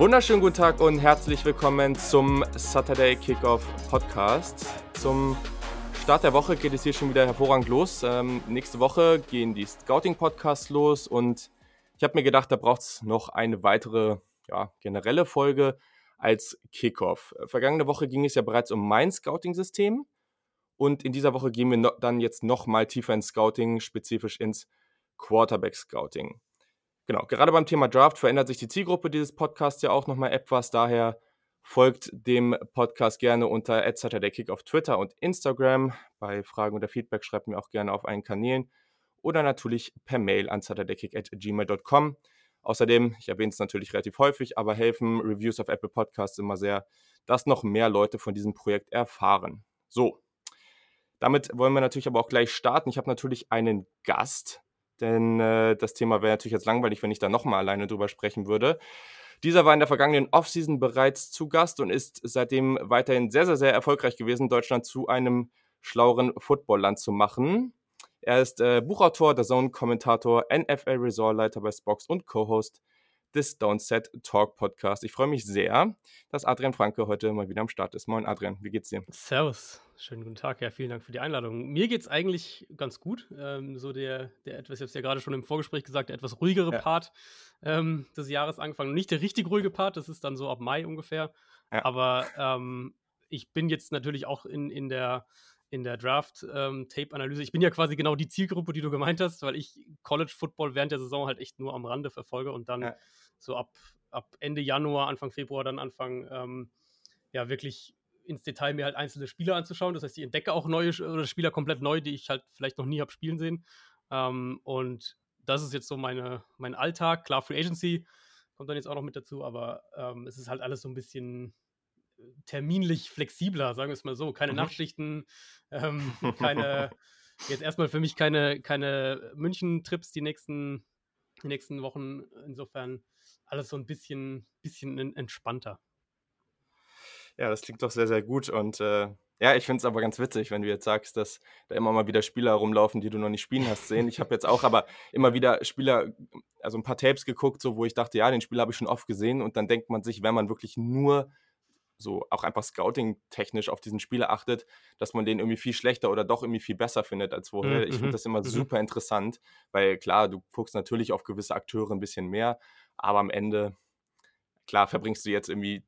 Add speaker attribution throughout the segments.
Speaker 1: Wunderschönen guten Tag und herzlich willkommen zum Saturday Kickoff Podcast. Zum Start der Woche geht es hier schon wieder hervorragend los. Ähm, nächste Woche gehen die Scouting-Podcasts los und ich habe mir gedacht, da braucht es noch eine weitere ja, generelle Folge als Kickoff. Vergangene Woche ging es ja bereits um mein Scouting-System und in dieser Woche gehen wir no dann jetzt noch mal tiefer ins Scouting, spezifisch ins Quarterback-Scouting. Genau, gerade beim Thema Draft verändert sich die Zielgruppe dieses Podcasts ja auch nochmal etwas. Daher folgt dem Podcast gerne unter @saturdaykick auf Twitter und Instagram. Bei Fragen oder Feedback schreibt mir auch gerne auf einen Kanälen oder natürlich per Mail an saturdaykick@gmail.com. Außerdem, ich erwähne es natürlich relativ häufig, aber helfen Reviews auf Apple Podcasts immer sehr, dass noch mehr Leute von diesem Projekt erfahren. So, damit wollen wir natürlich aber auch gleich starten. Ich habe natürlich einen Gast, denn äh, das Thema wäre natürlich jetzt langweilig, wenn ich da nochmal alleine drüber sprechen würde. Dieser war in der vergangenen Offseason bereits zu Gast und ist seitdem weiterhin sehr, sehr, sehr erfolgreich gewesen, Deutschland zu einem schlaueren Footballland zu machen. Er ist äh, Buchautor, der Zone-Kommentator, NFL-Resortleiter bei Spox und Co-Host des Downset Talk Podcast. Ich freue mich sehr, dass Adrian Franke heute mal wieder am Start ist. Moin Adrian, wie geht's dir?
Speaker 2: Servus, schönen guten Tag. Ja, vielen Dank für die Einladung. Mir geht's eigentlich ganz gut. Ähm, so der, der etwas, ich habe es ja gerade schon im Vorgespräch gesagt, der etwas ruhigere ja. Part ähm, des Jahres angefangen. Nicht der richtig ruhige Part, das ist dann so ab Mai ungefähr. Ja. Aber ähm, ich bin jetzt natürlich auch in, in der in der Draft-Tape-Analyse. Ähm, ich bin ja quasi genau die Zielgruppe, die du gemeint hast, weil ich College Football während der Saison halt echt nur am Rande verfolge und dann ja. so ab, ab Ende Januar, Anfang Februar dann anfangen, ähm, ja, wirklich ins Detail mir halt einzelne Spieler anzuschauen. Das heißt, ich entdecke auch neue oder Spieler komplett neu, die ich halt vielleicht noch nie habe spielen sehen. Ähm, und das ist jetzt so meine, mein Alltag. Klar, Free Agency kommt dann jetzt auch noch mit dazu, aber ähm, es ist halt alles so ein bisschen terminlich flexibler, sagen wir es mal so. Keine mhm. Nachtschichten, ähm, keine, jetzt erstmal für mich keine, keine München-Trips die nächsten, die nächsten Wochen. Insofern alles so ein bisschen, bisschen entspannter.
Speaker 1: Ja, das klingt doch sehr, sehr gut. Und äh, ja, ich finde es aber ganz witzig, wenn du jetzt sagst, dass da immer mal wieder Spieler rumlaufen, die du noch nicht spielen hast sehen. Ich habe jetzt auch aber immer wieder Spieler, also ein paar Tapes geguckt, so wo ich dachte, ja, den Spieler habe ich schon oft gesehen. Und dann denkt man sich, wenn man wirklich nur so auch einfach scouting-technisch auf diesen Spieler achtet, dass man den irgendwie viel schlechter oder doch irgendwie viel besser findet als vorher. Mhm. Ich finde mhm, das immer mhm. super interessant, weil klar, du guckst natürlich auf gewisse Akteure ein bisschen mehr, aber am Ende, klar, verbringst du jetzt irgendwie,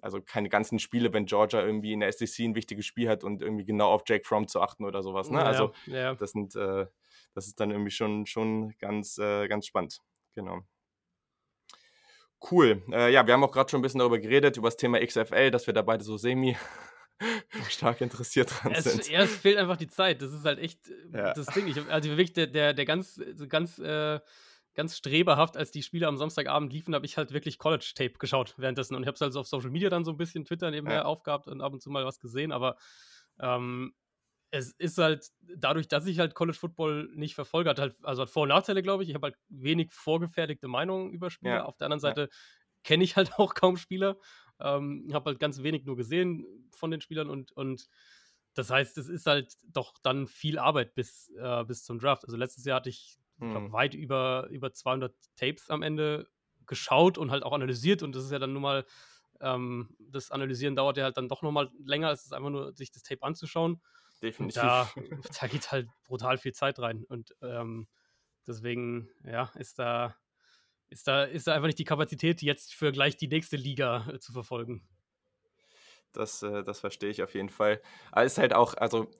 Speaker 1: also keine ganzen Spiele, wenn Georgia irgendwie in der SEC ein wichtiges Spiel hat und irgendwie genau auf Jake Fromm zu achten oder sowas. Ne? Ja, also ja. das sind, äh, das ist dann irgendwie schon, schon ganz, äh, ganz spannend. Genau. Cool. Äh, ja, wir haben auch gerade schon ein bisschen darüber geredet, über das Thema XFL, dass wir da beide so semi stark interessiert dran
Speaker 2: es,
Speaker 1: sind.
Speaker 2: Ja, es fehlt einfach die Zeit. Das ist halt echt äh, ja. das Ding. Ich, also wirklich der, der, der ganz, ganz, äh, ganz streberhaft, als die Spiele am Samstagabend liefen, habe ich halt wirklich College-Tape geschaut währenddessen. Und ich habe es also auf Social Media dann so ein bisschen Twitter nebenher ja. aufgehabt und ab und zu mal was gesehen. Aber ähm, es ist halt dadurch, dass ich halt College Football nicht verfolge, hat halt, also hat Vor- und Nachteile, glaube ich. Ich habe halt wenig vorgefertigte Meinungen über Spieler. Ja. Auf der anderen Seite ja. kenne ich halt auch kaum Spieler. Ähm, habe halt ganz wenig nur gesehen von den Spielern und, und das heißt, es ist halt doch dann viel Arbeit bis, äh, bis zum Draft. Also letztes Jahr hatte ich, hm. glaube weit über, über 200 Tapes am Ende geschaut und halt auch analysiert und das ist ja dann nun mal, ähm, das Analysieren dauert ja halt dann doch nochmal länger, als es einfach nur sich das Tape anzuschauen.
Speaker 1: Definitiv.
Speaker 2: Da, da geht halt brutal viel Zeit rein. Und ähm, deswegen, ja, ist da, ist, da, ist da einfach nicht die Kapazität, jetzt für gleich die nächste Liga äh, zu verfolgen.
Speaker 1: Das, äh, das verstehe ich auf jeden Fall. Aber ist halt auch, also,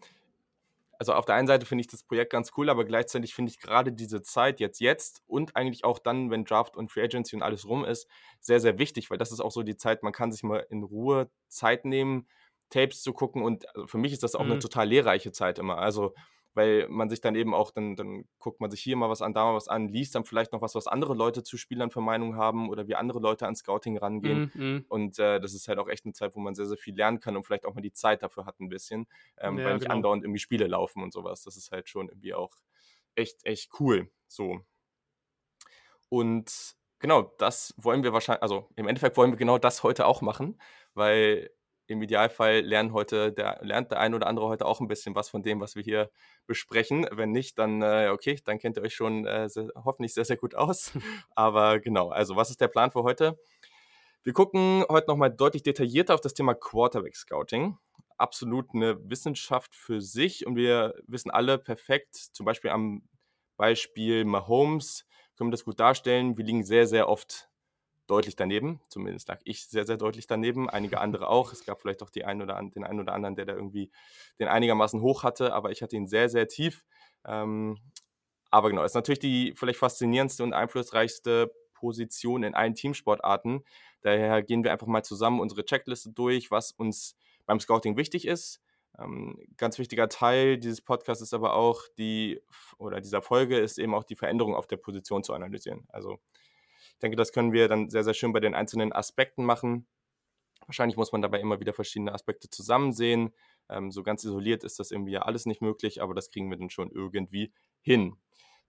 Speaker 1: also auf der einen Seite finde ich das Projekt ganz cool, aber gleichzeitig finde ich gerade diese Zeit jetzt, jetzt und eigentlich auch dann, wenn Draft und Free Agency und alles rum ist, sehr, sehr wichtig, weil das ist auch so die Zeit, man kann sich mal in Ruhe Zeit nehmen, Tapes zu gucken und also für mich ist das auch mhm. eine total lehrreiche Zeit immer. Also, weil man sich dann eben auch, dann, dann guckt man sich hier mal was an, da mal was an, liest dann vielleicht noch was, was andere Leute zu Spielern für Meinung haben oder wie andere Leute an Scouting rangehen. Mhm. mhm. Und äh, das ist halt auch echt eine Zeit, wo man sehr, sehr viel lernen kann und vielleicht auch mal die Zeit dafür hat ein bisschen, ähm, ja, weil nicht genau. andauernd irgendwie Spiele laufen und sowas. Das ist halt schon irgendwie auch echt, echt cool. So. Und genau, das wollen wir wahrscheinlich, also im Endeffekt wollen wir genau das heute auch machen, weil im Idealfall lernen heute der, lernt der ein oder andere heute auch ein bisschen was von dem, was wir hier besprechen. Wenn nicht, dann äh, okay, dann kennt ihr euch schon äh, sehr, hoffentlich sehr, sehr gut aus. Aber genau, also was ist der Plan für heute? Wir gucken heute nochmal deutlich detaillierter auf das Thema Quarterback Scouting. Absolut eine Wissenschaft für sich und wir wissen alle perfekt, zum Beispiel am Beispiel Mahomes, können wir das gut darstellen. Wir liegen sehr, sehr oft deutlich daneben. Zumindest lag ich sehr, sehr deutlich daneben. Einige andere auch. Es gab vielleicht auch die ein oder an, den einen oder anderen, der da irgendwie den einigermaßen hoch hatte, aber ich hatte ihn sehr, sehr tief. Ähm, aber genau, ist natürlich die vielleicht faszinierendste und einflussreichste Position in allen Teamsportarten. Daher gehen wir einfach mal zusammen unsere Checkliste durch, was uns beim Scouting wichtig ist. Ähm, ganz wichtiger Teil dieses Podcasts ist aber auch die, oder dieser Folge ist eben auch die Veränderung auf der Position zu analysieren. Also ich denke, das können wir dann sehr, sehr schön bei den einzelnen Aspekten machen. Wahrscheinlich muss man dabei immer wieder verschiedene Aspekte zusammen sehen. Ähm, so ganz isoliert ist das irgendwie ja alles nicht möglich, aber das kriegen wir dann schon irgendwie hin.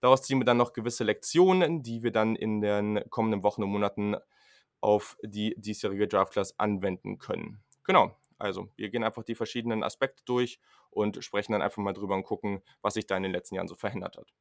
Speaker 1: Daraus ziehen wir dann noch gewisse Lektionen, die wir dann in den kommenden Wochen und Monaten auf die diesjährige Draft Class anwenden können. Genau, also wir gehen einfach die verschiedenen Aspekte durch und sprechen dann einfach mal drüber und gucken, was sich da in den letzten Jahren so verändert hat.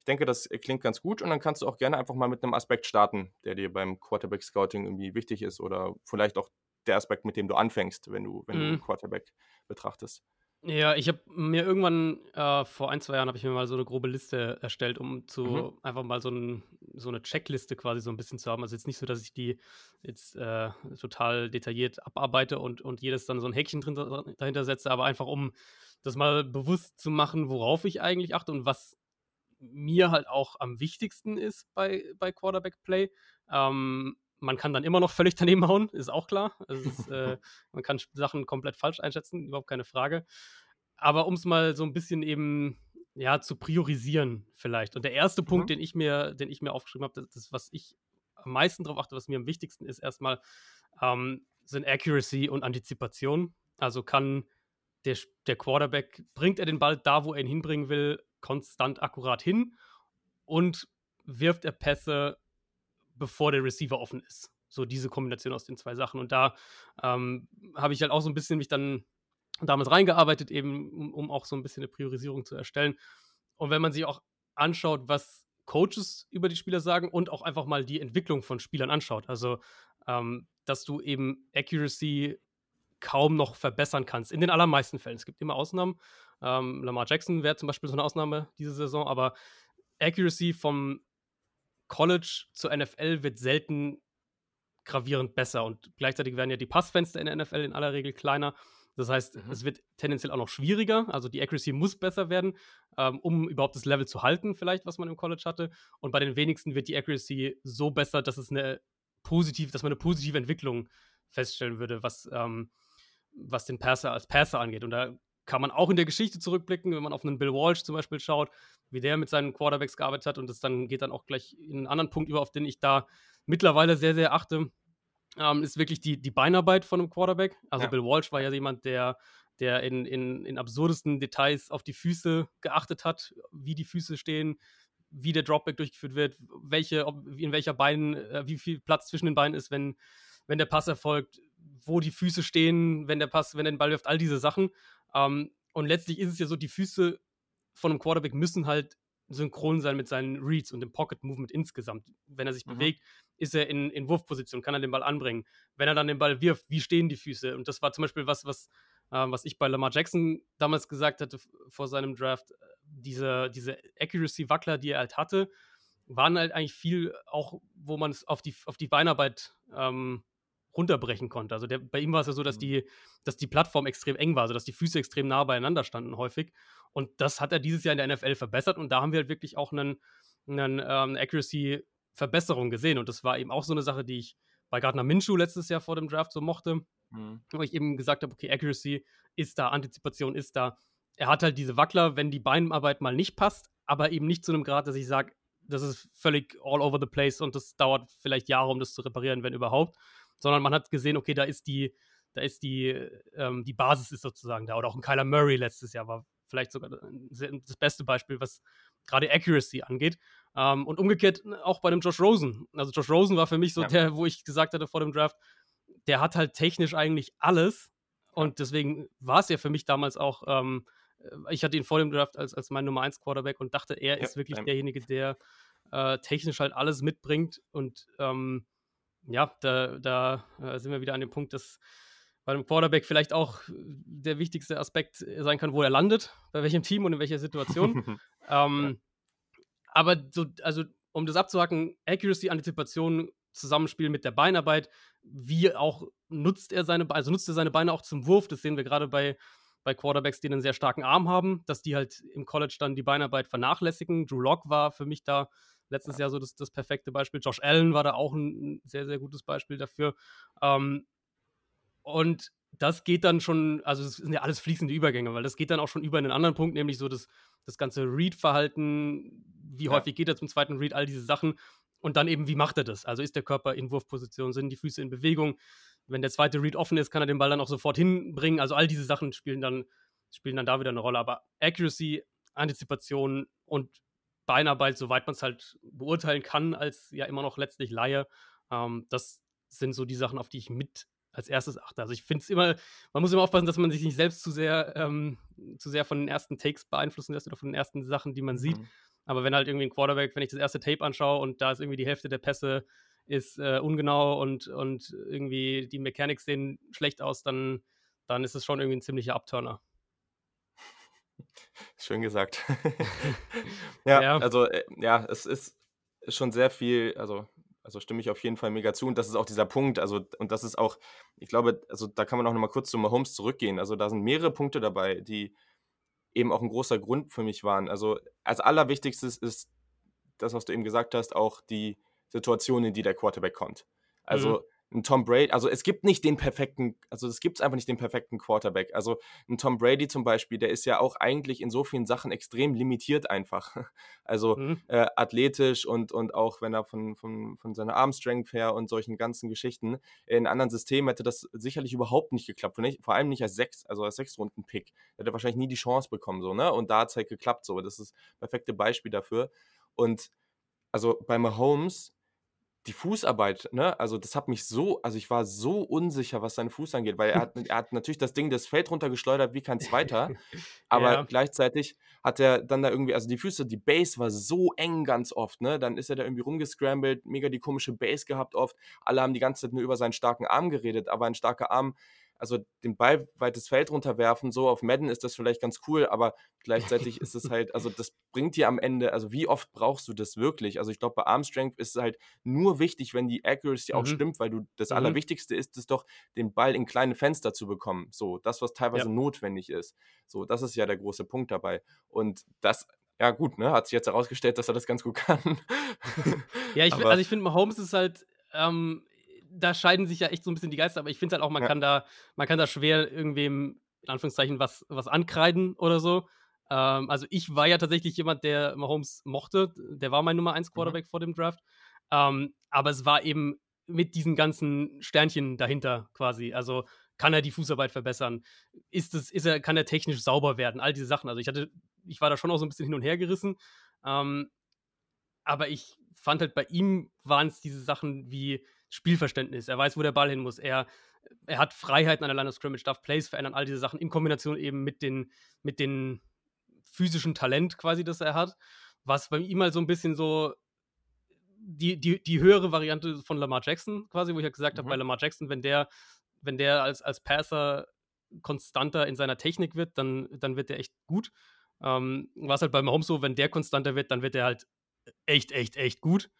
Speaker 1: Ich denke, das klingt ganz gut und dann kannst du auch gerne einfach mal mit einem Aspekt starten, der dir beim Quarterback Scouting irgendwie wichtig ist oder vielleicht auch der Aspekt, mit dem du anfängst, wenn du, wenn mhm. du Quarterback betrachtest.
Speaker 2: Ja, ich habe mir irgendwann äh, vor ein, zwei Jahren habe ich mir mal so eine grobe Liste erstellt, um zu mhm. einfach mal so, ein, so, eine Checkliste quasi so ein bisschen zu haben. Also jetzt nicht so, dass ich die jetzt äh, total detailliert abarbeite und, und jedes dann so ein Häkchen drin, dahinter setze, aber einfach um das mal bewusst zu machen, worauf ich eigentlich achte und was mir halt auch am wichtigsten ist bei, bei Quarterback Play. Ähm, man kann dann immer noch völlig daneben hauen, ist auch klar. Ist, äh, man kann Sachen komplett falsch einschätzen, überhaupt keine Frage. Aber um es mal so ein bisschen eben ja, zu priorisieren, vielleicht. Und der erste mhm. Punkt, den ich mir, den ich mir aufgeschrieben habe, das, das, was ich am meisten darauf achte, was mir am wichtigsten ist, erstmal, ähm, sind Accuracy und Antizipation. Also kann der, der Quarterback, bringt er den Ball da, wo er ihn hinbringen will, konstant akkurat hin und wirft er Pässe, bevor der Receiver offen ist. So diese Kombination aus den zwei Sachen. Und da ähm, habe ich halt auch so ein bisschen mich dann damals reingearbeitet, eben um, um, auch so ein bisschen eine Priorisierung zu erstellen. Und wenn man sich auch anschaut, was Coaches über die Spieler sagen und auch einfach mal die Entwicklung von Spielern anschaut. Also, ähm, dass du eben Accuracy kaum noch verbessern kannst. In den allermeisten Fällen. Es gibt immer Ausnahmen. Ähm, Lamar Jackson wäre zum Beispiel so eine Ausnahme diese Saison, aber Accuracy vom College zur NFL wird selten gravierend besser und gleichzeitig werden ja die Passfenster in der NFL in aller Regel kleiner. Das heißt, mhm. es wird tendenziell auch noch schwieriger. Also die Accuracy muss besser werden, ähm, um überhaupt das Level zu halten, vielleicht, was man im College hatte. Und bei den wenigsten wird die Accuracy so besser, dass es eine positive, dass man eine positive Entwicklung feststellen würde, was ähm, was den Passer als Passer angeht. Und da kann man auch in der Geschichte zurückblicken, wenn man auf einen Bill Walsh zum Beispiel schaut, wie der mit seinen Quarterbacks gearbeitet hat. Und das dann geht dann auch gleich in einen anderen Punkt über, auf den ich da mittlerweile sehr, sehr achte, ähm, ist wirklich die, die Beinarbeit von einem Quarterback. Also ja. Bill Walsh war ja jemand, der, der in, in, in absurdesten Details auf die Füße geachtet hat, wie die Füße stehen, wie der Dropback durchgeführt wird, welche, ob, in welcher Bein, äh, wie viel Platz zwischen den Beinen ist, wenn, wenn der Pass erfolgt, wo die Füße stehen, wenn der Pass, wenn er den Ball wirft, all diese Sachen. Ähm, und letztlich ist es ja so, die Füße von einem Quarterback müssen halt synchron sein mit seinen Reads und dem Pocket Movement insgesamt. Wenn er sich mhm. bewegt, ist er in, in Wurfposition, kann er den Ball anbringen. Wenn er dann den Ball wirft, wie stehen die Füße? Und das war zum Beispiel was, was, äh, was ich bei Lamar Jackson damals gesagt hatte vor seinem Draft. Diese, diese Accuracy-Wackler, die er halt hatte, waren halt eigentlich viel auch, wo man es auf die, auf die Beinarbeit ähm, runterbrechen konnte. Also der, bei ihm war es ja so, dass mhm. die, dass die Plattform extrem eng war, also dass die Füße extrem nah beieinander standen häufig. Und das hat er dieses Jahr in der NFL verbessert und da haben wir halt wirklich auch einen, einen ähm, Accuracy-Verbesserung gesehen. Und das war eben auch so eine Sache, die ich bei Gardner Minshew letztes Jahr vor dem Draft so mochte, mhm. wo ich eben gesagt habe, okay, Accuracy ist da, Antizipation ist da. Er hat halt diese Wackler, wenn die Beinarbeit mal nicht passt, aber eben nicht zu einem Grad, dass ich sage, das ist völlig all over the place und das dauert vielleicht Jahre, um das zu reparieren, wenn überhaupt sondern man hat gesehen, okay, da ist die, da ist die, ähm, die Basis ist sozusagen da. Oder auch ein Kyler Murray letztes Jahr war vielleicht sogar das beste Beispiel, was gerade Accuracy angeht. Ähm, und umgekehrt auch bei einem Josh Rosen. Also Josh Rosen war für mich so ja. der, wo ich gesagt hatte vor dem Draft, der hat halt technisch eigentlich alles. Und deswegen war es ja für mich damals auch, ähm, äh, ich hatte ihn vor dem Draft als, als mein Nummer 1 Quarterback und dachte, er ja, ist wirklich derjenige, der äh, technisch halt alles mitbringt und ähm, ja, da, da äh, sind wir wieder an dem Punkt, dass bei einem Quarterback vielleicht auch der wichtigste Aspekt sein kann, wo er landet, bei welchem Team und in welcher Situation. ähm, aber so, also um das abzuhacken, Accuracy, Antizipation, Zusammenspiel mit der Beinarbeit, wie auch nutzt er seine, also nutzt er seine Beine auch zum Wurf. Das sehen wir gerade bei, bei Quarterbacks, die einen sehr starken Arm haben, dass die halt im College dann die Beinarbeit vernachlässigen. Drew Lock war für mich da letztes Jahr so das, das perfekte Beispiel. Josh Allen war da auch ein sehr, sehr gutes Beispiel dafür. Ähm, und das geht dann schon, also es sind ja alles fließende Übergänge, weil das geht dann auch schon über einen anderen Punkt, nämlich so das, das ganze Read-Verhalten, wie ja. häufig geht er zum zweiten Read, all diese Sachen. Und dann eben, wie macht er das? Also ist der Körper in Wurfposition, sind die Füße in Bewegung? Wenn der zweite Read offen ist, kann er den Ball dann auch sofort hinbringen. Also all diese Sachen spielen dann, spielen dann da wieder eine Rolle. Aber Accuracy, Antizipation und Beinarbeit, soweit man es halt beurteilen kann, als ja immer noch letztlich Laie, ähm, das sind so die Sachen, auf die ich mit als erstes achte. Also ich finde es immer, man muss immer aufpassen, dass man sich nicht selbst zu sehr, ähm, zu sehr von den ersten Takes beeinflussen lässt oder von den ersten Sachen, die man mhm. sieht. Aber wenn halt irgendwie ein Quarterback, wenn ich das erste Tape anschaue und da ist irgendwie die Hälfte der Pässe ist äh, ungenau und, und irgendwie die Mechanics sehen schlecht aus, dann, dann ist es schon irgendwie ein ziemlicher Abturner.
Speaker 1: Schön gesagt. ja, ja, also äh, ja, es ist schon sehr viel, also also stimme ich auf jeden Fall mega zu. Und das ist auch dieser Punkt. Also, und das ist auch, ich glaube, also da kann man auch nochmal kurz zu Mahomes zurückgehen. Also da sind mehrere Punkte dabei, die eben auch ein großer Grund für mich waren. Also als allerwichtigstes ist das, was du eben gesagt hast, auch die Situation, in die der Quarterback kommt. Also mhm ein Tom Brady, also es gibt nicht den perfekten, also es gibt einfach nicht den perfekten Quarterback. Also ein Tom Brady zum Beispiel, der ist ja auch eigentlich in so vielen Sachen extrem limitiert einfach. Also mhm. äh, athletisch und, und auch wenn er von, von, von seiner Armstrength her und solchen ganzen Geschichten, in anderen Systemen hätte das sicherlich überhaupt nicht geklappt. Vor allem nicht als sechs, also als Sechs-Runden-Pick. Hätte wahrscheinlich nie die Chance bekommen, so, ne? Und da hat es halt geklappt, so. Das ist das perfekte Beispiel dafür. Und also bei Mahomes, die Fußarbeit, ne, also das hat mich so, also ich war so unsicher, was seinen Fuß angeht, weil er hat, er hat natürlich das Ding das Feld runtergeschleudert wie kein zweiter, aber ja. gleichzeitig hat er dann da irgendwie, also die Füße, die Base war so eng ganz oft, ne, dann ist er da irgendwie rumgescrambled, mega die komische Base gehabt oft, alle haben die ganze Zeit nur über seinen starken Arm geredet, aber ein starker Arm also den Ball weites Feld runterwerfen, so auf Madden ist das vielleicht ganz cool, aber gleichzeitig ist es halt, also das bringt dir am Ende, also wie oft brauchst du das wirklich? Also ich glaube, bei Arm Strength ist es halt nur wichtig, wenn die Accuracy mhm. auch stimmt, weil du das mhm. Allerwichtigste ist es doch, den Ball in kleine Fenster zu bekommen. So, das, was teilweise ja. notwendig ist. So, das ist ja der große Punkt dabei. Und das ja, gut, ne? Hat sich jetzt herausgestellt, dass er das ganz gut kann.
Speaker 2: ja, ich, also ich finde, Mahomes ist halt, ähm, da scheiden sich ja echt so ein bisschen die Geister, aber ich finde halt auch, man ja. kann da, man kann da schwer irgendwem, in Anführungszeichen, was, was ankreiden oder so. Ähm, also ich war ja tatsächlich jemand, der Mahomes mochte. Der war mein Nummer 1 mhm. Quarterback mhm. vor dem Draft. Ähm, aber es war eben mit diesen ganzen Sternchen dahinter quasi. Also kann er die Fußarbeit verbessern? Ist es, ist er, kann er technisch sauber werden? All diese Sachen. Also ich hatte, ich war da schon auch so ein bisschen hin und her gerissen. Ähm, aber ich fand halt bei ihm waren es diese Sachen wie Spielverständnis. Er weiß, wo der Ball hin muss. Er, er hat Freiheiten an der Line of Scrimmage, darf Plays verändern, all diese Sachen in Kombination eben mit den, mit den physischen Talent quasi, das er hat. Was bei ihm halt so ein bisschen so die, die, die höhere Variante von Lamar Jackson quasi, wo ich ja halt gesagt mhm. habe, bei Lamar Jackson, wenn der, wenn der als, als Passer konstanter in seiner Technik wird, dann, dann wird der echt gut. Ähm, was halt bei Mahomes so, wenn der konstanter wird, dann wird er halt echt, echt, echt gut.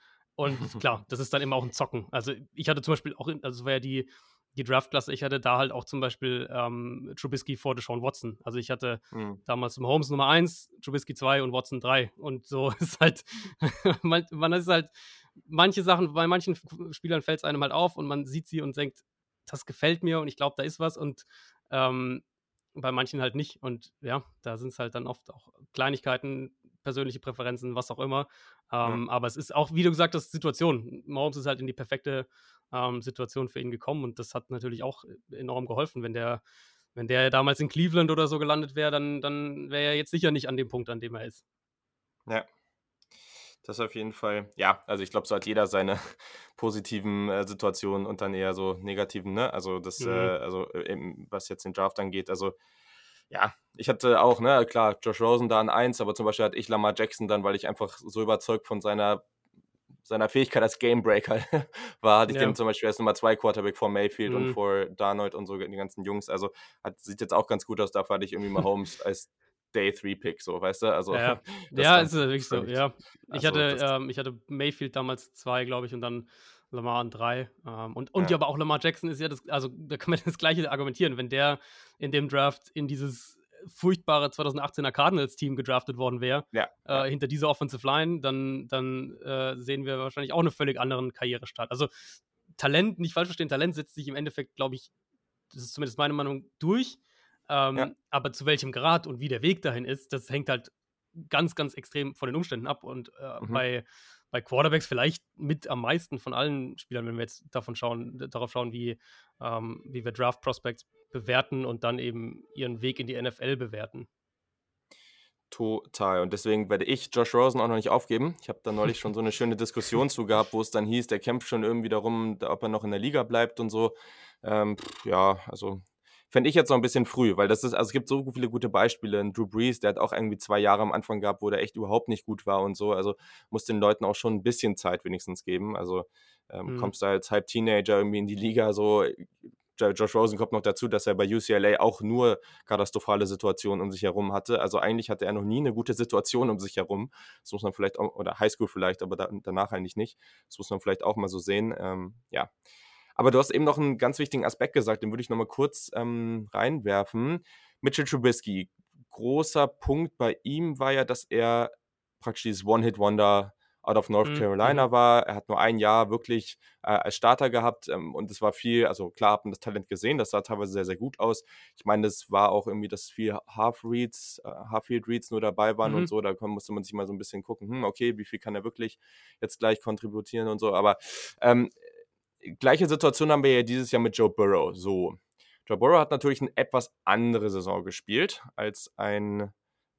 Speaker 2: Und klar, das ist dann immer auch ein Zocken. Also ich hatte zum Beispiel auch, also war ja die, die Draftklasse, ich hatte da halt auch zum Beispiel ähm, Trubisky vor Deshaun Watson. Also ich hatte mhm. damals Holmes Nummer 1, Trubisky 2 und Watson 3. Und so ist halt, man, man ist halt, manche Sachen, bei manchen Spielern fällt es einem halt auf und man sieht sie und denkt, das gefällt mir und ich glaube, da ist was. Und ähm, bei manchen halt nicht. Und ja, da sind es halt dann oft auch Kleinigkeiten, persönliche Präferenzen, was auch immer. Ähm, ja. Aber es ist auch, wie du gesagt hast, Situation. Mahomes ist halt in die perfekte ähm, Situation für ihn gekommen und das hat natürlich auch enorm geholfen. Wenn der, wenn der damals in Cleveland oder so gelandet wäre, dann, dann wäre er jetzt sicher nicht an dem Punkt, an dem er ist.
Speaker 1: Ja. Das auf jeden Fall, ja, also ich glaube, so hat jeder seine positiven äh, Situationen und dann eher so negativen, ne? Also das, mhm. äh, also äh, eben, was jetzt den Draft angeht, also ja, ich hatte auch, ne, klar, Josh Rosen da an 1, aber zum Beispiel hatte ich Lamar Jackson dann, weil ich einfach so überzeugt von seiner seiner Fähigkeit als Gamebreaker war, hatte ich ja. den zum Beispiel als Nummer 2 Quarterback vor Mayfield mhm. und vor Darnold und so die ganzen Jungs. Also hat, sieht jetzt auch ganz gut aus. Dafür hatte ich irgendwie mal Holmes als Day 3 Pick, so, weißt du? Also,
Speaker 2: ja, ja ist wirklich so, ja. Ich, also, hatte, ähm, ich hatte Mayfield damals zwei, glaube ich, und dann Lamar an drei. Ähm, und und ja. aber auch Lamar Jackson ist ja das, also da kann man das Gleiche argumentieren. Wenn der in dem Draft in dieses furchtbare 2018er Cardinals-Team gedraftet worden wäre, ja. äh, hinter dieser Offensive Line, dann, dann äh, sehen wir wahrscheinlich auch eine völlig anderen Karrierestart. Also Talent, nicht falsch verstehen, Talent setzt sich im Endeffekt, glaube ich, das ist zumindest meine Meinung, durch. Ähm, ja. Aber zu welchem Grad und wie der Weg dahin ist, das hängt halt ganz, ganz extrem von den Umständen ab. Und äh, mhm. bei, bei Quarterbacks vielleicht mit am meisten von allen Spielern, wenn wir jetzt davon schauen, darauf schauen, wie, ähm, wie wir Draft Prospects bewerten und dann eben ihren Weg in die NFL bewerten.
Speaker 1: Total. Und deswegen werde ich Josh Rosen auch noch nicht aufgeben. Ich habe da neulich schon so eine schöne Diskussion zu gehabt, wo es dann hieß, der kämpft schon irgendwie darum, ob er noch in der Liga bleibt und so. Ähm, ja, also fände ich jetzt noch ein bisschen früh, weil das ist, also es gibt so viele gute Beispiele. Drew Brees, der hat auch irgendwie zwei Jahre am Anfang gehabt, wo der echt überhaupt nicht gut war und so. Also muss den Leuten auch schon ein bisschen Zeit wenigstens geben. Also ähm, mhm. kommst du als halb Teenager irgendwie in die Liga, so Josh Rosen kommt noch dazu, dass er bei UCLA auch nur katastrophale Situationen um sich herum hatte. Also eigentlich hatte er noch nie eine gute Situation um sich herum. Das muss man vielleicht auch, oder Highschool vielleicht, aber da, danach eigentlich nicht. Das muss man vielleicht auch mal so sehen. Ähm, ja. Aber du hast eben noch einen ganz wichtigen Aspekt gesagt, den würde ich nochmal kurz ähm, reinwerfen. Mitchell Trubisky, großer Punkt bei ihm war ja, dass er praktisch dieses One-Hit-Wonder out of North mhm, Carolina mhm. war. Er hat nur ein Jahr wirklich äh, als Starter gehabt ähm, und es war viel, also klar hat man das Talent gesehen, das sah teilweise sehr, sehr gut aus. Ich meine, das war auch irgendwie, dass vier Half-Reads, äh, Half-Field-Reads nur dabei waren mhm. und so, da musste man sich mal so ein bisschen gucken, hm, okay, wie viel kann er wirklich jetzt gleich kontributieren und so, aber ähm, gleiche Situation haben wir ja dieses Jahr mit Joe Burrow. So, Joe Burrow hat natürlich eine etwas andere Saison gespielt als ein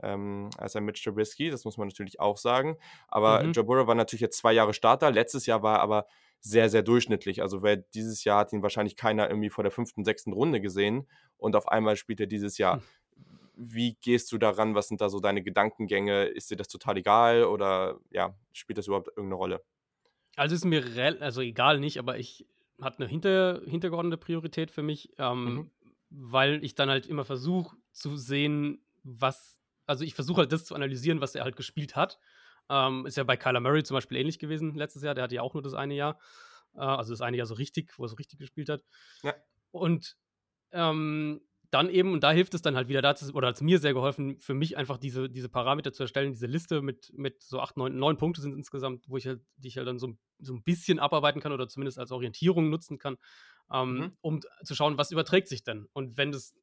Speaker 1: ähm, als ein Mitch Trubisky, das muss man natürlich auch sagen. Aber mhm. Joe Burrow war natürlich jetzt zwei Jahre Starter. Letztes Jahr war er aber sehr, sehr durchschnittlich. Also wer dieses Jahr hat ihn wahrscheinlich keiner irgendwie vor der fünften, sechsten Runde gesehen und auf einmal spielt er dieses Jahr. Mhm. Wie gehst du daran? Was sind da so deine Gedankengänge? Ist dir das total egal oder ja, spielt das überhaupt irgendeine Rolle?
Speaker 2: Also ist mir also egal nicht, aber ich hat eine hinter, hintergeordnete Priorität für mich, ähm, mhm. weil ich dann halt immer versuche zu sehen, was, also ich versuche halt das zu analysieren, was er halt gespielt hat. Ähm, ist ja bei Kyler Murray zum Beispiel ähnlich gewesen letztes Jahr, der hatte ja auch nur das eine Jahr, äh, also das eine Jahr so richtig, wo er so richtig gespielt hat. Ja. Und ähm, dann eben, und da hilft es dann halt wieder, dazu, oder hat es mir sehr geholfen, für mich einfach diese, diese Parameter zu erstellen, diese Liste mit, mit so acht, neun, neun Punkte sind insgesamt, wo ich halt, die ich halt dann so, so ein bisschen abarbeiten kann oder zumindest als Orientierung nutzen kann, ähm, mhm. um zu schauen, was überträgt sich denn. Und wenn das,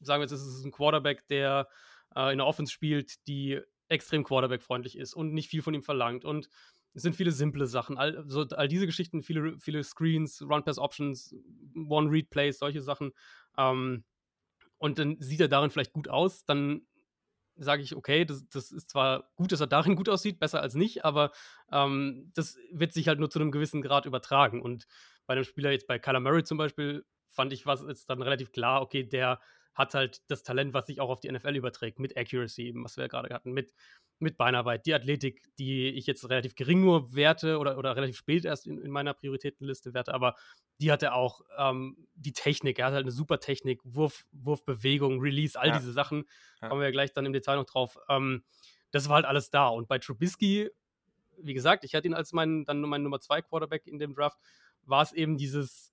Speaker 2: sagen wir jetzt, es ist ein Quarterback, der äh, in der Offense spielt, die extrem Quarterback-freundlich ist und nicht viel von ihm verlangt und es sind viele simple Sachen, all, so, all diese Geschichten, viele, viele Screens, Run-Pass-Options, One-Read-Plays, solche Sachen. Ähm, und dann sieht er darin vielleicht gut aus, dann sage ich, okay, das, das, ist zwar gut, dass er darin gut aussieht, besser als nicht, aber ähm, das wird sich halt nur zu einem gewissen Grad übertragen. Und bei einem Spieler jetzt bei Kyler Murray zum Beispiel fand ich, was jetzt dann relativ klar, okay, der hat halt das Talent, was sich auch auf die NFL überträgt, mit Accuracy, was wir ja gerade hatten, mit mit Beinarbeit, die Athletik, die ich jetzt relativ gering nur werte oder, oder relativ spät erst in, in meiner Prioritätenliste werte, aber die hat er auch. Ähm, die Technik, er hat halt eine super Technik, Wurf, Wurfbewegung, Release, all ja. diese Sachen, ja. kommen wir gleich dann im Detail noch drauf. Ähm, das war halt alles da. Und bei Trubisky, wie gesagt, ich hatte ihn als mein, dann mein Nummer 2 Quarterback in dem Draft, war es eben dieses,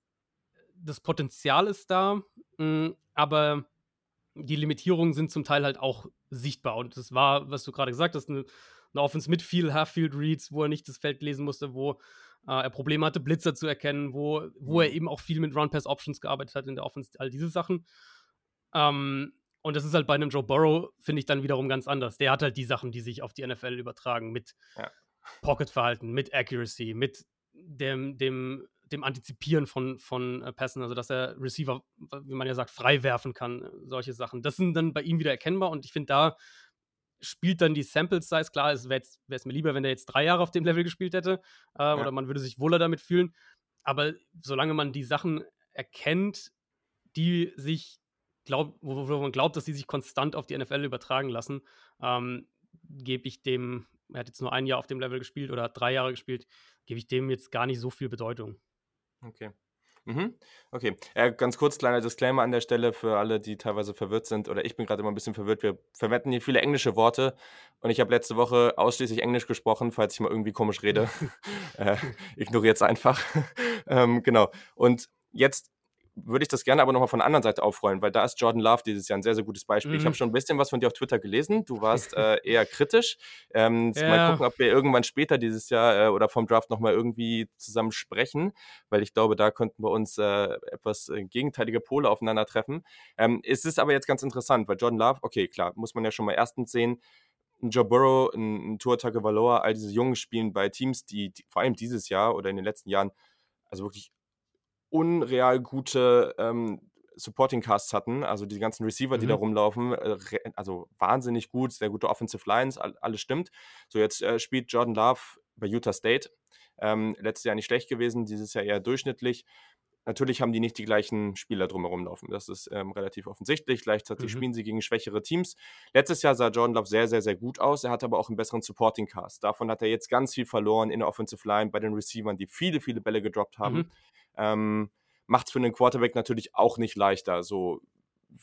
Speaker 2: das Potenzial ist da, mh, mm, aber die Limitierungen sind zum Teil halt auch sichtbar. Und das war, was du gerade gesagt hast, eine, eine Offense mit viel Half-Field-Reads, wo er nicht das Feld lesen musste, wo äh, er Probleme hatte, Blitzer zu erkennen, wo, wo er mhm. eben auch viel mit Run-Pass-Options gearbeitet hat in der Offense, all diese Sachen. Ähm, und das ist halt bei einem Joe Burrow, finde ich dann wiederum ganz anders. Der hat halt die Sachen, die sich auf die NFL übertragen, mit ja. Pocket-Verhalten, mit Accuracy, mit dem, dem dem Antizipieren von, von äh, Pässen, also dass er Receiver, wie man ja sagt, frei werfen kann, solche Sachen. Das sind dann bei ihm wieder erkennbar und ich finde, da spielt dann die Sample Size. Klar, es wäre es mir lieber, wenn er jetzt drei Jahre auf dem Level gespielt hätte äh, ja. oder man würde sich wohler damit fühlen. Aber solange man die Sachen erkennt, die sich, glaub, wo, wo man glaubt, dass die sich konstant auf die NFL übertragen lassen, ähm, gebe ich dem er hat jetzt nur ein Jahr auf dem Level gespielt oder hat drei Jahre gespielt, gebe ich dem jetzt gar nicht so viel Bedeutung.
Speaker 1: Okay. Mhm. Okay, äh, ganz kurz, kleiner Disclaimer an der Stelle für alle, die teilweise verwirrt sind, oder ich bin gerade immer ein bisschen verwirrt. Wir verwenden hier viele englische Worte und ich habe letzte Woche ausschließlich Englisch gesprochen, falls ich mal irgendwie komisch rede. äh, Ignoriert es einfach. ähm, genau. Und jetzt würde ich das gerne aber nochmal von der anderen Seite aufrollen, weil da ist Jordan Love dieses Jahr ein sehr, sehr gutes Beispiel. Mhm. Ich habe schon ein bisschen was von dir auf Twitter gelesen. Du warst äh, eher kritisch. Ähm, ja. Mal gucken, ob wir irgendwann später dieses Jahr äh, oder vom Draft nochmal irgendwie zusammen sprechen, weil ich glaube, da könnten wir uns äh, etwas äh, gegenteilige Pole aufeinandertreffen. Ähm, es ist aber jetzt ganz interessant, weil Jordan Love, okay, klar, muss man ja schon mal erstens sehen, ein Joe Burrow, ein, ein Tua Tagovailoa, all diese Jungen spielen bei Teams, die, die vor allem dieses Jahr oder in den letzten Jahren also wirklich unreal gute ähm, Supporting Casts hatten, also die ganzen Receiver, die mhm. da rumlaufen, äh, also wahnsinnig gut, sehr gute Offensive Lines, alles stimmt. So, jetzt äh, spielt Jordan Love bei Utah State. Ähm, letztes Jahr nicht schlecht gewesen, dieses Jahr eher durchschnittlich. Natürlich haben die nicht die gleichen Spieler drumherum laufen. Das ist ähm, relativ offensichtlich. Gleichzeitig mhm. spielen sie gegen schwächere Teams. Letztes Jahr sah Jordan Love sehr, sehr, sehr gut aus. Er hat aber auch einen besseren Supporting Cast. Davon hat er jetzt ganz viel verloren in der Offensive Line bei den Receivern, die viele, viele Bälle gedroppt haben. Mhm ähm, macht es für einen Quarterback natürlich auch nicht leichter. So,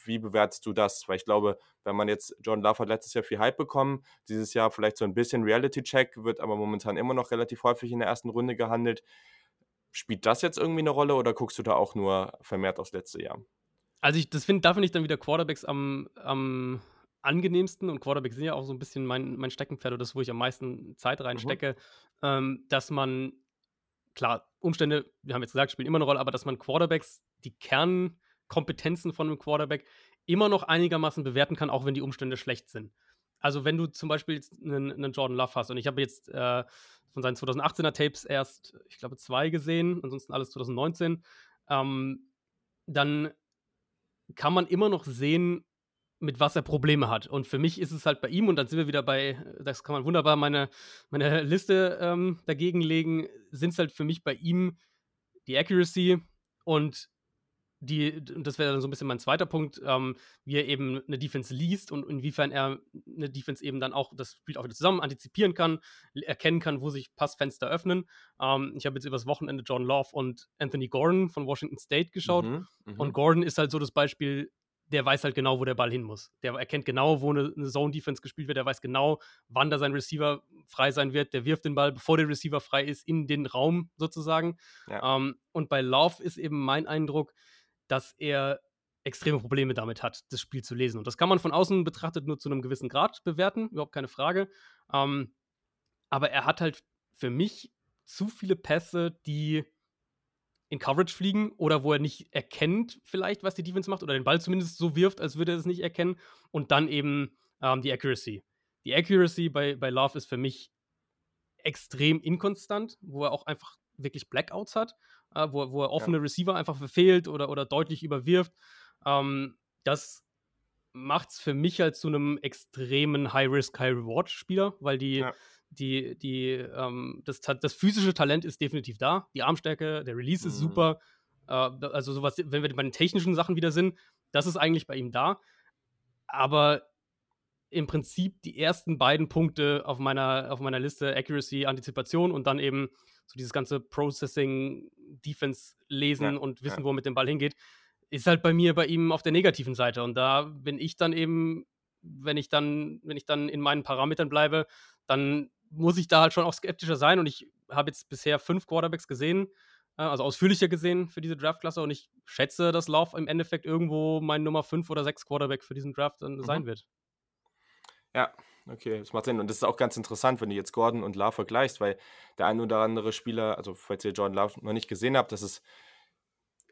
Speaker 1: wie bewertest du das? Weil ich glaube, wenn man jetzt, John Love hat letztes Jahr viel Hype bekommen, dieses Jahr vielleicht so ein bisschen Reality-Check, wird aber momentan immer noch relativ häufig in der ersten Runde gehandelt. Spielt das jetzt irgendwie eine Rolle oder guckst du da auch nur vermehrt aufs letzte Jahr?
Speaker 2: Also ich, das finde, da finde ich dann wieder Quarterbacks am, am angenehmsten und Quarterbacks sind ja auch so ein bisschen mein, mein Steckenpferd oder das, wo ich am meisten Zeit reinstecke, mhm. ähm, dass man klar, Umstände, wir haben jetzt gesagt, spielen immer eine Rolle, aber dass man Quarterbacks, die Kernkompetenzen von einem Quarterback immer noch einigermaßen bewerten kann, auch wenn die Umstände schlecht sind. Also wenn du zum Beispiel einen, einen Jordan Love hast und ich habe jetzt äh, von seinen 2018er Tapes erst, ich glaube, zwei gesehen, ansonsten alles 2019, ähm, dann kann man immer noch sehen, mit was er Probleme hat. Und für mich ist es halt bei ihm, und dann sind wir wieder bei, das kann man wunderbar meine, meine Liste ähm, dagegen legen, sind es halt für mich bei ihm die Accuracy und die, und das wäre dann so ein bisschen mein zweiter Punkt, ähm, wie er eben eine Defense liest und inwiefern er eine Defense eben dann auch, das spielt auch wieder zusammen, antizipieren kann, erkennen kann, wo sich Passfenster öffnen. Ähm, ich habe jetzt übers Wochenende John Love und Anthony Gordon von Washington State geschaut. Mhm, und mhm. Gordon ist halt so das Beispiel, der weiß halt genau, wo der Ball hin muss. Der erkennt genau, wo eine, eine Zone-Defense gespielt wird. Der weiß genau, wann da sein Receiver frei sein wird. Der wirft den Ball, bevor der Receiver frei ist, in den Raum sozusagen. Ja. Ähm, und bei Love ist eben mein Eindruck, dass er extreme Probleme damit hat, das Spiel zu lesen. Und das kann man von außen betrachtet nur zu einem gewissen Grad bewerten, überhaupt keine Frage. Ähm, aber er hat halt für mich zu viele Pässe, die in Coverage fliegen oder wo er nicht erkennt, vielleicht, was die Defense macht oder den Ball zumindest so wirft, als würde er es nicht erkennen. Und dann eben ähm, die Accuracy. Die Accuracy bei, bei Love ist für mich extrem inkonstant, wo er auch einfach wirklich Blackouts hat, äh, wo, wo er offene ja. Receiver einfach verfehlt oder, oder deutlich überwirft. Ähm, das macht es für mich halt zu einem extremen High-Risk, High-Reward-Spieler, weil die, ja die, die, ähm, das, das physische Talent ist definitiv da. Die Armstärke, der Release mhm. ist super. Äh, also sowas, wenn wir bei den technischen Sachen wieder sind, das ist eigentlich bei ihm da. Aber im Prinzip die ersten beiden Punkte auf meiner, auf meiner Liste, Accuracy, Antizipation und dann eben so dieses ganze Processing, Defense lesen ja, und wissen, ja. wo mit dem Ball hingeht, ist halt bei mir bei ihm auf der negativen Seite. Und da bin ich dann eben, wenn ich dann, wenn ich dann in meinen Parametern bleibe, dann muss ich da halt schon auch skeptischer sein. Und ich habe jetzt bisher fünf Quarterbacks gesehen, äh, also ausführlicher gesehen für diese Draftklasse. Und ich schätze, dass Lauf im Endeffekt irgendwo mein Nummer fünf oder sechs Quarterback für diesen Draft dann mhm. sein wird.
Speaker 1: Ja, okay, das macht Sinn. Und das ist auch ganz interessant, wenn du jetzt Gordon und Love vergleichst, weil der ein oder andere Spieler, also falls ihr Jordan Love noch nicht gesehen habt, das ist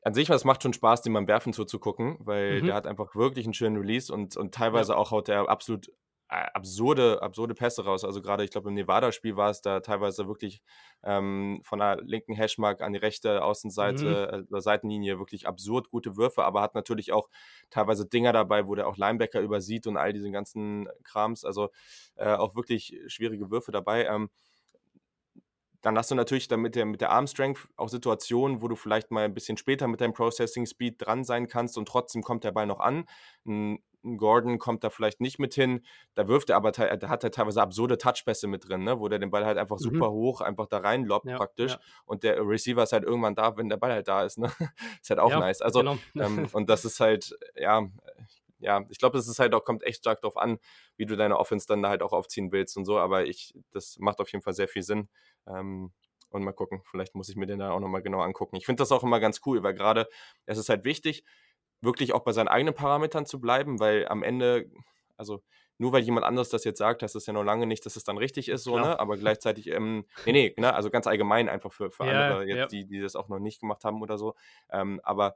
Speaker 1: an sich, was macht schon Spaß, dem beim Werfen zuzugucken, weil mhm. der hat einfach wirklich einen schönen Release und, und teilweise ja. auch haut der absolut absurde, absurde Pässe raus. Also gerade, ich glaube, im Nevada-Spiel war es da teilweise wirklich ähm, von der linken Hashmark an die rechte Außenseite, mhm. äh, Seitenlinie wirklich absurd gute Würfe, aber hat natürlich auch teilweise Dinger dabei, wo der auch Linebacker übersieht und all diese ganzen Krams. Also äh, auch wirklich schwierige Würfe dabei. Ähm, dann hast du natürlich dann mit der, mit der Arm Strength auch Situationen, wo du vielleicht mal ein bisschen später mit deinem Processing Speed dran sein kannst und trotzdem kommt der Ball noch an. Ein Gordon kommt da vielleicht nicht mit hin. Da wirft er aber, da hat er teilweise absurde Touchpässe mit drin, ne? wo der den Ball halt einfach mhm. super hoch einfach da rein lobt ja, praktisch. Ja. Und der Receiver ist halt irgendwann da, wenn der Ball halt da ist. Ne? ist halt auch ja, nice. Also, genau. ähm, und das ist halt, ja, ja, ich glaube, das ist halt auch, kommt echt stark darauf an, wie du deine Offense dann da halt auch aufziehen willst und so. Aber ich, das macht auf jeden Fall sehr viel Sinn. Ähm, und mal gucken, vielleicht muss ich mir den da auch nochmal genau angucken. Ich finde das auch immer ganz cool, weil gerade es ist halt wichtig, wirklich auch bei seinen eigenen Parametern zu bleiben, weil am Ende, also nur weil jemand anderes das jetzt sagt, heißt das ja noch lange nicht, dass es dann richtig ist, so, ne? Aber gleichzeitig, ähm, nee, nee, ne? also ganz allgemein einfach für, für ja, andere, jetzt, ja. die, die das auch noch nicht gemacht haben oder so. Ähm, aber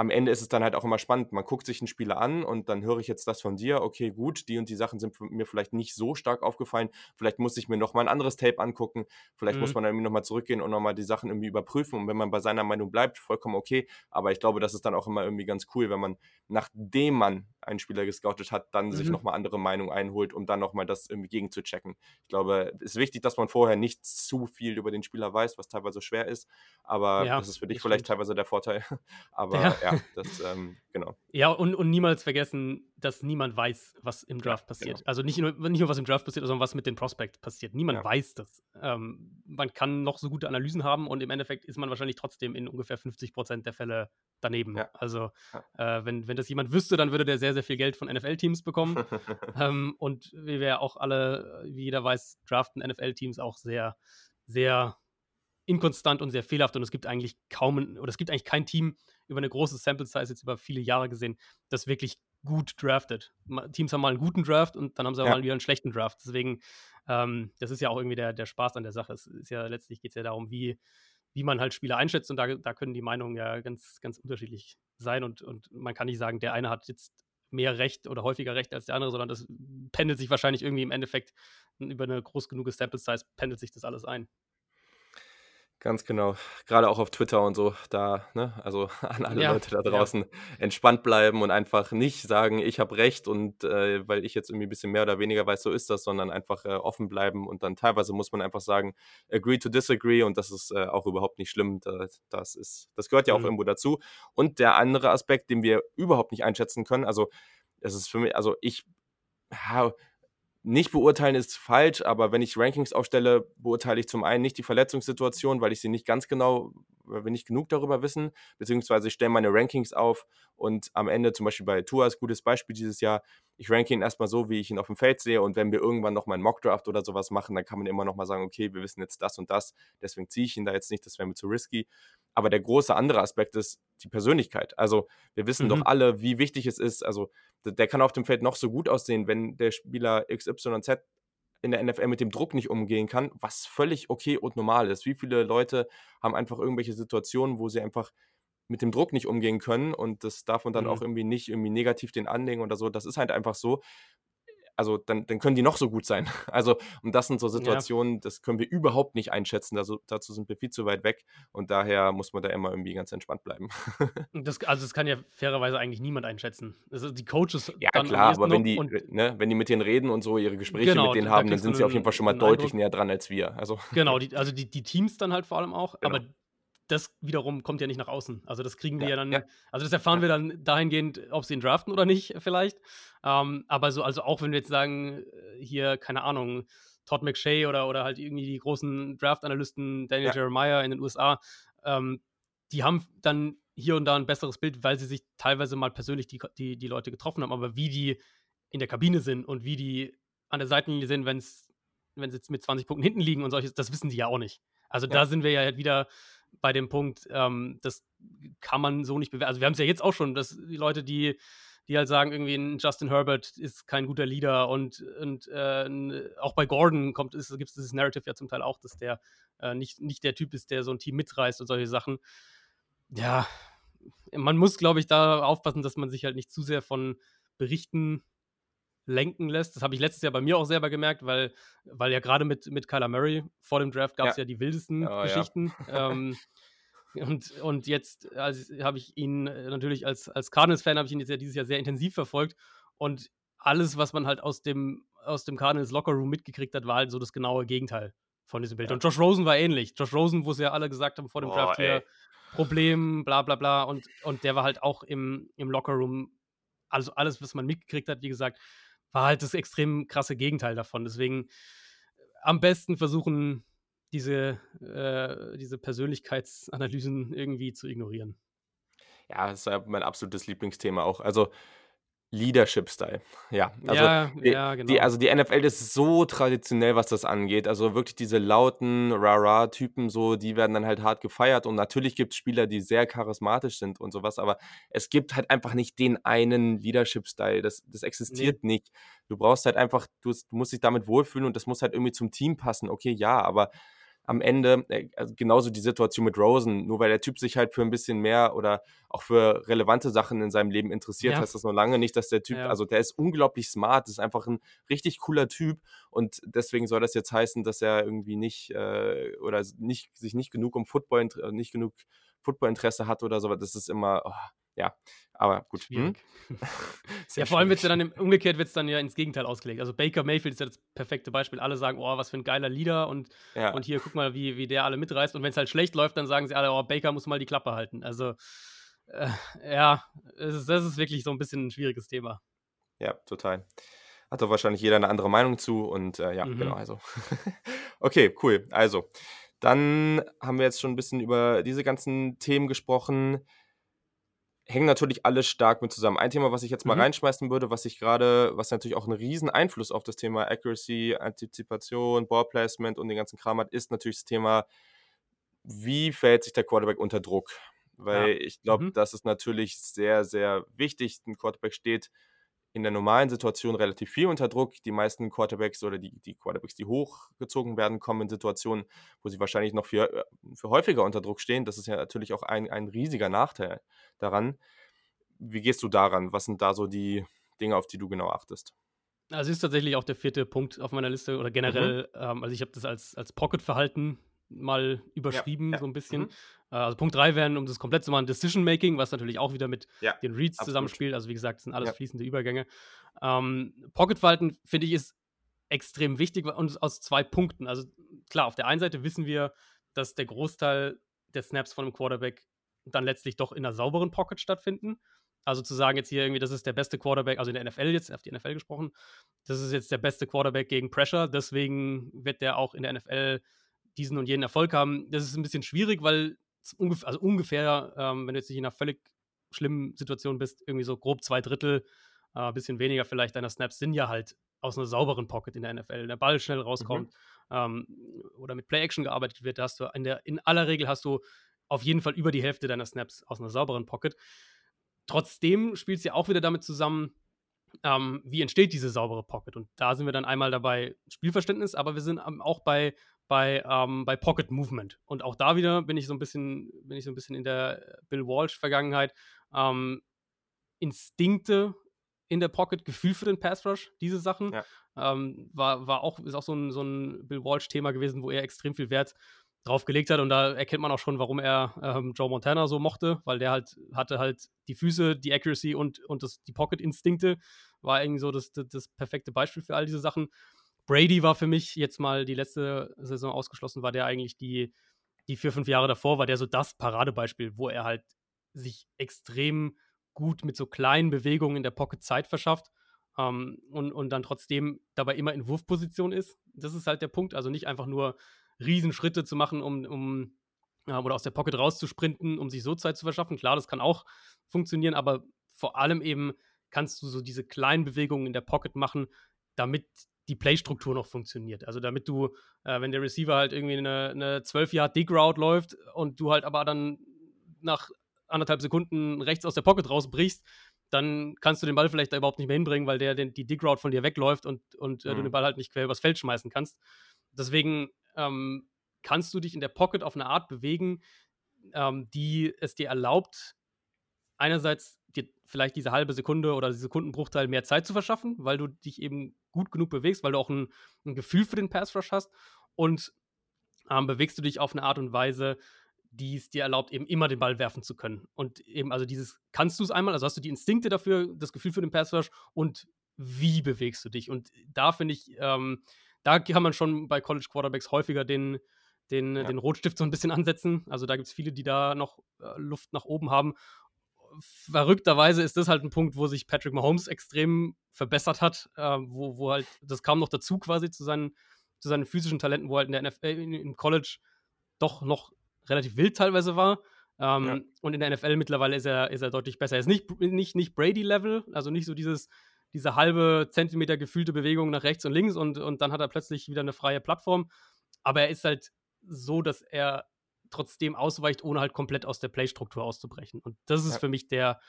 Speaker 1: am Ende ist es dann halt auch immer spannend. Man guckt sich einen Spieler an und dann höre ich jetzt das von dir. Okay, gut, die und die Sachen sind mir vielleicht nicht so stark aufgefallen. Vielleicht muss ich mir noch mal ein anderes Tape angucken. Vielleicht mhm. muss man dann irgendwie noch mal zurückgehen und noch mal die Sachen irgendwie überprüfen. Und wenn man bei seiner Meinung bleibt, vollkommen okay. Aber ich glaube, das ist dann auch immer irgendwie ganz cool, wenn man, nachdem man einen Spieler gescoutet hat, dann mhm. sich noch mal andere Meinungen einholt, um dann noch mal das irgendwie gegen zu checken. Ich glaube, es ist wichtig, dass man vorher nicht zu viel über den Spieler weiß, was teilweise schwer ist. Aber ja, das ist für dich vielleicht teilweise der Vorteil. Aber ja, ja ja, das, ähm, genau.
Speaker 2: Ja, und, und niemals vergessen, dass niemand weiß, was im Draft ja, passiert. Genau. Also nicht nur, nicht nur, was im Draft passiert, sondern was mit den Prospects passiert. Niemand ja. weiß das. Ähm, man kann noch so gute Analysen haben und im Endeffekt ist man wahrscheinlich trotzdem in ungefähr 50 Prozent der Fälle daneben. Ja. Also, äh, wenn, wenn das jemand wüsste, dann würde der sehr, sehr viel Geld von NFL-Teams bekommen. ähm, und wie wir auch alle, wie jeder weiß, draften NFL-Teams auch sehr, sehr inkonstant und sehr fehlerhaft und es gibt eigentlich kaum, oder es gibt eigentlich kein Team über eine große Sample Size jetzt über viele Jahre gesehen, das wirklich gut draftet. Teams haben mal einen guten Draft und dann haben sie auch ja. mal wieder einen schlechten Draft. Deswegen, ähm, das ist ja auch irgendwie der, der Spaß an der Sache. Es ist ja letztlich geht es ja darum, wie, wie man halt Spieler einschätzt und da, da können die Meinungen ja ganz, ganz unterschiedlich sein und, und man kann nicht sagen, der eine hat jetzt mehr Recht oder häufiger Recht als der andere, sondern das pendelt sich wahrscheinlich irgendwie im Endeffekt über eine groß genug Sample Size pendelt sich das alles ein.
Speaker 1: Ganz genau. Gerade auch auf Twitter und so, da, ne, also an alle Ja, Leute da ja. draußen entspannt bleiben und einfach nicht sagen, ich habe recht und äh, weil ich jetzt irgendwie ein bisschen mehr oder weniger weiß, so ist das, sondern einfach äh, offen bleiben und dann teilweise muss man einfach sagen, agree to disagree und das ist äh, auch überhaupt nicht schlimm. Das, das ist, das gehört ja auch Mhm. irgendwo dazu. Und der andere Aspekt, den wir überhaupt nicht einschätzen können, also es ist für mich, also ich, ja, nicht beurteilen ist falsch, aber wenn ich Rankings aufstelle, beurteile ich zum einen nicht die Verletzungssituation, weil ich sie nicht ganz genau, weil wir nicht genug darüber wissen, beziehungsweise ich stelle meine Rankings auf und am Ende, zum Beispiel bei Tuas, gutes Beispiel dieses Jahr, ich ranke ihn erstmal so, wie ich ihn auf dem Feld sehe und wenn wir irgendwann nochmal einen Mockdraft oder sowas machen, dann kann man immer nochmal sagen, okay, wir wissen jetzt das und das, deswegen ziehe ich ihn da jetzt nicht, das wäre mir zu risky. Aber der große andere Aspekt ist die Persönlichkeit. Also wir wissen mhm. doch alle, wie wichtig es ist. Also der kann auf dem Feld noch so gut aussehen, wenn der Spieler XYZ in der NFL mit dem Druck nicht umgehen kann, was völlig okay und normal ist. Wie viele Leute haben einfach irgendwelche Situationen, wo sie einfach mit dem Druck nicht umgehen können und das darf man dann mhm. auch irgendwie nicht irgendwie negativ den anlegen oder so. Das ist halt einfach so also dann, dann können die noch so gut sein. Also, und das sind so Situationen, ja. das können wir überhaupt nicht einschätzen. Also, dazu sind wir viel zu weit weg und daher muss man da immer irgendwie ganz entspannt bleiben.
Speaker 2: Das, also, das kann ja fairerweise eigentlich niemand einschätzen. Also, die Coaches.
Speaker 1: Ja, klar, aber wenn die, ne, wenn die mit denen reden und so ihre Gespräche genau, mit denen haben, dann sind sie auf jeden Fall schon mal deutlich Eindruck. näher dran als wir. Also.
Speaker 2: Genau, die, also die, die Teams dann halt vor allem auch. Genau. Aber das wiederum kommt ja nicht nach außen. Also das kriegen wir ja, ja dann, ja. also das erfahren ja. wir dann dahingehend, ob sie ihn draften oder nicht, vielleicht. Ähm, aber so, also auch wenn wir jetzt sagen, äh, hier, keine Ahnung, Todd McShay oder, oder halt irgendwie die großen Draft-Analysten, Daniel Jeremiah in den USA, ähm, die haben dann hier und da ein besseres Bild, weil sie sich teilweise mal persönlich die, die, die Leute getroffen haben, aber wie die in der Kabine sind und wie die an der Seitenlinie sind, wenn wenn sie jetzt mit 20 Punkten hinten liegen und solches, das wissen sie ja auch nicht. Also da sind wir ja halt wieder bei dem Punkt, ähm, das kann man so nicht bewerten. Also wir haben es ja jetzt auch schon, dass die Leute, die, die halt sagen, irgendwie ein Justin Herbert ist kein guter Leader und, und äh, auch bei Gordon kommt, gibt es dieses Narrative ja zum Teil auch, dass der äh, nicht, nicht der Typ ist, der so ein Team mitreißt und solche Sachen. Ja, man muss, glaube ich, da aufpassen, dass man sich halt nicht zu sehr von Berichten lenken lässt. Das habe ich letztes Jahr bei mir auch selber gemerkt, weil, weil ja gerade mit, mit Kyler Murray vor dem Draft gab es ja. ja. die wildesten oh, Geschichten. Ja. ähm, und, und jetzt also, habe ich ihn äh, natürlich als, als Cardinals-Fan habe ich ihn jetzt ja dieses Jahr sehr intensiv verfolgt. Und alles, was man halt aus dem, aus dem Cardinals Locker-Room mitgekriegt hat, war halt so das genaue Gegenteil von diesem Bild. Ja. Und Josh Rosen war ähnlich. Josh Rosen, wo sie ja alle gesagt haben vor dem oh, Draft hier, Problem, bla bla bla. Und, und der war halt auch im, im Locker-Room also alles, was man mitgekriegt hat, wie gesagt, war halt das extrem krasse Gegenteil davon. Deswegen am besten versuchen, diese, äh, diese Persönlichkeitsanalysen irgendwie zu ignorieren.
Speaker 1: Ja, das ist mein absolutes Lieblingsthema auch. Also Leadership-Style. Ja, also,
Speaker 2: Ja,
Speaker 1: die,
Speaker 2: ja,
Speaker 1: die,
Speaker 2: genau.
Speaker 1: also die NFL ist so traditionell, was das angeht. Also wirklich diese lauten Rah-Rah-Typen, so, die werden dann halt hart gefeiert. Und natürlich gibt es Spieler, die sehr charismatisch sind und sowas, aber es gibt halt einfach nicht den einen Leadership-Style. Das, das existiert nicht. Du brauchst halt einfach, du, du musst dich damit wohlfühlen und das muss halt irgendwie zum Team passen. Okay, ja, aber am Ende, äh, also genauso die Situation mit Rosen, nur weil der Typ sich halt für ein bisschen mehr oder auch für relevante Sachen in seinem Leben interessiert,
Speaker 2: Ja.
Speaker 1: heißt das noch lange nicht, dass der Typ,
Speaker 2: Ja.
Speaker 1: also der ist unglaublich smart, ist einfach ein richtig cooler Typ und deswegen soll das jetzt heißen, dass er irgendwie nicht äh, oder nicht, sich nicht genug um Football, äh, nicht genug Football-Interesse hat oder so, das ist immer, oh, ja, aber gut. Hm?
Speaker 2: Ja, vor allem wird es ja dann im, umgekehrt wird es dann ja ins Gegenteil ausgelegt. Also Baker Mayfield ist ja das perfekte Beispiel. Alle sagen, oh, was für ein geiler Leader und,
Speaker 1: Ja.
Speaker 2: und hier, guck mal, wie, wie der alle mitreißt. Und wenn es halt schlecht läuft, dann sagen sie alle, oh, Baker muss mal die Klappe halten. Also, äh, ja, ist, das ist wirklich so ein bisschen ein schwieriges Thema.
Speaker 1: Ja, total. Hat doch wahrscheinlich jeder eine andere Meinung zu und äh, ja,
Speaker 2: Mhm.
Speaker 1: genau, also. okay, cool. Also, dann haben wir jetzt schon ein bisschen über diese ganzen Themen gesprochen. Hängen natürlich alle stark mit zusammen. Ein Thema, was ich jetzt mal
Speaker 2: Mhm.
Speaker 1: reinschmeißen würde, was ich gerade, was natürlich auch einen riesen Einfluss auf das Thema Accuracy, Antizipation, Ballplacement und den ganzen Kram hat, ist natürlich das Thema, wie verhält sich der Quarterback unter Druck? Weil ich glaube,
Speaker 2: Mhm.
Speaker 1: das ist natürlich sehr, sehr wichtig. Ein Quarterback steht in der normalen Situation relativ viel unter Druck. Die meisten Quarterbacks oder die, die Quarterbacks, die hochgezogen werden, kommen in Situationen, wo sie wahrscheinlich noch viel, äh, viel häufiger unter Druck stehen. Das ist ja natürlich auch ein, ein riesiger Nachteil daran. Wie gehst du daran? Was sind da so die Dinge, auf die du genau achtest?
Speaker 2: Also ist tatsächlich auch der vierte Punkt auf meiner Liste oder
Speaker 1: Mhm.
Speaker 2: generell, ähm, also ich habe das als, als Pocket-Verhalten mal überschrieben,
Speaker 1: ja.
Speaker 2: so ein bisschen.
Speaker 1: Mhm.
Speaker 2: Äh, also Punkt 3 wären, um das komplett zu machen, Decision-Making, was natürlich auch wieder mit
Speaker 1: Ja,
Speaker 2: den Reads
Speaker 1: absolut.
Speaker 2: zusammenspielt. Also wie gesagt, das sind alles
Speaker 1: Ja.
Speaker 2: fließende Übergänge. Ähm, Pocket-Verhalten, finde ich, ist extrem wichtig und aus zwei Punkten. Also klar, auf der einen Seite wissen wir, dass der Großteil der Snaps von einem Quarterback dann letztlich doch in einer sauberen Pocket stattfinden. Also zu sagen jetzt hier irgendwie, das ist der beste Quarterback, also in der NFL jetzt, auf die NFL gesprochen, das ist jetzt der beste Quarterback gegen Pressure, deswegen wird der auch in der NFL diesen und jenen Erfolg haben. Das ist ein bisschen schwierig, weil ungefähr, also ungefähr, ähm, wenn du jetzt nicht in einer völlig schlimmen Situation bist, irgendwie so grob zwei Drittel, ein äh, bisschen weniger vielleicht deiner Snaps sind ja halt aus einer sauberen Pocket in der NFL. Der Ball schnell rauskommt
Speaker 1: Mhm.
Speaker 2: ähm, oder mit Play-Action gearbeitet wird, da hast du in, der, in aller Regel hast du auf jeden Fall über die Hälfte deiner Snaps aus einer sauberen Pocket. Trotzdem spielt es ja auch wieder damit zusammen, ähm, wie entsteht diese saubere Pocket. Und da sind wir dann einmal dabei Spielverständnis, aber wir sind ähm, auch bei, bei, ähm, bei Pocket Movement. Und auch da wieder bin ich so ein bisschen, bin ich so ein bisschen in der Bill Walsh-Vergangenheit. Ähm, Instinkte in der Pocket, Gefühl für den Pass Rush, diese Sachen.
Speaker 1: Ja.
Speaker 2: Ähm, war, war auch, ist auch so ein, so ein Bill Walsh-Thema gewesen, wo er extrem viel Wert drauf gelegt hat. Und da erkennt man auch schon, warum er ähm, Joe Montana so mochte, weil der halt hatte halt die Füße, die Accuracy und, und das, die Pocket-Instinkte. War irgendwie so das, das, das perfekte Beispiel für all diese Sachen. Brady war für mich jetzt mal die letzte Saison ausgeschlossen, war der eigentlich die, die vier, fünf Jahre davor, war der so das Paradebeispiel, wo er halt sich extrem gut mit so kleinen Bewegungen in der Pocket Zeit verschafft ähm, und, und dann trotzdem dabei immer in Wurfposition ist. Das ist halt der Punkt. Also nicht einfach nur Riesenschritte zu machen, um, um äh, oder aus der Pocket rauszusprinten, um sich so Zeit zu verschaffen. Klar, das kann auch funktionieren, aber vor allem eben kannst du so diese kleinen Bewegungen in der Pocket machen, damit die Playstruktur noch funktioniert. Also damit du, äh, wenn der Receiver halt irgendwie eine, eine 12 Yard Dig Route läuft und du halt aber dann nach anderthalb Sekunden rechts aus der Pocket rausbrichst, dann kannst du den Ball vielleicht da überhaupt nicht mehr hinbringen, weil der den, die Dig Route von dir wegläuft und, und äh,
Speaker 1: Mhm.
Speaker 2: du den Ball halt nicht quer übers Feld schmeißen kannst. Deswegen ähm, kannst du dich in der Pocket auf eine Art bewegen, ähm, die es dir erlaubt, einerseits dir vielleicht diese halbe Sekunde oder diese Sekundenbruchteil mehr Zeit zu verschaffen, weil du dich eben gut genug bewegst, weil du auch ein, ein Gefühl für den Pass Rush hast und ähm, bewegst du dich auf eine Art und Weise, die es dir erlaubt, eben immer den Ball werfen zu können. Und eben, also dieses, kannst du es einmal, also hast du die Instinkte dafür, das Gefühl für den Pass Rush und wie bewegst du dich? Und da finde ich, ähm, da kann man schon bei College Quarterbacks häufiger den, den,
Speaker 1: Ja.
Speaker 2: den Rotstift so ein bisschen ansetzen. Also da gibt es viele, die da noch äh, Luft nach oben haben. Verrückterweise ist das halt ein Punkt, wo sich Patrick Mahomes extrem verbessert hat, äh, wo, wo halt, das kam noch dazu quasi zu seinen, zu seinen physischen Talenten, wo halt in der NFL, äh, im College doch noch relativ wild teilweise war. Ähm, ja. Und in der NFL mittlerweile ist er, ist er deutlich besser. Er ist nicht, nicht, nicht Brady-Level, also nicht so dieses, diese halbe Zentimeter gefühlte Bewegung nach rechts und links und, und dann hat er plötzlich wieder eine freie Plattform. Aber er ist halt so, dass er trotzdem ausweicht, ohne halt komplett aus der Playstruktur auszubrechen. Und das ist ja. für mich der,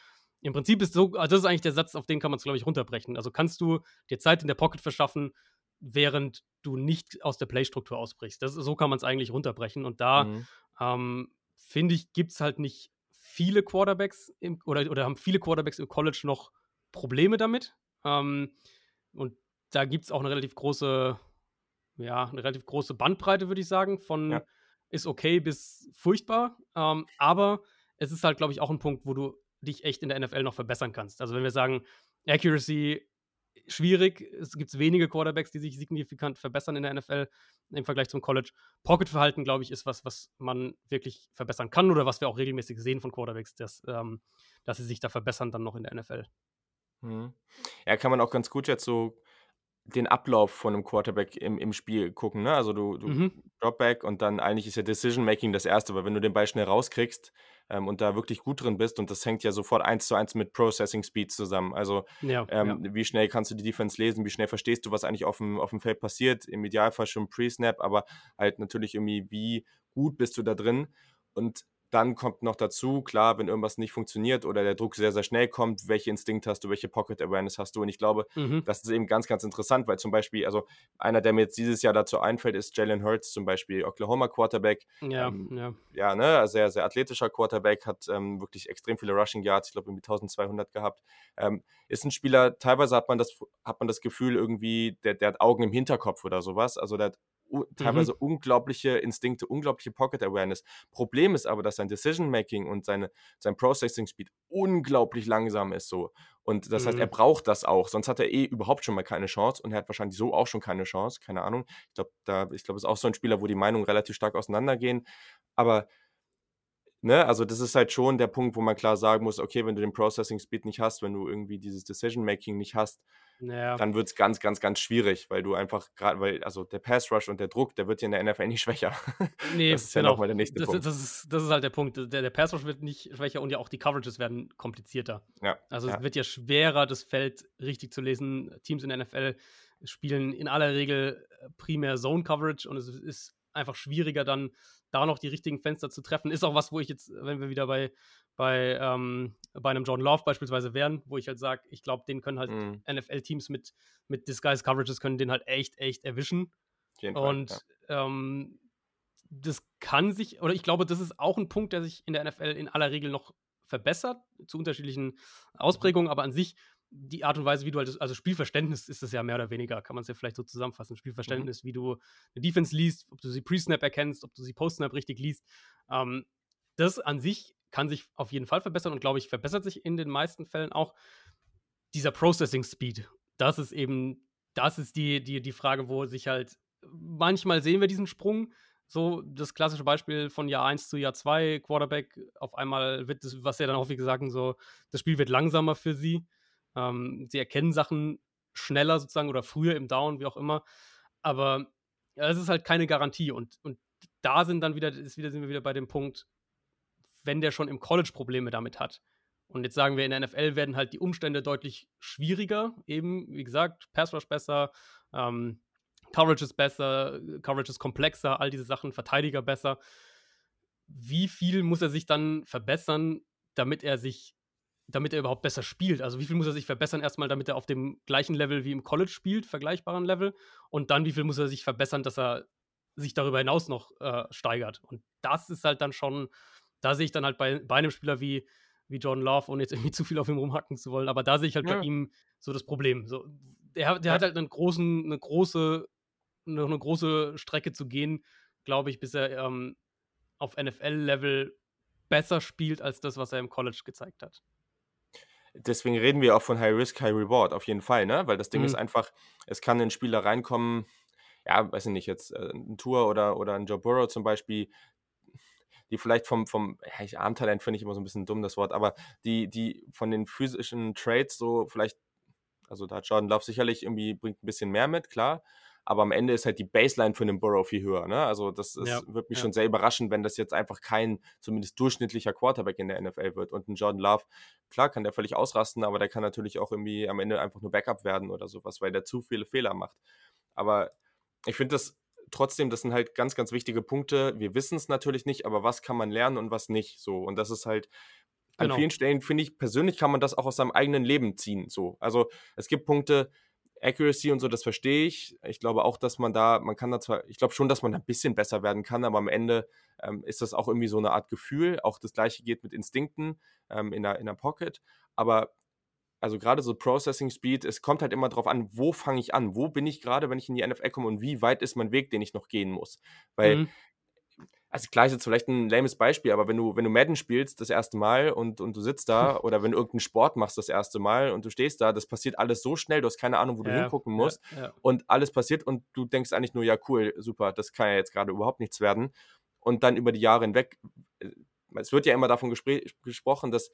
Speaker 2: im Prinzip ist so, also das ist eigentlich der Satz, auf den kann man es, glaube ich, runterbrechen. Also kannst du dir Zeit in der Pocket verschaffen, während du nicht aus der Playstruktur ausbrichst. Das, so kann man es eigentlich runterbrechen. Und da, mhm. ähm, finde ich, gibt es halt nicht viele Quarterbacks im, oder, oder haben viele Quarterbacks im College noch Probleme damit. Ähm, und da gibt es auch eine relativ große, ja, eine relativ große Bandbreite, würde ich sagen, von ja. Ist okay bis furchtbar. Ähm, aber es ist halt, glaube ich, auch ein Punkt, wo du dich echt in der NFL noch verbessern kannst. Also wenn wir sagen, Accuracy schwierig, es gibt wenige Quarterbacks, die sich signifikant verbessern in der NFL im Vergleich zum College. Pocket-Verhalten, glaube ich, ist was, was man wirklich verbessern kann oder was wir auch regelmäßig sehen von Quarterbacks, dass, ähm, dass sie sich da verbessern dann noch in der NFL.
Speaker 1: Mhm. Ja, kann man auch ganz gut jetzt so den Ablauf von einem Quarterback im im Spiel gucken, ne? Also, du du Mhm. Dropback und dann eigentlich ist ja Decision Making das Erste, weil wenn du den Ball schnell rauskriegst, ähm, und da wirklich gut drin bist und das hängt ja sofort eins zu eins mit Processing Speed zusammen. Also, Ja, ja. ähm, wie schnell kannst du die Defense lesen, wie schnell verstehst du, was eigentlich auf dem auf dem Feld passiert, im Idealfall schon Pre-Snap, aber halt natürlich irgendwie, wie gut bist du da drin? Und dann kommt noch dazu, klar, wenn irgendwas nicht funktioniert oder der Druck sehr, sehr schnell kommt, welche Instinkt hast du, welche Pocket Awareness hast du? Und ich glaube, mhm. das ist eben ganz, ganz interessant, weil zum Beispiel, also einer, der mir jetzt dieses Jahr dazu einfällt, ist Jalen Hurts, zum Beispiel Oklahoma Quarterback.
Speaker 2: Ja, ähm, ja.
Speaker 1: ja, ne, sehr, sehr athletischer Quarterback, hat ähm, wirklich extrem viele Rushing Yards, ich glaube irgendwie 1200 gehabt. Ähm, ist ein Spieler, teilweise hat man das, hat man das Gefühl irgendwie, der, der hat Augen im Hinterkopf oder sowas. Also der hat teilweise mhm. unglaubliche Instinkte, unglaubliche Pocket Awareness. Problem ist aber, dass sein Decision Making und seine, sein Processing Speed unglaublich langsam ist so. Und das mhm. heißt, er mhm. braucht das auch, sonst hat er eh überhaupt schon mal keine Chance und er hat wahrscheinlich so auch schon keine Chance, keine Ahnung. Ich glaube, da, ich glaube, es ist auch so ein Spieler, wo die Meinungen relativ stark auseinandergehen. Aber Ne, also das ist halt schon der Punkt, wo man klar sagen muss, okay, wenn du den Processing Speed nicht hast, wenn du irgendwie dieses Decision Making nicht hast, ja. dann wird es ganz, ganz, ganz schwierig, weil du einfach gerade, weil, also der Pass Rush und der Druck, der wird hier in der NFL nicht schwächer.
Speaker 2: Nee, das ist genau. ja nochmal der nächste das, Punkt. Das ist, das ist halt der Punkt. Der, der Pass Rush wird nicht schwächer und ja auch die Coverages werden komplizierter. Ja. Also es ja. wird ja schwerer, das Feld richtig zu lesen. Teams in der NFL spielen in aller Regel äh, primär Zone Coverage und es ist einfach schwieriger dann da noch die richtigen Fenster zu treffen, ist auch was, wo ich jetzt, wenn wir wieder bei, bei, ähm, bei einem Jordan Love beispielsweise wären, wo ich halt sage, ich glaube, den können halt mhm. NFL-Teams mit, mit Disguise Coverages können den halt echt, echt erwischen. Und Fall, ja. ähm, das kann sich, oder ich glaube, das ist auch ein Punkt, der sich in der NFL in aller Regel noch verbessert, zu unterschiedlichen Ausprägungen, aber an sich die Art und Weise, wie du halt, also Spielverständnis ist es ja mehr oder weniger, kann man es ja vielleicht so zusammenfassen. Mhm. Spielverständnis, mhm. wie du eine Defense liest, ob du sie Pre-Snap erkennst, ob du sie Post-Snap richtig liest. Ähm, das an sich kann sich auf jeden Fall verbessern und glaube ich, verbessert sich in den meisten Fällen auch dieser Processing Speed. Das ist eben, das ist die, die, die Frage, wo sich halt manchmal sehen wir diesen Sprung. So das klassische Beispiel von Jahr 1 zu Jahr 2, Quarterback, auf einmal wird das, was ja dann häufig sagen, so, das Spiel wird langsamer für sie. Ähm, sie erkennen Sachen schneller sozusagen oder früher im Down, wie auch immer. Aber es ist halt keine Garantie. Und, und da sind dann wieder, ist wieder, sind wir wieder bei dem Punkt, wenn der schon im College Probleme damit hat. Und jetzt sagen wir, in der NFL werden halt die Umstände deutlich schwieriger. Eben, wie gesagt, Pass Rush besser, ähm, Coverage ist besser, Coverage ist komplexer, all diese Sachen, Verteidiger besser. Wie viel muss er sich dann verbessern, damit er sich damit er überhaupt besser spielt. Also wie viel muss er sich verbessern erstmal, damit er auf dem gleichen Level wie im College spielt, vergleichbaren Level. Und dann wie viel muss er sich verbessern, dass er sich darüber hinaus noch äh, steigert. Und das ist halt dann schon, da sehe ich dann halt bei, bei einem Spieler wie, wie John Love, ohne jetzt irgendwie zu viel auf ihm rumhacken zu wollen, aber da sehe ich halt ja. bei ihm so das Problem. So, der, der ja. hat halt einen großen, eine große, eine, eine große Strecke zu gehen, glaube ich, bis er ähm, auf NFL-Level besser spielt als das, was er im College gezeigt hat
Speaker 1: deswegen reden wir auch von High Risk, High Reward auf jeden Fall, ne? Weil das Ding mhm. ist einfach, es kann ein Spieler reinkommen, ja, weiß ich nicht, jetzt äh, ein Tour oder, oder ein Joe Burrow zum Beispiel, die vielleicht vom, vom ja, Armtalent finde ich immer so ein bisschen dumm, das Wort, aber die, die von den physischen Trades so vielleicht, also da hat Jordan Love sicherlich irgendwie, bringt ein bisschen mehr mit, klar, aber am Ende ist halt die Baseline für einen Burrow viel höher. Ne? Also das ist, ja, wird mich ja. schon sehr überraschen, wenn das jetzt einfach kein zumindest durchschnittlicher Quarterback in der NFL wird. Und ein Jordan Love, klar kann der völlig ausrasten, aber der kann natürlich auch irgendwie am Ende einfach nur Backup werden oder sowas, weil der zu viele Fehler macht. Aber ich finde das trotzdem, das sind halt ganz, ganz wichtige Punkte. Wir wissen es natürlich nicht, aber was kann man lernen und was nicht. So. Und das ist halt an genau. vielen Stellen, finde ich, persönlich kann man das auch aus seinem eigenen Leben ziehen. So. Also es gibt Punkte, Accuracy und so, das verstehe ich. Ich glaube auch, dass man da, man kann da zwar, ich glaube schon, dass man ein bisschen besser werden kann, aber am Ende ähm, ist das auch irgendwie so eine Art Gefühl. Auch das gleiche geht mit Instinkten ähm, in, der, in der Pocket. Aber also gerade so Processing Speed, es kommt halt immer darauf an, wo fange ich an? Wo bin ich gerade, wenn ich in die NFL komme und wie weit ist mein Weg, den ich noch gehen muss? Weil mhm also klar ist jetzt vielleicht ein lames Beispiel, aber wenn du, wenn du Madden spielst das erste Mal und, und du sitzt da oder wenn du irgendeinen Sport machst das erste Mal und du stehst da, das passiert alles so schnell, du hast keine Ahnung, wo du hingucken musst ja, ja. und alles passiert und du denkst eigentlich nur, ja cool, super, das kann ja jetzt gerade überhaupt nichts werden und dann über die Jahre hinweg, äh, es wird ja immer davon gesprochen, dass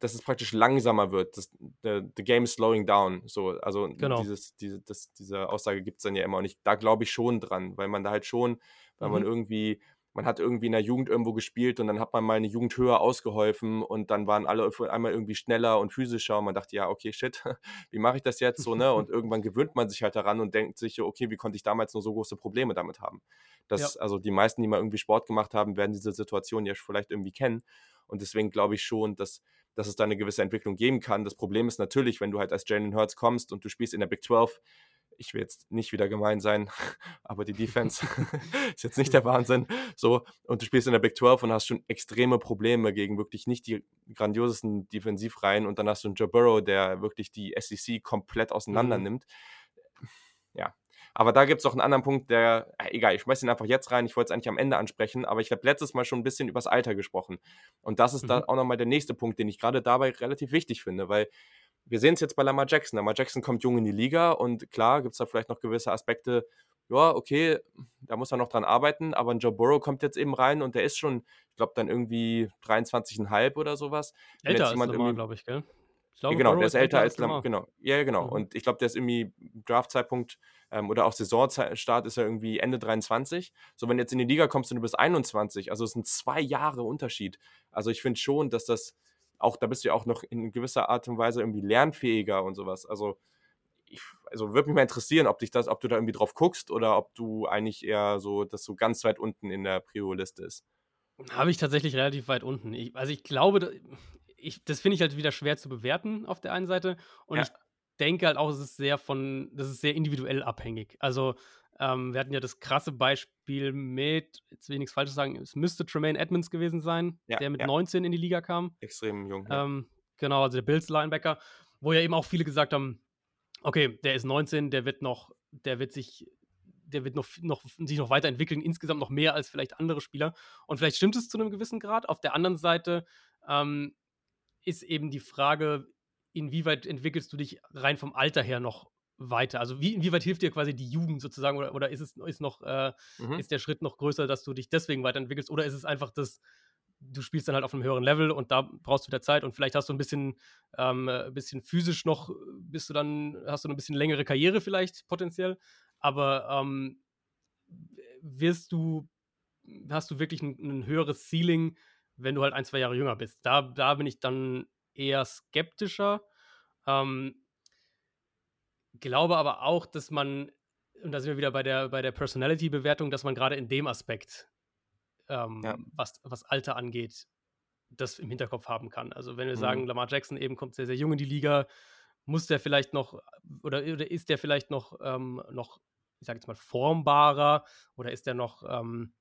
Speaker 1: dass es praktisch langsamer wird. Das, the, the game is slowing down. So, also genau. dieses, diese, das, diese Aussage gibt es dann ja immer. Und ich, da glaube ich schon dran, weil man da halt schon, weil mhm. man irgendwie man hat irgendwie in der Jugend irgendwo gespielt und dann hat man mal eine Jugend höher ausgeholfen und dann waren alle einmal irgendwie schneller und physischer und man dachte, ja, okay, shit, wie mache ich das jetzt so, ne? Und irgendwann gewöhnt man sich halt daran und denkt sich, okay, wie konnte ich damals nur so große Probleme damit haben? Das, ja. also die meisten, die mal irgendwie Sport gemacht haben, werden diese Situation ja vielleicht irgendwie kennen und deswegen glaube ich schon, dass dass es da eine gewisse Entwicklung geben kann. Das Problem ist natürlich, wenn du halt als Jalen Hurts kommst und du spielst in der Big 12, ich will jetzt nicht wieder gemein sein, aber die Defense ist jetzt nicht der Wahnsinn. So, und du spielst in der Big 12 und hast schon extreme Probleme gegen wirklich nicht die grandiosesten Defensivreihen und dann hast du einen Joe Burrow, der wirklich die SEC komplett auseinander mhm. nimmt. Ja, aber da gibt es auch einen anderen Punkt, der, äh, egal, ich schmeiße ihn einfach jetzt rein, ich wollte es eigentlich am Ende ansprechen, aber ich habe letztes Mal schon ein bisschen übers Alter gesprochen. Und das ist mhm. dann auch nochmal der nächste Punkt, den ich gerade dabei relativ wichtig finde, weil wir sehen es jetzt bei Lamar Jackson. Lamar Jackson kommt jung in die Liga und klar gibt es da vielleicht noch gewisse Aspekte, ja, okay, da muss er noch dran arbeiten, aber ein Joe Burrow kommt jetzt eben rein und der ist schon, ich glaube, dann irgendwie 23,5 oder sowas.
Speaker 2: Älter als Lamar, glaube ich, gell?
Speaker 1: Ich glaube, genau, Burrow der ist älter als Lamar. Genau, ja, genau. Mhm. Und ich glaube, der ist irgendwie Draftzeitpunkt ähm, oder auch Saisonstart ist ja irgendwie Ende 23. So, wenn du jetzt in die Liga kommst und du bist 21, also es sind zwei Jahre Unterschied. Also ich finde schon, dass das auch, da bist du ja auch noch in gewisser Art und Weise irgendwie lernfähiger und sowas. Also, ich, also würde mich mal interessieren, ob dich das, ob du da irgendwie drauf guckst oder ob du eigentlich eher so, dass so ganz weit unten in der Prio-Liste ist.
Speaker 2: Habe ich tatsächlich relativ weit unten. Ich, also ich glaube, ich, das finde ich halt wieder schwer zu bewerten auf der einen Seite. Und ja. ich denke halt auch, es ist sehr von, das ist sehr individuell abhängig. Also ähm, wir hatten ja das krasse Beispiel mit, jetzt will ich nichts Falsches sagen, es müsste Tremaine Edmonds gewesen sein, ja, der mit ja. 19 in die Liga kam.
Speaker 1: Extrem jung.
Speaker 2: Ja. Ähm, genau, also der Bills-Linebacker, wo ja eben auch viele gesagt haben, okay, der ist 19, der wird noch, der wird sich, der wird noch, noch, sich noch weiterentwickeln, insgesamt noch mehr als vielleicht andere Spieler. Und vielleicht stimmt es zu einem gewissen Grad. Auf der anderen Seite ähm, ist eben die Frage, inwieweit entwickelst du dich rein vom Alter her noch weiter? Also wie, inwieweit hilft dir quasi die Jugend sozusagen oder, oder ist es ist noch äh, mhm. ist der Schritt noch größer, dass du dich deswegen weiterentwickelst oder ist es einfach das du spielst dann halt auf einem höheren Level und da brauchst du wieder Zeit und vielleicht hast du ein bisschen, ähm, ein bisschen physisch noch, bist du dann, hast du ein bisschen längere Karriere vielleicht potenziell, aber ähm, wirst du, hast du wirklich ein, ein, höheres Ceiling, wenn du halt ein, zwei Jahre jünger bist. Da, da bin ich dann eher skeptischer. Ähm, glaube aber auch, dass man, und da sind wir wieder bei der, bei der Personality-Bewertung, dass man gerade in dem Aspekt, ähm, ja. was, was Alter angeht, das im Hinterkopf haben kann. Also wenn wir mhm. sagen, Lamar Jackson eben kommt sehr, sehr jung in die Liga, muss der vielleicht noch, oder, oder ist der vielleicht noch, ähm, noch, ich sage jetzt mal, formbarer oder ist der noch, ähm,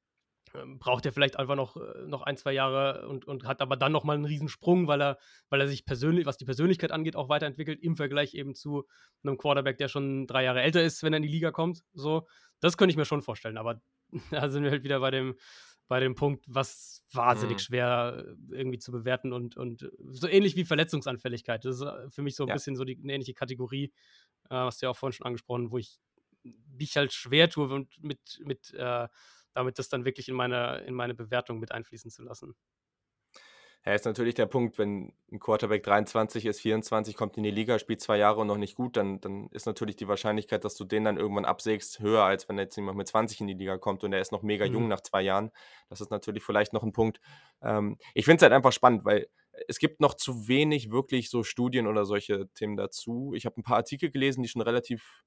Speaker 2: braucht er vielleicht einfach noch, äh, noch ein, zwei Jahre und, und hat aber dann nochmal einen Riesensprung, weil er, weil er sich persönlich, was die Persönlichkeit angeht, auch weiterentwickelt, im Vergleich eben zu einem Quarterback, der schon drei Jahre älter ist, wenn er in die Liga kommt. So, das könnte ich mir schon vorstellen, aber da sind wir halt wieder bei dem, bei dem Punkt, was wahnsinnig mhm. schwer äh, irgendwie zu bewerten und, und so ähnlich wie Verletzungsanfälligkeit. Das ist äh, für mich so ein ja. bisschen so die, eine ähnliche Kategorie, äh, was du ja auch vorhin schon angesprochen, wo ich mich halt schwer tue und mit, mit äh, damit das dann wirklich in meine, in meine Bewertung mit einfließen zu lassen.
Speaker 1: Ja, ist natürlich der Punkt, wenn ein Quarterback 23 ist, 24, kommt in die Liga, spielt zwei Jahre und noch nicht gut, dann, dann ist natürlich die Wahrscheinlichkeit, dass du den dann irgendwann absägst, höher, als wenn jetzt jemand mit 20 in die Liga kommt und er ist noch mega mhm. jung nach zwei Jahren. Das ist natürlich vielleicht noch ein Punkt. Ähm, ich finde es halt einfach spannend, weil es gibt noch zu wenig wirklich so Studien oder solche Themen dazu. Ich habe ein paar Artikel gelesen, die schon relativ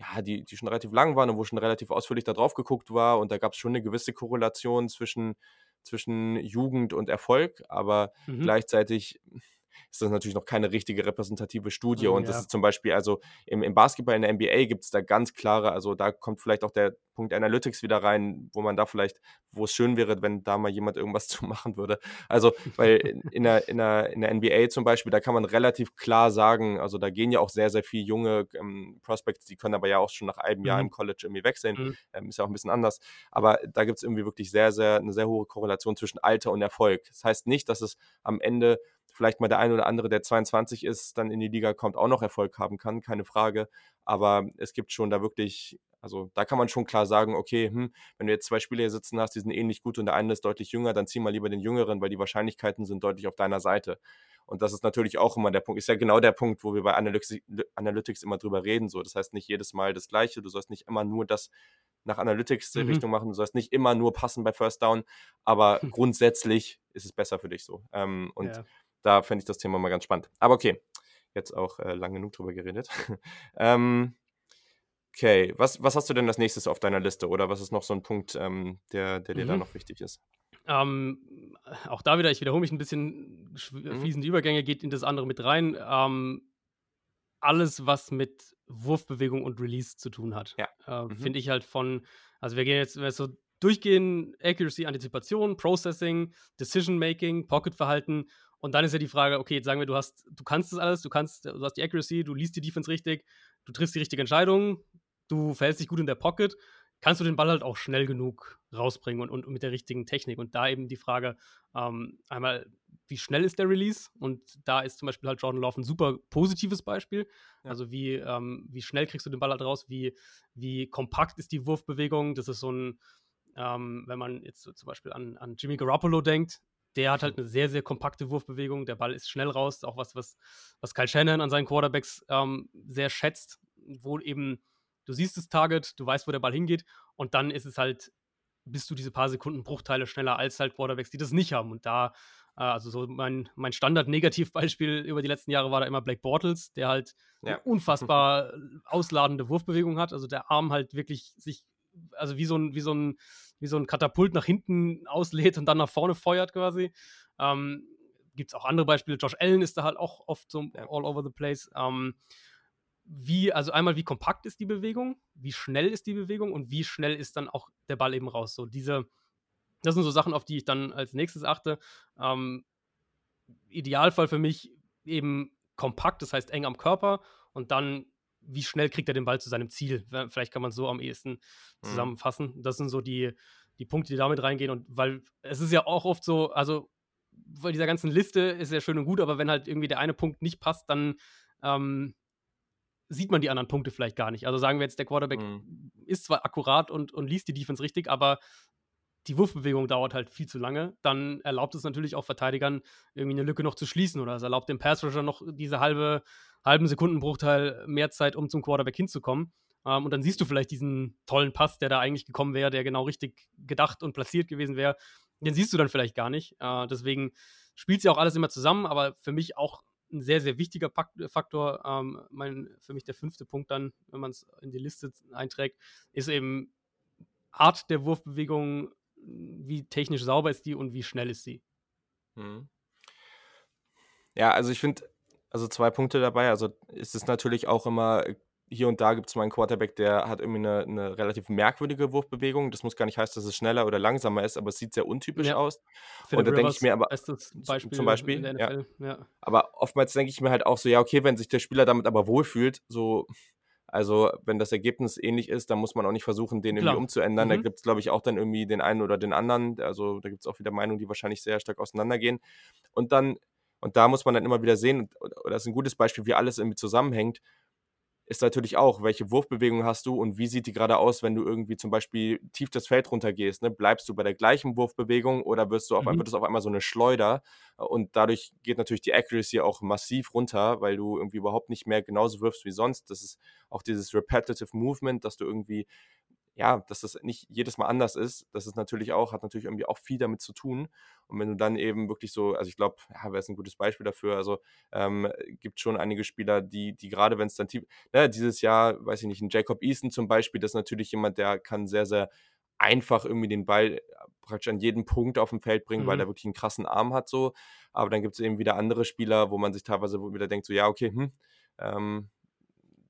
Speaker 1: ja, die, die schon relativ lang waren und wo schon relativ ausführlich da drauf geguckt war. Und da gab es schon eine gewisse Korrelation zwischen, zwischen Jugend und Erfolg, aber mhm. gleichzeitig ist das natürlich noch keine richtige repräsentative Studie. Mhm, und das ist zum Beispiel, also im, im Basketball in der NBA gibt es da ganz klare, also da kommt vielleicht auch der Punkt Analytics wieder rein, wo man da vielleicht, wo es schön wäre, wenn da mal jemand irgendwas zu machen würde. Also, weil in der, in der, in der NBA zum Beispiel, da kann man relativ klar sagen, also da gehen ja auch sehr, sehr viele junge ähm, Prospects, die können aber ja auch schon nach einem Jahr mhm. im College irgendwie wechseln. Mhm. Ähm, ist ja auch ein bisschen anders. Aber da gibt es irgendwie wirklich sehr, sehr, eine sehr hohe Korrelation zwischen Alter und Erfolg. Das heißt nicht, dass es am Ende vielleicht mal der eine oder andere, der 22 ist, dann in die Liga kommt, auch noch Erfolg haben kann, keine Frage. Aber es gibt schon da wirklich, also da kann man schon klar sagen, okay, hm, wenn du jetzt zwei Spieler hier sitzen hast, die sind ähnlich gut und der eine ist deutlich jünger, dann zieh mal lieber den Jüngeren, weil die Wahrscheinlichkeiten sind deutlich auf deiner Seite. Und das ist natürlich auch immer der Punkt, ist ja genau der Punkt, wo wir bei Analytics, Analytics immer drüber reden. So. Das heißt nicht jedes Mal das Gleiche, du sollst nicht immer nur das nach Analytics-Richtung mhm. machen, du sollst nicht immer nur passen bei First Down, aber grundsätzlich ist es besser für dich so. Ähm, und ja da fände ich das Thema mal ganz spannend. Aber okay, jetzt auch äh, lang genug drüber geredet. ähm, okay, was, was hast du denn als nächstes auf deiner Liste oder was ist noch so ein Punkt, ähm, der, der dir mhm. da noch wichtig ist?
Speaker 2: Ähm, auch da wieder, ich wiederhole mich ein bisschen, mhm. fließende Übergänge geht in das andere mit rein. Ähm, alles, was mit Wurfbewegung und Release zu tun hat, ja. äh, mhm. finde ich halt von, also wir gehen jetzt so durchgehen, Accuracy, Antizipation, Processing, Decision Making, Pocket Verhalten und dann ist ja die Frage, okay, jetzt sagen wir, du hast, du kannst das alles, du kannst, du hast die Accuracy, du liest die Defense richtig, du triffst die richtige Entscheidung, du verhältst dich gut in der Pocket, kannst du den Ball halt auch schnell genug rausbringen und, und, und mit der richtigen Technik. Und da eben die Frage, ähm, einmal, wie schnell ist der Release? Und da ist zum Beispiel halt Jordan Love ein super positives Beispiel. Ja. Also wie, ähm, wie schnell kriegst du den Ball halt raus, wie, wie kompakt ist die Wurfbewegung. Das ist so ein, ähm, wenn man jetzt so zum Beispiel an, an Jimmy Garoppolo denkt, der hat halt eine sehr, sehr kompakte Wurfbewegung. Der Ball ist schnell raus. Auch was, was, was Kyle Shannon an seinen Quarterbacks ähm, sehr schätzt, wo eben du siehst das Target, du weißt, wo der Ball hingeht und dann ist es halt, bist du diese paar Sekunden Bruchteile schneller als halt Quarterbacks, die das nicht haben. Und da, äh, also so mein, mein Standard-Negativbeispiel über die letzten Jahre war da immer Blake Bortles, der halt ja. eine unfassbar ausladende Wurfbewegung hat. Also der Arm halt wirklich sich, also wie so ein, wie so ein wie so ein Katapult nach hinten auslädt und dann nach vorne feuert quasi. Ähm, Gibt es auch andere Beispiele. Josh Allen ist da halt auch oft so all over the place. Ähm, wie, also einmal, wie kompakt ist die Bewegung, wie schnell ist die Bewegung und wie schnell ist dann auch der Ball eben raus. So diese, das sind so Sachen, auf die ich dann als nächstes achte. Ähm, Idealfall für mich eben kompakt, das heißt eng am Körper und dann wie schnell kriegt er den Ball zu seinem Ziel? Vielleicht kann man es so am ehesten mhm. zusammenfassen. Mhm. Das sind so die, die Punkte, die damit reingehen. Und weil es ist ja auch oft so, also bei dieser ganzen Liste ist ja schön und gut, aber wenn halt irgendwie der eine Punkt nicht passt, dann ähm, sieht man die anderen Punkte vielleicht gar nicht. Also sagen wir jetzt, der Quarterback mhm. ist zwar akkurat und, und liest die Defense richtig, aber die Wurfbewegung dauert halt viel zu lange, dann erlaubt es natürlich auch Verteidigern, irgendwie eine Lücke noch zu schließen oder es erlaubt dem Pass Rusher noch diese halbe, halben Sekundenbruchteil mehr Zeit, um zum Quarterback hinzukommen. Ähm, und dann siehst du vielleicht diesen tollen Pass, der da eigentlich gekommen wäre, der genau richtig gedacht und platziert gewesen wäre. Den siehst du dann vielleicht gar nicht. Äh, deswegen spielt sie auch alles immer zusammen, aber für mich auch ein sehr, sehr wichtiger Faktor. Ähm, mein, für mich der fünfte Punkt dann, wenn man es in die Liste einträgt, ist eben Art der Wurfbewegung, wie technisch sauber ist die und wie schnell ist sie?
Speaker 1: Hm. Ja, also ich finde, also zwei Punkte dabei. Also ist es natürlich auch immer, hier und da gibt es mal einen Quarterback, der hat irgendwie eine, eine, relativ merkwürdige Wurfbewegung. Das muss gar nicht heißen, dass es schneller oder langsamer ist, aber es sieht sehr untypisch ja. aus.
Speaker 2: Philip und da denke ich mir aber,
Speaker 1: Beispiel zum Beispiel, ja. ja. aber oftmals denke ich mir halt auch so, ja, okay, wenn sich der Spieler damit aber wohlfühlt, so also, wenn das Ergebnis ähnlich ist, dann muss man auch nicht versuchen, den irgendwie Klar. umzuändern. Mhm. Da gibt es, glaube ich, auch dann irgendwie den einen oder den anderen. Also, da gibt es auch wieder Meinungen, die wahrscheinlich sehr stark auseinandergehen. Und dann, und da muss man dann immer wieder sehen, oder das ist ein gutes Beispiel, wie alles irgendwie zusammenhängt. Ist natürlich auch, welche Wurfbewegung hast du und wie sieht die gerade aus, wenn du irgendwie zum Beispiel tief das Feld runtergehst. Ne? Bleibst du bei der gleichen Wurfbewegung oder wirst du auf, mhm. wird es auf einmal so eine Schleuder und dadurch geht natürlich die Accuracy auch massiv runter, weil du irgendwie überhaupt nicht mehr genauso wirfst wie sonst. Das ist auch dieses Repetitive Movement, dass du irgendwie ja, dass das nicht jedes Mal anders ist, das ist natürlich auch, hat natürlich irgendwie auch viel damit zu tun. Und wenn du dann eben wirklich so, also ich glaube, ja, wäre es ein gutes Beispiel dafür. Also ähm, gibt schon einige Spieler, die, die gerade wenn es dann tief, ne, dieses Jahr, weiß ich nicht, ein Jacob Easton zum Beispiel, das ist natürlich jemand, der kann sehr, sehr einfach irgendwie den Ball äh, praktisch an jeden Punkt auf dem Feld bringen, mhm. weil er wirklich einen krassen Arm hat so. Aber dann gibt es eben wieder andere Spieler, wo man sich teilweise wieder denkt, so ja, okay, hm, ähm,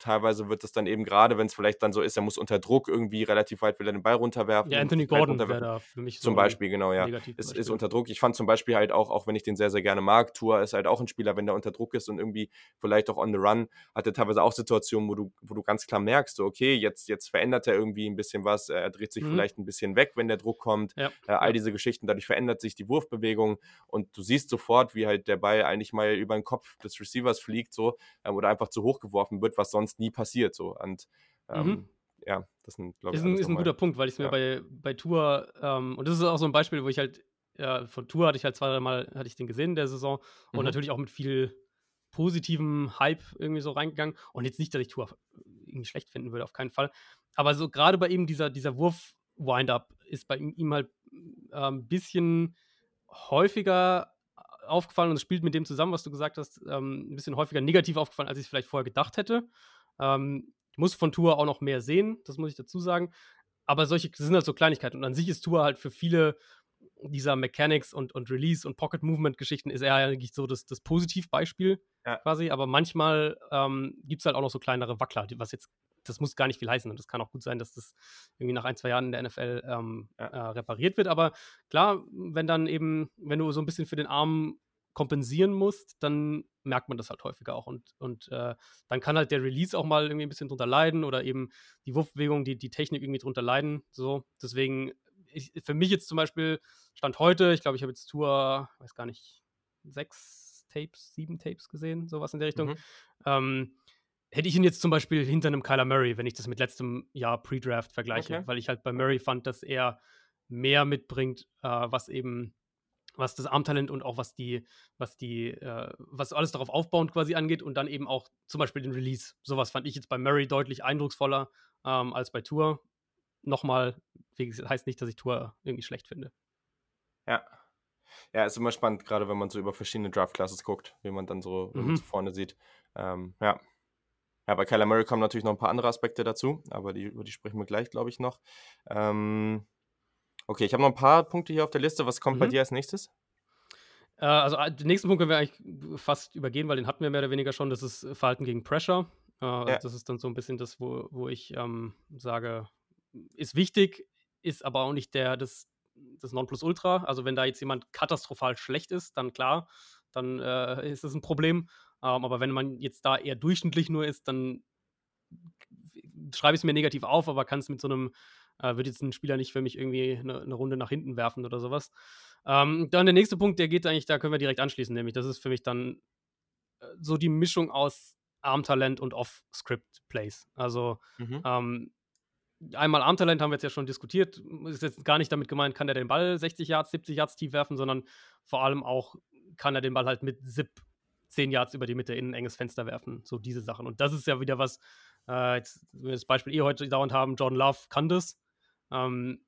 Speaker 1: teilweise wird es dann eben gerade, wenn es vielleicht dann so ist, er muss unter Druck irgendwie relativ weit wieder den Ball runterwerfen.
Speaker 2: Ja, Anthony Gordon wäre da für mich
Speaker 1: so Zum Beispiel, genau, ja. Ist, ist unter Druck. Ich fand zum Beispiel halt auch, auch wenn ich den sehr, sehr gerne mag, Tour ist halt auch ein Spieler, wenn der unter Druck ist und irgendwie vielleicht auch on the run, hat er teilweise auch Situationen, wo du, wo du ganz klar merkst, so, okay, jetzt, jetzt verändert er irgendwie ein bisschen was, er dreht sich mhm. vielleicht ein bisschen weg, wenn der Druck kommt, ja. äh, all diese Geschichten, dadurch verändert sich die Wurfbewegung und du siehst sofort, wie halt der Ball eigentlich mal über den Kopf des Receivers fliegt, so, ähm, oder einfach zu hoch geworfen wird, was sonst nie passiert, so. Und ähm, mhm. ja, das sind,
Speaker 2: glaube ich, ist ein, ist ein guter Punkt, weil ich es mir ja. bei, bei Tour, ähm, und das ist auch so ein Beispiel, wo ich halt, ja, von Tour hatte ich halt zwei, drei Mal, hatte ich den gesehen in der Saison und mhm. natürlich auch mit viel positivem Hype irgendwie so reingegangen. Und jetzt nicht, dass ich Tour irgendwie schlecht finden würde, auf keinen Fall. Aber so gerade bei ihm dieser, dieser Wurf-Wind-Up ist bei ihm halt ein ähm, bisschen häufiger aufgefallen und es spielt mit dem zusammen, was du gesagt hast, ähm, ein bisschen häufiger negativ aufgefallen, als ich es vielleicht vorher gedacht hätte. Ähm, ich muss von Tour auch noch mehr sehen, das muss ich dazu sagen. Aber solche sind halt so Kleinigkeiten. Und an sich ist Tour halt für viele dieser Mechanics und, und Release und Pocket Movement Geschichten ist er eigentlich so das, das Positivbeispiel ja. quasi. Aber manchmal ähm, gibt es halt auch noch so kleinere Wackler, was jetzt, das muss gar nicht viel heißen. Und das kann auch gut sein, dass das irgendwie nach ein, zwei Jahren in der NFL ähm, ja. äh, repariert wird. Aber klar, wenn dann eben, wenn du so ein bisschen für den Arm kompensieren musst, dann merkt man das halt häufiger auch. Und, und äh, dann kann halt der Release auch mal irgendwie ein bisschen drunter leiden oder eben die Wurfbewegung, die, die Technik irgendwie drunter leiden. So, deswegen, ich, für mich jetzt zum Beispiel Stand heute, ich glaube, ich habe jetzt Tour, weiß gar nicht, sechs Tapes, sieben Tapes gesehen, sowas in der Richtung. Mhm. Ähm, hätte ich ihn jetzt zum Beispiel hinter einem Kyler Murray, wenn ich das mit letztem Jahr Pre-Draft vergleiche, okay. weil ich halt bei Murray fand, dass er mehr mitbringt, äh, was eben was das Armtalent und auch was die, was die, äh, was alles darauf aufbauend quasi angeht und dann eben auch zum Beispiel den Release. Sowas fand ich jetzt bei Murray deutlich eindrucksvoller ähm, als bei Tour. Nochmal, heißt nicht, dass ich Tour irgendwie schlecht finde.
Speaker 1: Ja. Ja, ist immer spannend, gerade wenn man so über verschiedene Draft-Classes guckt, wie man dann so, mhm. so vorne sieht. Ähm, ja. Ja, bei Kyler Murray kommen natürlich noch ein paar andere Aspekte dazu, aber die, über die sprechen wir gleich, glaube ich, noch. Ähm, Okay, ich habe noch ein paar Punkte hier auf der Liste. Was kommt mhm. bei dir als nächstes?
Speaker 2: Äh, also äh, den nächsten Punkt können wir eigentlich fast übergehen, weil den hatten wir mehr oder weniger schon. Das ist Verhalten gegen Pressure. Äh, ja. Das ist dann so ein bisschen das, wo, wo ich ähm, sage, ist wichtig, ist aber auch nicht der, das, das Nonplusultra. Also wenn da jetzt jemand katastrophal schlecht ist, dann klar, dann äh, ist das ein Problem. Ähm, aber wenn man jetzt da eher durchschnittlich nur ist, dann schreibe ich es mir negativ auf, aber kann es mit so einem äh, wird jetzt ein Spieler nicht für mich irgendwie eine, eine Runde nach hinten werfen oder sowas. Ähm, dann der nächste Punkt, der geht eigentlich, da können wir direkt anschließen, nämlich das ist für mich dann äh, so die Mischung aus Armtalent und Off-Script-Plays. Also mhm. ähm, einmal Armtalent haben wir jetzt ja schon diskutiert. Ist jetzt gar nicht damit gemeint, kann er den Ball 60 Yards, 70 Yards tief werfen, sondern vor allem auch kann er den Ball halt mit Zip 10 Yards über die Mitte in ein enges Fenster werfen. So diese Sachen. Und das ist ja wieder was, äh, jetzt, das Beispiel ihr heute dauernd haben, Jordan Love kann das. Ähm,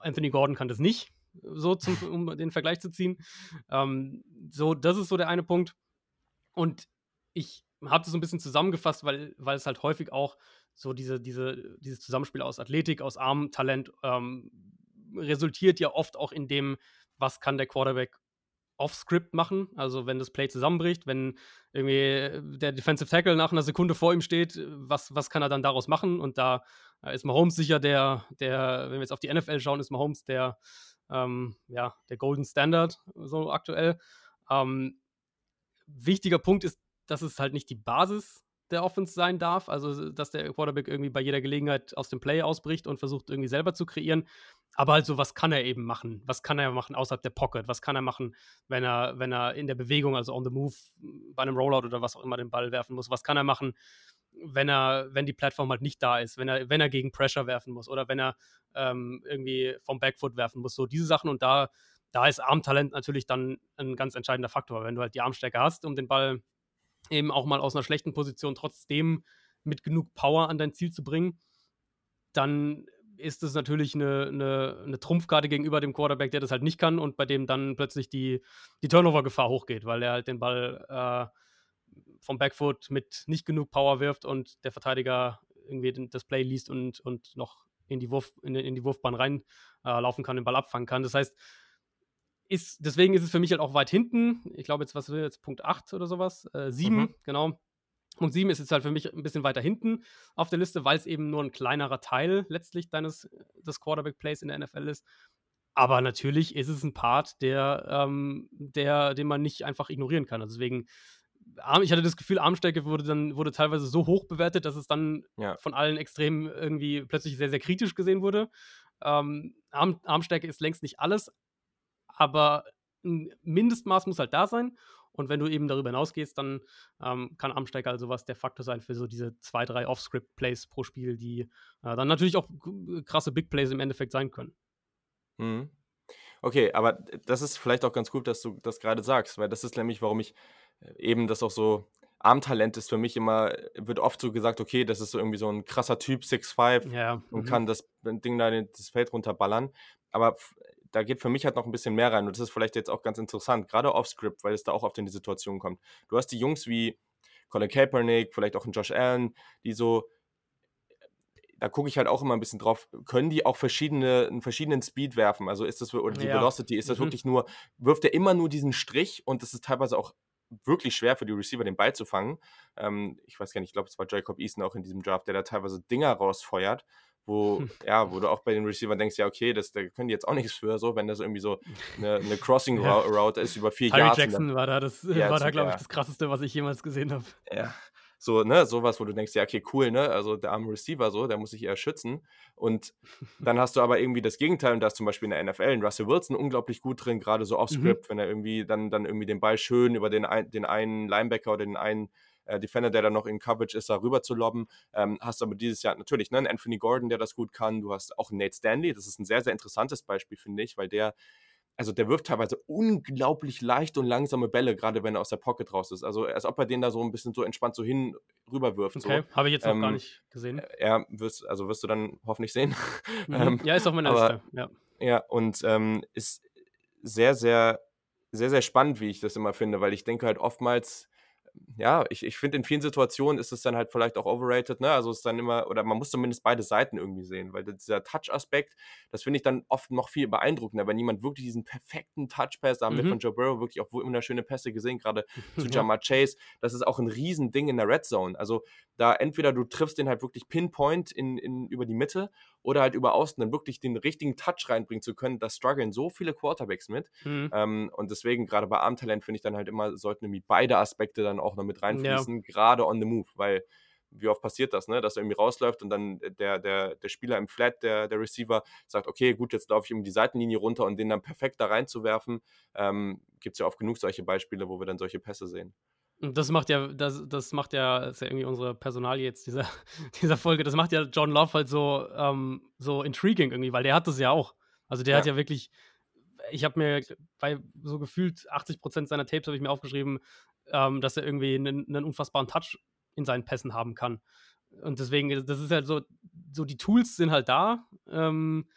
Speaker 2: Anthony Gordon kann das nicht, so zum, um den Vergleich zu ziehen. Ähm, so, das ist so der eine Punkt. Und ich habe das so ein bisschen zusammengefasst, weil, weil es halt häufig auch so diese, diese, dieses Zusammenspiel aus Athletik, aus Arm, Talent ähm, resultiert ja oft auch in dem, was kann der Quarterback off-Script machen. Also wenn das Play zusammenbricht, wenn irgendwie der Defensive Tackle nach einer Sekunde vor ihm steht, was, was kann er dann daraus machen? Und da ist Mahomes sicher der, der, wenn wir jetzt auf die NFL schauen, ist Mahomes der, ähm, ja, der Golden Standard so aktuell. Ähm, wichtiger Punkt ist, dass es halt nicht die Basis der Offense sein darf, also dass der Quarterback irgendwie bei jeder Gelegenheit aus dem Play ausbricht und versucht irgendwie selber zu kreieren. Aber halt so, was kann er eben machen? Was kann er machen außerhalb der Pocket? Was kann er machen, wenn er, wenn er in der Bewegung, also on the move, bei einem Rollout oder was auch immer den Ball werfen muss? Was kann er machen, wenn er, wenn die Plattform halt nicht da ist, wenn er, wenn er gegen Pressure werfen muss oder wenn er ähm, irgendwie vom Backfoot werfen muss. So diese Sachen und da, da ist Armtalent natürlich dann ein ganz entscheidender Faktor. Wenn du halt die Armstärke hast, um den Ball eben auch mal aus einer schlechten Position trotzdem mit genug Power an dein Ziel zu bringen, dann ist es natürlich eine, eine, eine, Trumpfkarte gegenüber dem Quarterback, der das halt nicht kann und bei dem dann plötzlich die, die Turnover-Gefahr hochgeht, weil er halt den Ball äh, vom Backfoot mit nicht genug Power wirft und der Verteidiger irgendwie das Play liest und, und noch in die, Wurf, in, in die Wurfbahn reinlaufen äh, kann, den Ball abfangen kann. Das heißt, ist, deswegen ist es für mich halt auch weit hinten. Ich glaube, jetzt, was will jetzt Punkt 8 oder sowas? Äh, 7, mhm. genau. Punkt 7 ist jetzt halt für mich ein bisschen weiter hinten auf der Liste, weil es eben nur ein kleinerer Teil letztlich deines des Quarterback-Plays in der NFL ist. Aber natürlich ist es ein Part, der, ähm, der, den man nicht einfach ignorieren kann. Also deswegen, ich hatte das Gefühl, Armstärke wurde dann wurde teilweise so hoch bewertet, dass es dann ja. von allen extrem irgendwie plötzlich sehr, sehr kritisch gesehen wurde. Ähm, Arm, Armstärke ist längst nicht alles, aber ein Mindestmaß muss halt da sein. Und wenn du eben darüber hinausgehst, dann ähm, kann Armsteiger also was der Faktor sein für so diese zwei, drei Off-Script-Plays pro Spiel, die äh, dann natürlich auch krasse Big Plays im Endeffekt sein können.
Speaker 1: Mhm. Okay, aber das ist vielleicht auch ganz gut, dass du das gerade sagst, weil das ist nämlich, warum ich eben das auch so Armtalent ist für mich immer, wird oft so gesagt, okay, das ist so irgendwie so ein krasser Typ, 6'5 ja, und mhm. kann das Ding da das Feld runterballern. Aber da geht für mich halt noch ein bisschen mehr rein. Und das ist vielleicht jetzt auch ganz interessant, gerade off-Script, weil es da auch oft in die Situation kommt. Du hast die Jungs wie Colin Kaepernick, vielleicht auch ein Josh Allen, die so, da gucke ich halt auch immer ein bisschen drauf, können die auch verschiedene, einen verschiedenen Speed werfen? Also ist das, oder die ja. Velocity, ist das mhm. wirklich nur, wirft er immer nur diesen Strich und das ist teilweise auch wirklich schwer für die Receiver, den Ball zu fangen. Ähm, ich weiß gar nicht, ich glaube, es war Jacob Eason auch in diesem Draft, der da teilweise Dinger rausfeuert wo, ja, wo du auch bei den Receivern denkst, ja, okay, das, da können die jetzt auch nichts für, so, wenn das irgendwie so eine, eine Crossing-Route ja. ist über vier
Speaker 2: Jahre. Harry Jackson war da, das ja, war da, glaube ich, das krasseste, was ich jemals gesehen habe.
Speaker 1: Ja. So, ne, sowas, wo du denkst, ja, okay, cool, ne, also der arme Receiver so, der muss sich eher schützen. Und dann hast du aber irgendwie das Gegenteil, und da ist zum Beispiel in der NFL ein Russell Wilson unglaublich gut drin, gerade so off-script, mhm. wenn er irgendwie dann, dann irgendwie den Ball schön über den, ein, den einen Linebacker oder den einen äh, Defender, der dann noch in Coverage ist, da rüber zu lobben. Ähm, hast aber dieses Jahr natürlich ne, einen Anthony Gordon, der das gut kann. Du hast auch Nate Stanley. Das ist ein sehr, sehr interessantes Beispiel, finde ich, weil der also der wirft teilweise unglaublich leicht und langsame Bälle, gerade wenn er aus der Pocket raus ist. Also als ob er den da so ein bisschen so entspannt so hin rüber wirft. Okay,
Speaker 2: so. habe ich jetzt noch ähm, gar nicht gesehen.
Speaker 1: Äh, ja, wirst, also wirst du dann hoffentlich sehen.
Speaker 2: Mhm. ähm, ja, ist auf meiner aber, Liste. Ja,
Speaker 1: ja und ähm, ist sehr, sehr, sehr, sehr spannend, wie ich das immer finde, weil ich denke halt oftmals, ja, ich, ich finde, in vielen Situationen ist es dann halt vielleicht auch overrated, ne? Also es ist dann immer, oder man muss zumindest beide Seiten irgendwie sehen, weil dieser Touch-Aspekt, das finde ich dann oft noch viel beeindruckender, wenn jemand wirklich diesen perfekten Touch-Pass, da haben mhm. wir von Joe Burrow wirklich auch wunderschöne Pässe gesehen, gerade zu Jamar Chase, das ist auch ein Riesending in der Red Zone. Also da entweder du triffst den halt wirklich Pinpoint in, in, über die Mitte oder halt über Außen dann wirklich den richtigen Touch reinbringen zu können, da strugglen so viele Quarterbacks mit. Mhm. Ähm, und deswegen, gerade bei Armtalent, finde ich dann halt immer, sollten irgendwie beide Aspekte dann auch noch mit reinfließen, ja. gerade on the move, weil wie oft passiert das, ne? dass er irgendwie rausläuft und dann der, der, der Spieler im Flat, der, der Receiver, sagt, okay, gut, jetzt laufe ich um die Seitenlinie runter und den dann perfekt da reinzuwerfen. Ähm, Gibt es ja oft genug solche Beispiele, wo wir dann solche Pässe sehen.
Speaker 2: Das macht ja, das, das macht ja, das ist ja irgendwie unsere Personalie jetzt dieser, dieser Folge, das macht ja John Love halt so, ähm, so intriguing irgendwie, weil der hat das ja auch. Also der ja. hat ja wirklich, ich habe mir bei so gefühlt 80 Prozent seiner Tapes habe ich mir aufgeschrieben, ähm, dass er irgendwie einen, einen, unfassbaren Touch in seinen Pässen haben kann. Und deswegen, das ist halt so, so die Tools sind halt da, ähm,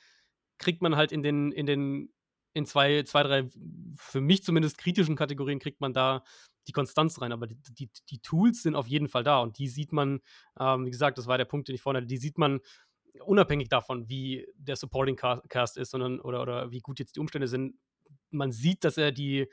Speaker 2: kriegt man halt in den, in den, in zwei, zwei, drei, für mich zumindest kritischen Kategorien kriegt man da die Konstanz rein, aber die, die, die, Tools sind auf jeden Fall da und die sieht man, ähm, wie gesagt, das war der Punkt, den ich vorhin hatte, die sieht man unabhängig davon, wie der Supporting Cast ist, sondern oder, oder wie gut jetzt die Umstände sind. Man sieht, dass er die,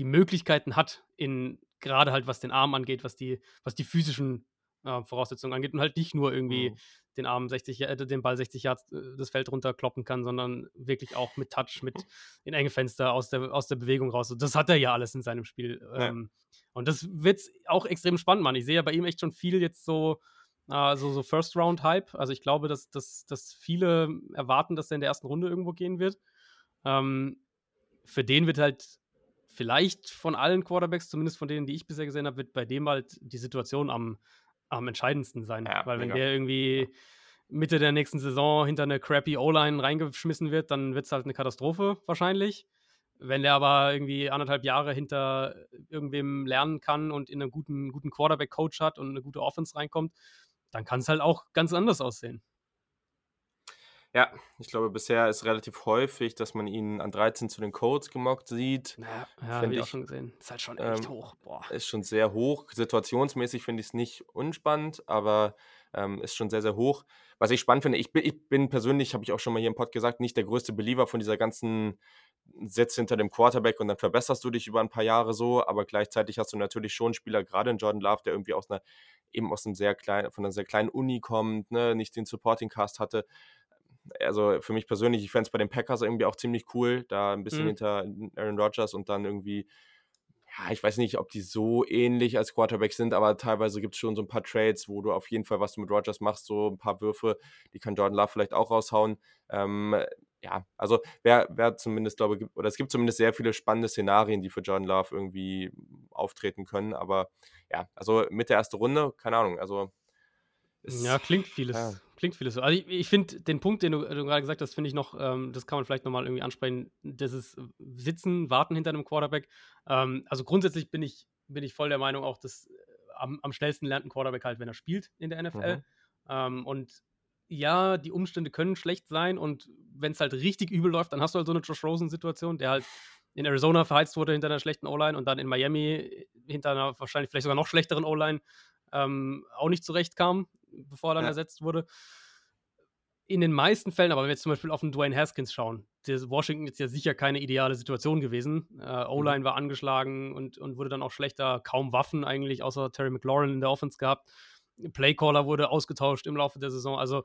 Speaker 2: die Möglichkeiten hat, in gerade halt was den Arm angeht, was die, was die physischen äh, Voraussetzungen angeht und halt nicht nur irgendwie mhm. den Arm 60, äh, den Ball 60 Yards äh, das Feld runterkloppen kann, sondern wirklich auch mit Touch, mit in enge Fenster aus der, aus der Bewegung raus. Das hat er ja alles in seinem Spiel. Ja. Ähm, und das wird auch extrem spannend, Mann. Ich sehe ja bei ihm echt schon viel jetzt so, äh, so, so First-Round-Hype. Also ich glaube, dass, dass, dass viele erwarten, dass er in der ersten Runde irgendwo gehen wird. Ähm, für den wird halt vielleicht von allen Quarterbacks, zumindest von denen, die ich bisher gesehen habe, wird bei dem halt die Situation am, am entscheidendsten sein. Ja, Weil wenn der irgendwie Mitte der nächsten Saison hinter eine crappy O-Line reingeschmissen wird, dann wird es halt eine Katastrophe wahrscheinlich. Wenn der aber irgendwie anderthalb Jahre hinter irgendwem lernen kann und in einen guten, guten Quarterback-Coach hat und eine gute Offense reinkommt, dann kann es halt auch ganz anders aussehen.
Speaker 1: Ja, ich glaube, bisher ist relativ häufig, dass man ihn an 13 zu den Colts gemockt sieht.
Speaker 2: Ja, ja habe ich auch schon gesehen. Ist halt schon echt ähm, hoch. Boah.
Speaker 1: Ist schon sehr hoch. Situationsmäßig finde ich es nicht unspannend, aber ähm, ist schon sehr, sehr hoch. Was ich spannend finde, ich bin, ich bin persönlich, habe ich auch schon mal hier im Pod gesagt, nicht der größte Believer von dieser ganzen Sitz hinter dem Quarterback und dann verbesserst du dich über ein paar Jahre so, aber gleichzeitig hast du natürlich schon Spieler, gerade in Jordan Love, der irgendwie aus einer, eben aus einem sehr kleinen, von einer sehr kleinen Uni kommt, ne, nicht den Supporting Cast hatte also für mich persönlich, ich fände es bei den Packers irgendwie auch ziemlich cool, da ein bisschen mhm. hinter Aaron Rodgers und dann irgendwie, ja, ich weiß nicht, ob die so ähnlich als Quarterback sind, aber teilweise gibt es schon so ein paar Trades, wo du auf jeden Fall, was du mit Rodgers machst, so ein paar Würfe, die kann Jordan Love vielleicht auch raushauen. Ähm, ja, also wer, wer zumindest, glaube ich, oder es gibt zumindest sehr viele spannende Szenarien, die für Jordan Love irgendwie auftreten können, aber ja, also mit der ersten Runde, keine Ahnung, also
Speaker 2: ist, ja, klingt vieles. Ja. Klingt vieles so. Also ich, ich finde den Punkt, den du, du gerade gesagt hast, finde ich noch, ähm, das kann man vielleicht nochmal irgendwie ansprechen, das ist Sitzen, Warten hinter einem Quarterback. Ähm, also grundsätzlich bin ich, bin ich voll der Meinung auch, dass äh, am, am schnellsten lernt ein Quarterback halt, wenn er spielt in der NFL. Mhm. Ähm, und ja, die Umstände können schlecht sein und wenn es halt richtig übel läuft, dann hast du halt so eine Josh Rosen-Situation, der halt in Arizona verheizt wurde hinter einer schlechten O-Line und dann in Miami hinter einer wahrscheinlich vielleicht sogar noch schlechteren O-Line ähm, auch nicht zurechtkam, bevor er dann ja. ersetzt wurde. In den meisten Fällen, aber wenn wir jetzt zum Beispiel auf den Dwayne Haskins schauen, der Washington ist ja sicher keine ideale Situation gewesen. Äh, O-Line mhm. war angeschlagen und, und wurde dann auch schlechter, kaum Waffen eigentlich, außer Terry McLaurin in der Offense gehabt. Playcaller wurde ausgetauscht im Laufe der Saison. Also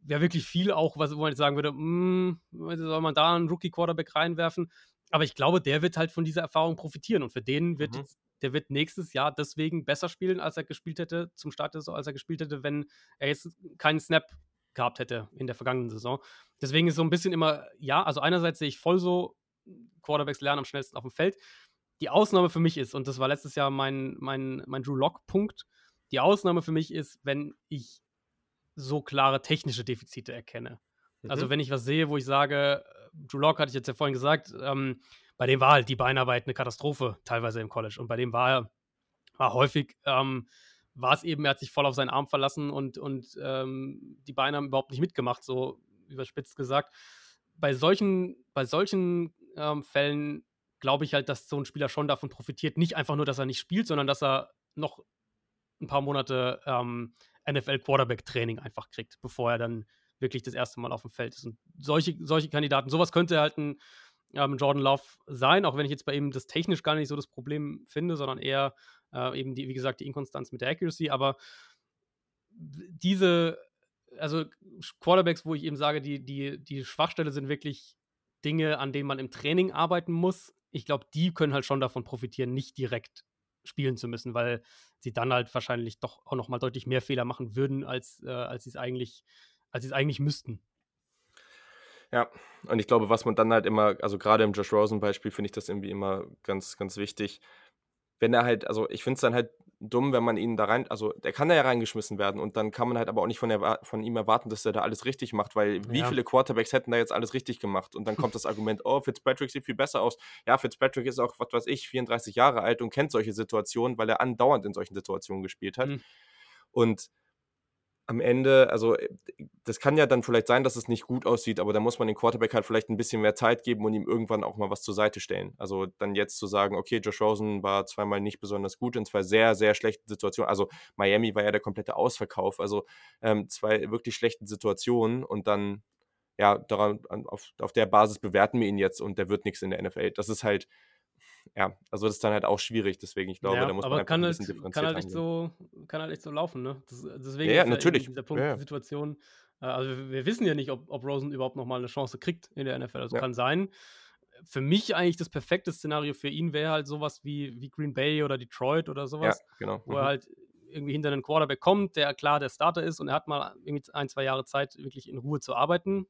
Speaker 2: wäre wirklich viel auch, was wo man jetzt sagen würde, mh, hm, soll man da einen Rookie-Quarterback reinwerfen? Aber ich glaube, der wird halt von dieser Erfahrung profitieren und für den wird mhm der wird nächstes Jahr deswegen besser spielen, als er gespielt hätte, zum Start Saison, als er gespielt hätte, wenn er jetzt keinen Snap gehabt hätte in der vergangenen Saison. Deswegen ist so ein bisschen immer, ja, also einerseits sehe ich voll so, Quarterbacks lernen am schnellsten auf dem Feld. Die Ausnahme für mich ist, und das war letztes Jahr mein, mein, mein Drew Lock-Punkt, die Ausnahme für mich ist, wenn ich so klare technische Defizite erkenne. Also mhm. Also wenn ich was sehe, wo ich sage, Drew Lock hatte ich jetzt ja vorhin gesagt, ähm, bei dem war halt die Beinarbeit eine Katastrophe, teilweise im College. Und bei dem war er war häufig, ähm, war es eben, er hat sich voll auf seinen Arm verlassen und, und ähm, die Beine haben überhaupt nicht mitgemacht, so überspitzt gesagt. Bei solchen, bei solchen ähm, Fällen glaube ich halt, dass so ein Spieler schon davon profitiert, nicht einfach nur, dass er nicht spielt, sondern dass er noch ein paar Monate ähm, NFL-Quarterback-Training einfach kriegt, bevor er dann wirklich das erste Mal auf dem Feld ist. Und solche, solche Kandidaten, sowas könnte halt ein, ähm, Jordan Love sein, auch wenn ich jetzt bei ihm das technisch gar nicht so das Problem finde, sondern eher äh, eben die, wie gesagt, die Inkonstanz mit der Accuracy. Aber diese, also Quarterbacks, wo ich eben sage, die, die, die Schwachstelle sind wirklich Dinge, an denen man im Training arbeiten muss. Ich glaube, die können halt schon davon profitieren, nicht direkt spielen zu müssen, weil sie dann halt wahrscheinlich doch auch noch mal deutlich mehr Fehler machen würden, als, äh, als sie es eigentlich, als sie es eigentlich müssten.
Speaker 1: Ja, und ich glaube, was man dann halt immer, also gerade im Josh Rosen-Beispiel finde ich das irgendwie immer ganz, ganz wichtig. Wenn er halt, also ich finde es dann halt dumm, wenn man ihn da rein, also der kann da ja reingeschmissen werden und dann kann man halt aber auch nicht von, der, von ihm erwarten, dass er da alles richtig macht, weil wie ja. viele Quarterbacks hätten da jetzt alles richtig gemacht? Und dann kommt das Argument, oh, Fitzpatrick sieht viel besser aus. Ja, Fitzpatrick ist auch, was weiß ich, 34 Jahre alt und kennt solche Situationen, weil er andauernd in solchen Situationen gespielt hat. Mhm. Und am Ende, also äh, das kann ja dann vielleicht sein, dass es nicht gut aussieht, aber da muss man dem Quarterback halt vielleicht ein bisschen mehr Zeit geben und ihm irgendwann auch mal was zur Seite stellen. Also dann jetzt zu sagen, okay, Josh Rosen war zweimal nicht besonders gut in zwei sehr, sehr schlechten Situationen. Also Miami war ja der komplette Ausverkauf, also ähm, zwei wirklich schlechten Situationen und dann, ja, daran, auf, auf der Basis bewerten wir ihn jetzt und der wird nichts in der NFL. Das ist halt, ja, also das ist dann halt auch schwierig, deswegen ich glaube,
Speaker 2: ja,
Speaker 1: da muss
Speaker 2: man einfach ein bisschen halt, differenziert kann halt echt so Kann halt echt so laufen, ne? Das, deswegen
Speaker 1: ja, ja, ist natürlich.
Speaker 2: dieser Punkt,
Speaker 1: ja,
Speaker 2: Situation, äh, also wir, wir, wissen ja nicht, ob, ob Rosen überhaupt nochmal eine Chance kriegt in der NFL, also kann sein. Für mich eigentlich das perfekte Szenario für ihn wäre halt sowas wie, wie Green Bay oder Detroit oder sowas,
Speaker 1: genau.
Speaker 2: wo mhm. er halt irgendwie hinter einen Quarterback kommt, der klar der Starter ist und er hat mal irgendwie ein, zwei Jahre Zeit, wirklich in Ruhe zu arbeiten,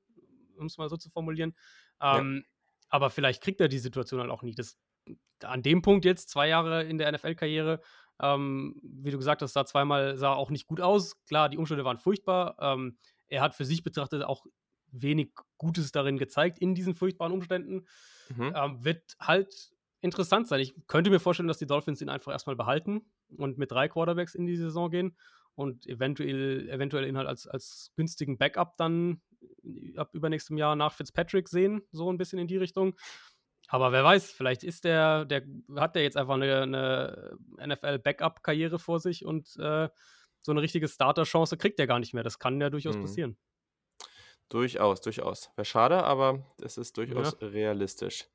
Speaker 2: um es mal so zu formulieren. Ähm, aber vielleicht kriegt er die Situation halt auch nie. Das an dem Punkt jetzt, zwei Jahre in der NFL-Karriere, Ähm, wie du gesagt hast, sah zweimal sah auch nicht gut aus. Klar, die Umstände waren furchtbar. Ähm, er hat für sich betrachtet auch wenig Gutes darin gezeigt in diesen furchtbaren Umständen. Mhm. Ähm, wird halt interessant sein. Ich könnte mir vorstellen, dass die Dolphins ihn einfach erstmal behalten und mit drei Quarterbacks in die Saison gehen und eventuell, eventuell ihn halt als, als günstigen Backup dann ab übernächstem Jahr nach Fitzpatrick sehen, so ein bisschen in die Richtung. Aber wer weiß, vielleicht ist der, der hat der jetzt einfach eine, eine NFL-Backup-Karriere vor sich und äh, so eine richtige Starter-Chance kriegt er gar nicht mehr. Das kann ja durchaus mhm. passieren.
Speaker 1: Durchaus, durchaus. Wäre schade, aber es ist durchaus ja. realistisch.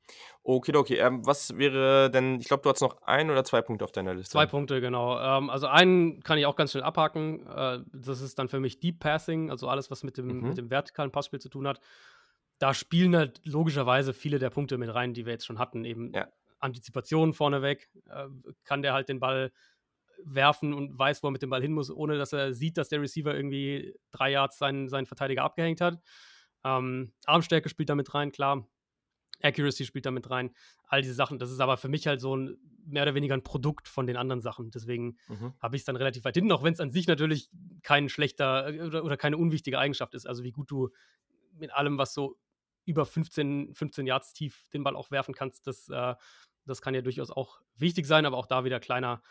Speaker 1: Okay, okay. Ähm, was wäre denn, ich glaube, du hast noch ein oder zwei Punkte auf deiner Liste.
Speaker 2: Zwei Punkte, genau. Ähm, also einen kann ich auch ganz schnell abhaken. Äh, das ist dann für mich Deep Passing, also alles, was mit dem, mhm. mit dem vertikalen Passspiel zu tun hat. Da spielen halt logischerweise viele der Punkte mit rein, die wir jetzt schon hatten. Eben ja. Antizipation vorneweg. Äh, kann der halt den Ball werfen und weiß, wo er mit dem Ball hin muss, ohne dass er sieht, dass der Receiver irgendwie drei Yards seinen, seinen Verteidiger abgehängt hat. Ähm, Armstärke spielt damit rein, klar. Accuracy spielt damit rein. All diese Sachen. Das ist aber für mich halt so ein mehr oder weniger ein Produkt von den anderen Sachen. Deswegen mhm. habe ich es dann relativ weit hinten, auch wenn es an sich natürlich kein schlechter äh, oder, oder keine unwichtige Eigenschaft ist. Also wie gut du mit allem, was so über 15, 15 Yards tief den Ball auch werfen kannst, das, äh, das kann ja durchaus auch wichtig sein, aber auch da wieder kleiner,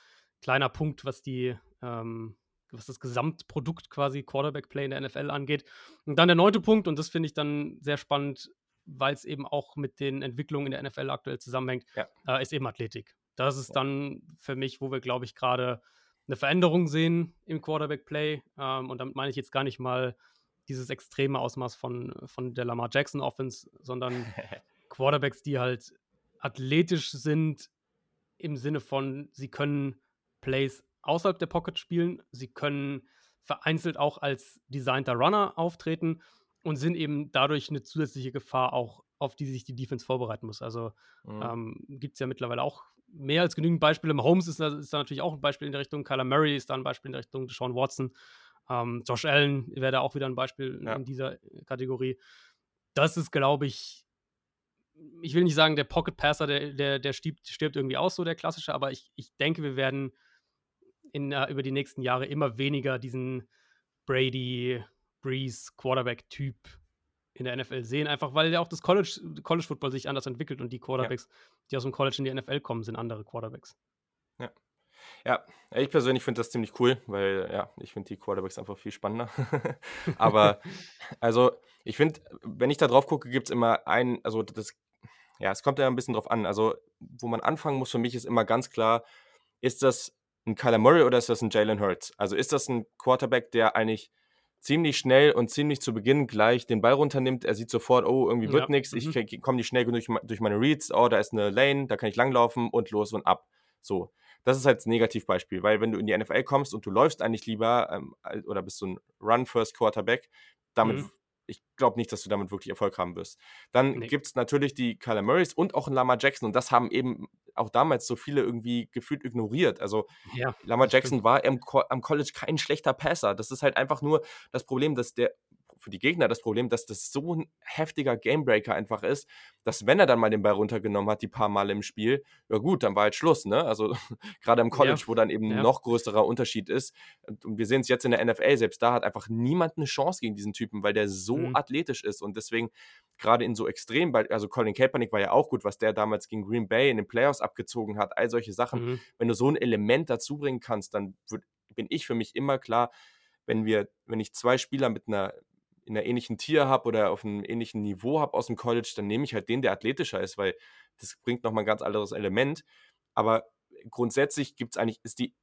Speaker 2: kleiner Punkt, was die, ähm, was das Gesamtprodukt quasi Quarterback-Play in der NFL angeht. Und dann der neunte Punkt, und das finde ich dann sehr spannend, weil es eben auch mit den Entwicklungen in der NFL aktuell zusammenhängt, ja. äh, ist eben Athletik. Das ist dann für mich, wo wir, glaube ich, gerade eine Veränderung sehen im Quarterback-Play. Ähm, und damit meine ich jetzt gar nicht mal dieses extreme Ausmaß von, von der Lamar Jackson Offense, sondern Quarterbacks, die halt athletisch sind im Sinne von, sie können Plays außerhalb der Pocket spielen. Sie können vereinzelt auch als designter Runner auftreten und sind eben dadurch eine zusätzliche Gefahr auch, auf die sich die Defense vorbereiten muss. Also mhm. ähm, gibt es ja mittlerweile auch mehr als genügend Beispiele. Mahomes ist da, ist da natürlich auch ein Beispiel in der Richtung. Kyler Murray ist da ein Beispiel in der Richtung. Deshaun Watson. Ähm, Josh Allen wäre da auch wieder ein Beispiel ja. in dieser Kategorie. Das ist, glaube ich, ich will nicht sagen, der Pocket Passer, der, der, der stirbt, stirbt irgendwie aus, so der klassische, aber ich, ich denke, wir werden in, uh, über die nächsten Jahre immer weniger diesen Brady, Breeze, Quarterback-Typ in der NFL sehen, einfach weil ja auch das College, College Football sich anders entwickelt und die Quarterbacks, ja. die aus dem College in die NFL kommen, sind andere Quarterbacks.
Speaker 1: Ja. Ja, ich persönlich finde das ziemlich cool, weil ja, ich finde die Quarterbacks einfach viel spannender. Aber also, ich finde, wenn ich da drauf gucke, gibt es immer ein, also das, ja, es kommt ja ein bisschen drauf an. Also, wo man anfangen muss für mich ist immer ganz klar, ist das ein Kyler Murray oder ist das ein Jalen Hurts? Also ist das ein Quarterback, der eigentlich ziemlich schnell und ziemlich zu Beginn gleich den Ball runternimmt. Er sieht sofort, oh, irgendwie wird ja. nichts, ich mhm. komme nicht schnell genug durch meine Reads, oh, da ist eine Lane, da kann ich langlaufen und los und ab. So. Das ist halt das Negativbeispiel, weil wenn du in die NFL kommst und du läufst eigentlich lieber ähm, oder bist so ein Run-First-Quarterback, damit mhm ich glaube nicht, dass du damit wirklich Erfolg haben wirst. Dann nee. gibt es natürlich die Kyler Murrays und auch ein Lama Jackson und das haben eben auch damals so viele irgendwie gefühlt ignoriert. Also ja, Lama Jackson stimmt. war im, am College kein schlechter Passer. Das ist halt einfach nur das Problem, dass der für die Gegner das Problem, dass das so ein heftiger Gamebreaker einfach ist, dass wenn er dann mal den Ball runtergenommen hat, die paar Male im Spiel, ja gut, dann war halt Schluss, ne? Also gerade im College, ja. wo dann eben ja. noch größerer Unterschied ist. Und wir sehen es jetzt in der NFL, selbst da hat einfach niemand eine Chance gegen diesen Typen, weil der so mhm. athletisch ist und deswegen gerade in so extrem, also Colin Kaepernick war ja auch gut, was der damals gegen Green Bay in den Playoffs abgezogen hat, all solche Sachen. Mhm. Wenn du so ein Element dazu bringen kannst, dann wird, bin ich für mich immer klar, wenn wir, wenn ich zwei Spieler mit einer in einer ähnlichen Tier habe oder auf einem ähnlichen Niveau habe aus dem College, dann nehme ich halt den, der athletischer ist, weil das bringt nochmal ein ganz anderes Element. Aber grundsätzlich gibt es eigentlich, ist die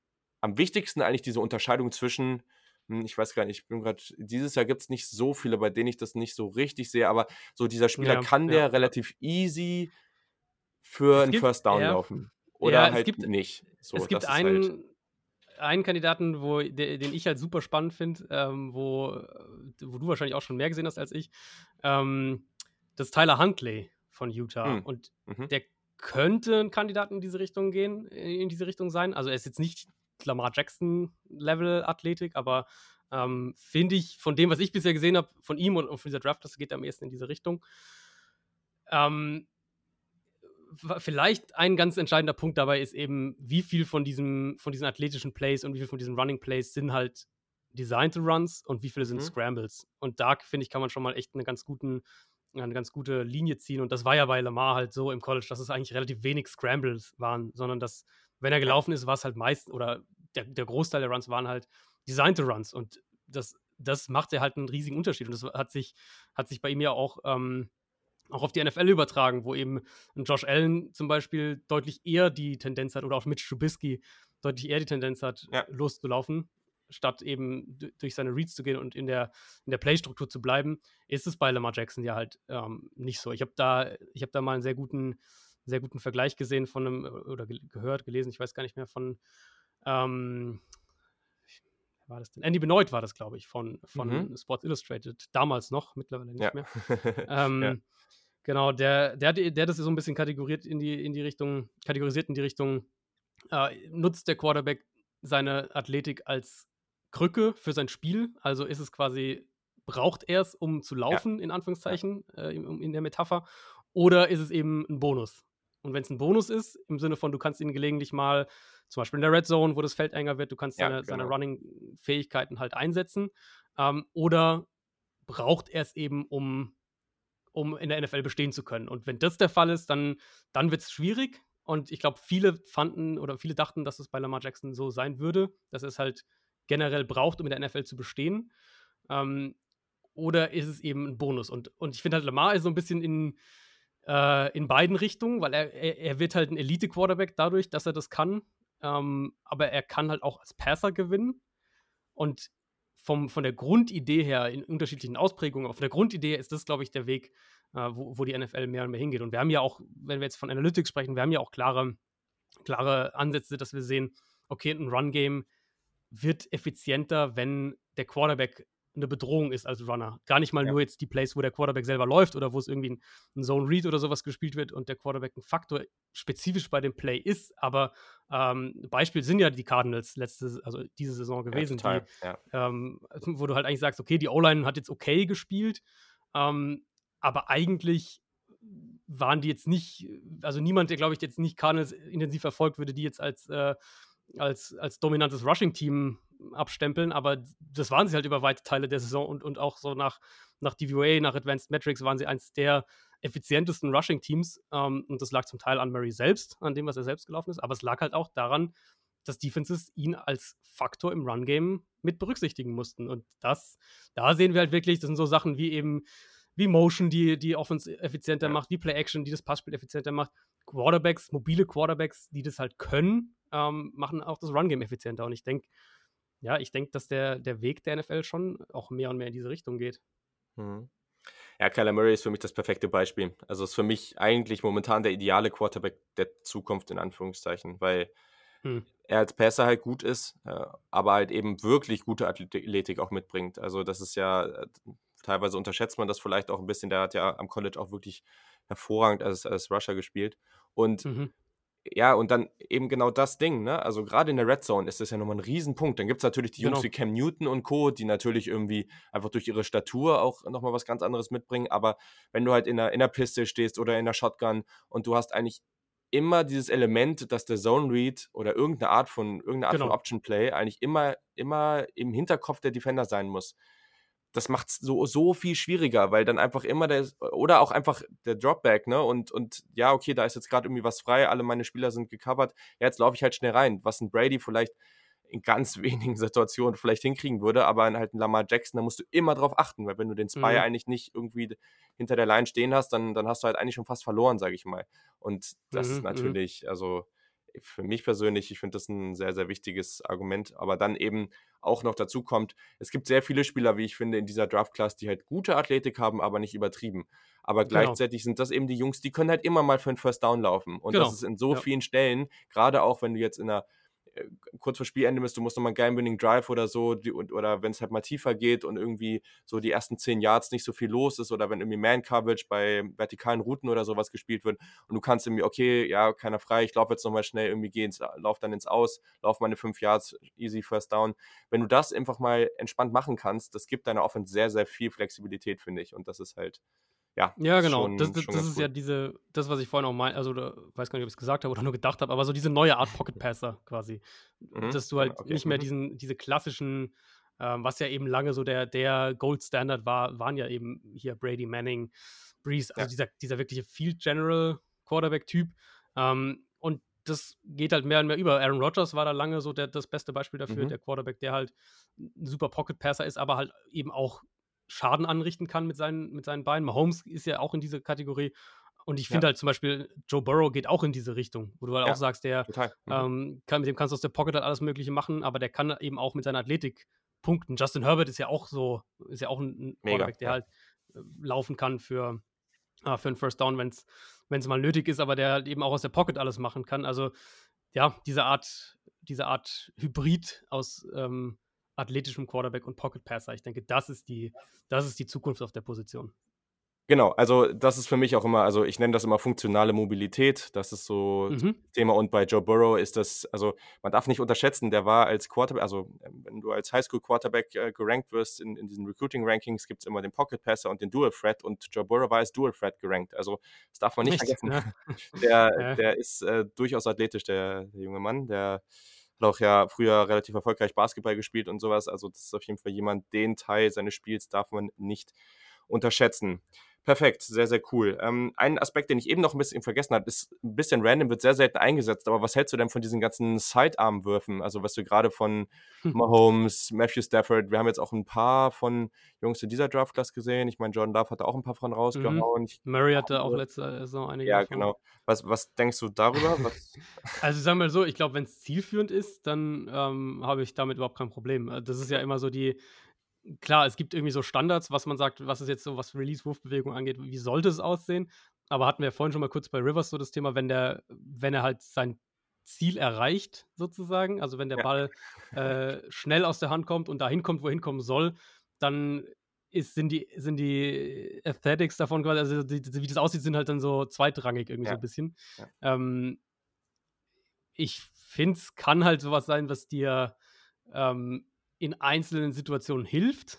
Speaker 1: am wichtigsten eigentlich diese Unterscheidung zwischen, hm, ich weiß gar nicht, ich bin gerade, dieses Jahr gibt es nicht so viele, bei denen ich das nicht so richtig sehe, aber so dieser Spieler ja, kann der relativ easy für einen First Down ja, laufen. Oder halt gibt, nicht.
Speaker 2: So, es gibt einen, halt einen Kandidaten, wo, de, den ich halt super spannend finde, ähm, wo, wo du wahrscheinlich auch schon mehr gesehen hast als ich. Ähm, das ist Tyler Huntley von Utah. Mhm. Und mhm. der könnte ein Kandidat in diese Richtung gehen, in diese Richtung sein. Also er ist jetzt nicht Lamar Jackson-Level Athletik, aber ähm, finde ich von dem, was ich bisher gesehen habe, von ihm und, und von dieser Draft, das geht am ehesten in diese Richtung. Ähm, vielleicht ein ganz entscheidender Punkt dabei ist eben, wie viel von, diesem, von diesen athletischen Plays und wie viel von diesen Running Plays sind halt Designed Runs und wie viele sind mhm. Scrambles. Und da, finde ich, kann man schon mal echt eine ganz, guten, eine ganz gute Linie ziehen. Und das war ja bei Lamar halt so im College, dass es eigentlich relativ wenig Scrambles waren, sondern dass, wenn er gelaufen ist, war es halt meist, oder der, der Großteil der Runs waren halt Designed Runs. Und das, das macht ja halt einen riesigen Unterschied. Und das hat sich, hat sich bei ihm ja auch ähm, auch auf die NFL übertragen, wo eben ein Josh Allen zum Beispiel deutlich eher die Tendenz hat oder auch Mitch Trubisky deutlich eher die Tendenz hat, ja. loszulaufen, statt eben durch seine Reads zu gehen und in der, in der Playstruktur zu bleiben, ist es bei Lamar Jackson ja halt ähm, nicht so. Ich habe da, hab da mal einen sehr guten, sehr guten Vergleich gesehen von einem, oder gehört, gelesen, ich weiß gar nicht mehr, von ähm, war das denn? Andy Benoit war das, glaube ich, von, von mhm. Sports Illustrated. Damals noch, mittlerweile nicht ja. mehr. ähm, ja. Genau, der, der, der das so ein bisschen kategoriert in die, in die Richtung, kategorisiert in die Richtung, äh, nutzt der Quarterback seine Athletik als Krücke für sein Spiel. Also ist es quasi, braucht er es, um zu laufen, ja. in Anführungszeichen, äh, in, in der Metapher, oder ist es eben ein Bonus? Und wenn es ein Bonus ist, im Sinne von, du kannst ihn gelegentlich mal, zum Beispiel in der Red Zone, wo das Feld enger wird, du kannst ja, seine, genau. seine Running-Fähigkeiten halt einsetzen. Ähm, oder braucht er es eben, um um in der NFL bestehen zu können. Und wenn das der Fall ist, dann, dann wird es schwierig. Und ich glaube, viele fanden oder viele dachten, dass es bei Lamar Jackson so sein würde, dass er es halt generell braucht, um in der NFL zu bestehen. Ähm, oder ist es eben ein Bonus? Und, und ich finde halt, Lamar ist so ein bisschen in, äh, in beiden Richtungen, weil er, er, er wird halt ein Elite-Quarterback dadurch, dass er das kann. Ähm, aber er kann halt auch als Passer gewinnen. Und vom, von der Grundidee her in unterschiedlichen Ausprägungen, aber von der Grundidee ist das, glaube ich, der Weg, äh, wo, wo die NFL mehr und mehr hingeht. Und wir haben ja auch, wenn wir jetzt von Analytics sprechen, wir haben ja auch klare, klare Ansätze, dass wir sehen, okay, ein Run-Game wird effizienter, wenn der Quarterback eine Bedrohung ist als Runner. Gar nicht mal ja. nur jetzt die Plays, wo der Quarterback selber läuft oder wo es irgendwie ein, ein, Zone Read oder sowas gespielt wird und der Quarterback ein Faktor spezifisch bei dem Play ist. Aber ähm, Beispiel sind ja die Cardinals letzte, also diese Saison gewesen, ja, die, ja. ähm, wo du halt eigentlich sagst, okay, die O-Line hat jetzt okay gespielt, ähm, aber eigentlich waren die jetzt nicht, also niemand, der glaube ich jetzt nicht Cardinals intensiv verfolgt, würde die jetzt als äh, als, als dominantes Rushing-Team abstempeln, aber das waren sie halt über weite Teile der Saison und, und auch so nach, nach DVA, nach Advanced Metrics waren sie eins der effizientesten Rushing-Teams ähm, und das lag zum Teil an Murray selbst, an dem, was er selbst gelaufen ist, aber es lag halt auch daran, dass Defenses ihn als Faktor im Run-Game mit berücksichtigen mussten und das, da sehen wir halt wirklich, das sind so Sachen wie eben wie Motion, die die Offense effizienter macht, wie Play Action, die das Passspiel effizienter macht. Quarterbacks, mobile Quarterbacks, die das halt können, ähm, machen auch das Run-Game effizienter. Und ich denke, ja, ich denke, dass der, der Weg der NFL schon auch mehr und mehr in diese Richtung geht.
Speaker 1: Mhm. Ja, Kyler Murray ist für mich das perfekte Beispiel. Also ist für mich eigentlich momentan der ideale Quarterback der Zukunft, in Anführungszeichen, weil hm. er als Passer halt gut ist, äh, aber halt eben wirklich gute Athletik auch mitbringt. Also das ist ja, äh, teilweise unterschätzt man das vielleicht auch ein bisschen, der hat ja am College auch wirklich hervorragend als, als Rusher gespielt. Und mhm ja, und dann eben genau das Ding, ne? Also gerade in der Red Zone ist das ja nochmal ein Riesenpunkt. Dann gibt es natürlich die Jungs genau. wie Cam Newton und Co., die natürlich irgendwie einfach durch ihre Statur auch nochmal was ganz anderes mitbringen. Aber wenn du halt in der, in der Piste stehst oder in der Shotgun und du hast eigentlich immer dieses Element, dass der Zone Read oder irgendeine Art von irgendeine Art genau. von Option Play eigentlich immer, immer im Hinterkopf der Defender sein muss das macht es so, so viel schwieriger, weil dann einfach immer der, oder auch einfach der Dropback, ne? Und, und ja, okay, da ist jetzt gerade irgendwie was frei, alle meine Spieler sind gecovert, ja, jetzt laufe ich halt schnell rein, was ein Brady vielleicht in ganz wenigen Situationen vielleicht hinkriegen würde, aber halt ein Lamar Jackson, da musst du immer drauf achten, weil wenn du den Spy mhm. eigentlich nicht irgendwie hinter der Line stehen hast, dann, dann hast du halt eigentlich schon fast verloren, sage ich mal. Und das mhm, ist mhm. natürlich, also für mich persönlich, ich finde das ein sehr, sehr wichtiges Argument. Aber dann eben auch noch dazu kommt, es gibt sehr viele Spieler, wie ich finde, in dieser Draft-Class, die halt gute Athletik haben, aber nicht übertrieben. Aber genau. gleichzeitig sind das eben die Jungs, die können halt immer mal für einen First Down laufen. Und genau. das ist in so ja. vielen Stellen, gerade auch wenn du jetzt in einer kurz vor Spielende bist, du musst nochmal einen Game-Winning Drive oder so, die, und, oder wenn es halt mal tiefer geht und irgendwie so die ersten zehn Yards nicht so viel los ist oder wenn irgendwie Man-Coverage bei vertikalen Routen oder sowas gespielt wird und du kannst irgendwie, okay, ja, keiner frei, ich laufe jetzt nochmal schnell, irgendwie geh lauf dann ins Aus, lauf meine fünf Yards, easy First Down. Wenn du das einfach mal entspannt machen kannst, das gibt deiner Offense sehr, sehr viel Flexibilität, finde ich. Und das ist halt, ja.
Speaker 2: Ja, genau. Schon, das, das, das ist cool. ja diese, das, was ich vorhin auch meinte, also oder, weiß gar nicht, ob ich es gesagt habe oder nur gedacht habe, aber so diese neue Art Pocket Passer quasi. Mhm. Dass du halt okay. nicht mehr mhm. diesen, diese klassischen, ähm, was ja eben lange so der, der Gold Standard war, waren ja eben hier Brady Manning, Breeze, also ja. dieser, dieser wirkliche Field General Quarterback-Typ. Ähm, und das geht halt mehr und mehr über. Aaron Rodgers war da lange so der, das beste Beispiel dafür, mhm. der Quarterback, der halt ein super Pocket-Passer ist, aber halt eben auch Schaden anrichten kann mit seinen, mit seinen Beinen. Mahomes ist ja auch in diese Kategorie. Und ich finde ja. halt zum Beispiel, Joe Burrow geht auch in diese Richtung, wo du halt ja, auch sagst, der mhm. ähm, kann, mit dem kannst du aus der Pocket halt alles Mögliche machen, aber der kann eben auch mit seiner Athletik punkten. Justin Herbert ist ja auch so, ist ja auch ein Quarterback, der ja. halt äh, laufen kann für, äh, für einen First Down, wenn es mal nötig ist, aber der halt eben auch aus der Pocket alles machen kann. Also ja, diese Art, diese Art Hybrid aus ähm, athletischem Quarterback und Pocket Passer. Ich denke, das ist die, das ist die Zukunft auf der Position.
Speaker 1: Genau, also das ist für mich auch immer, also ich nenne das immer funktionale Mobilität. Das ist so mhm. Thema. Und bei Joe Burrow ist das, also man darf nicht unterschätzen, der war als Quarterback, also wenn du als Highschool-Quarterback äh, gerankt wirst in, in diesen Recruiting-Rankings, gibt es immer den Pocket Passer und den Dual Threat und Joe Burrow war als Dual Threat gerankt. Also das darf man nicht Echt? vergessen. Ja. Der, ja. der ist äh, durchaus athletisch, der, der junge Mann. Der hat auch ja früher relativ erfolgreich Basketball gespielt und sowas. Also das ist auf jeden Fall jemand, den Teil seines Spiels darf man nicht unterschätzen. Perfekt, sehr, sehr cool. Ähm, ein Aspekt, den ich eben noch ein bisschen vergessen habe, ist ein bisschen random, wird sehr selten eingesetzt, aber was hältst du denn von diesen ganzen Sidearm-Würfen? Also, was du gerade von hm. Mahomes, Matthew Stafford, wir haben jetzt auch ein paar von Jungs in dieser Draft-Class gesehen. Ich meine, Jordan Love hatte auch ein paar von mhm. rausgehauen. Mhm.
Speaker 2: Murray hatte auch letzte Saison einige.
Speaker 1: Ja, davon. genau. Was, was denkst du darüber?
Speaker 2: also, sagen wir mal so, ich glaube, wenn es zielführend ist, dann ähm, habe ich damit überhaupt kein Problem. Äh, das ist ja immer so die klar, es gibt irgendwie so Standards, was man sagt, was ist jetzt so, was Release-Wurfbewegung angeht, wie sollte es aussehen? Aber hatten wir ja vorhin schon mal kurz bei Rivers so das Thema, wenn der, wenn er halt sein Ziel erreicht, sozusagen, also wenn der ja. Ball äh, schnell aus der Hand kommt und dahin kommt, wohin kommen soll, dann ist, sind, die, sind die Aesthetics davon quasi, also die, die, wie das aussieht, sind halt dann so zweitrangig irgendwie ja. so ein bisschen. Ja. Ähm, ich finde, es kann halt sowas sein, was dir ähm, in einzelnen Situationen hilft.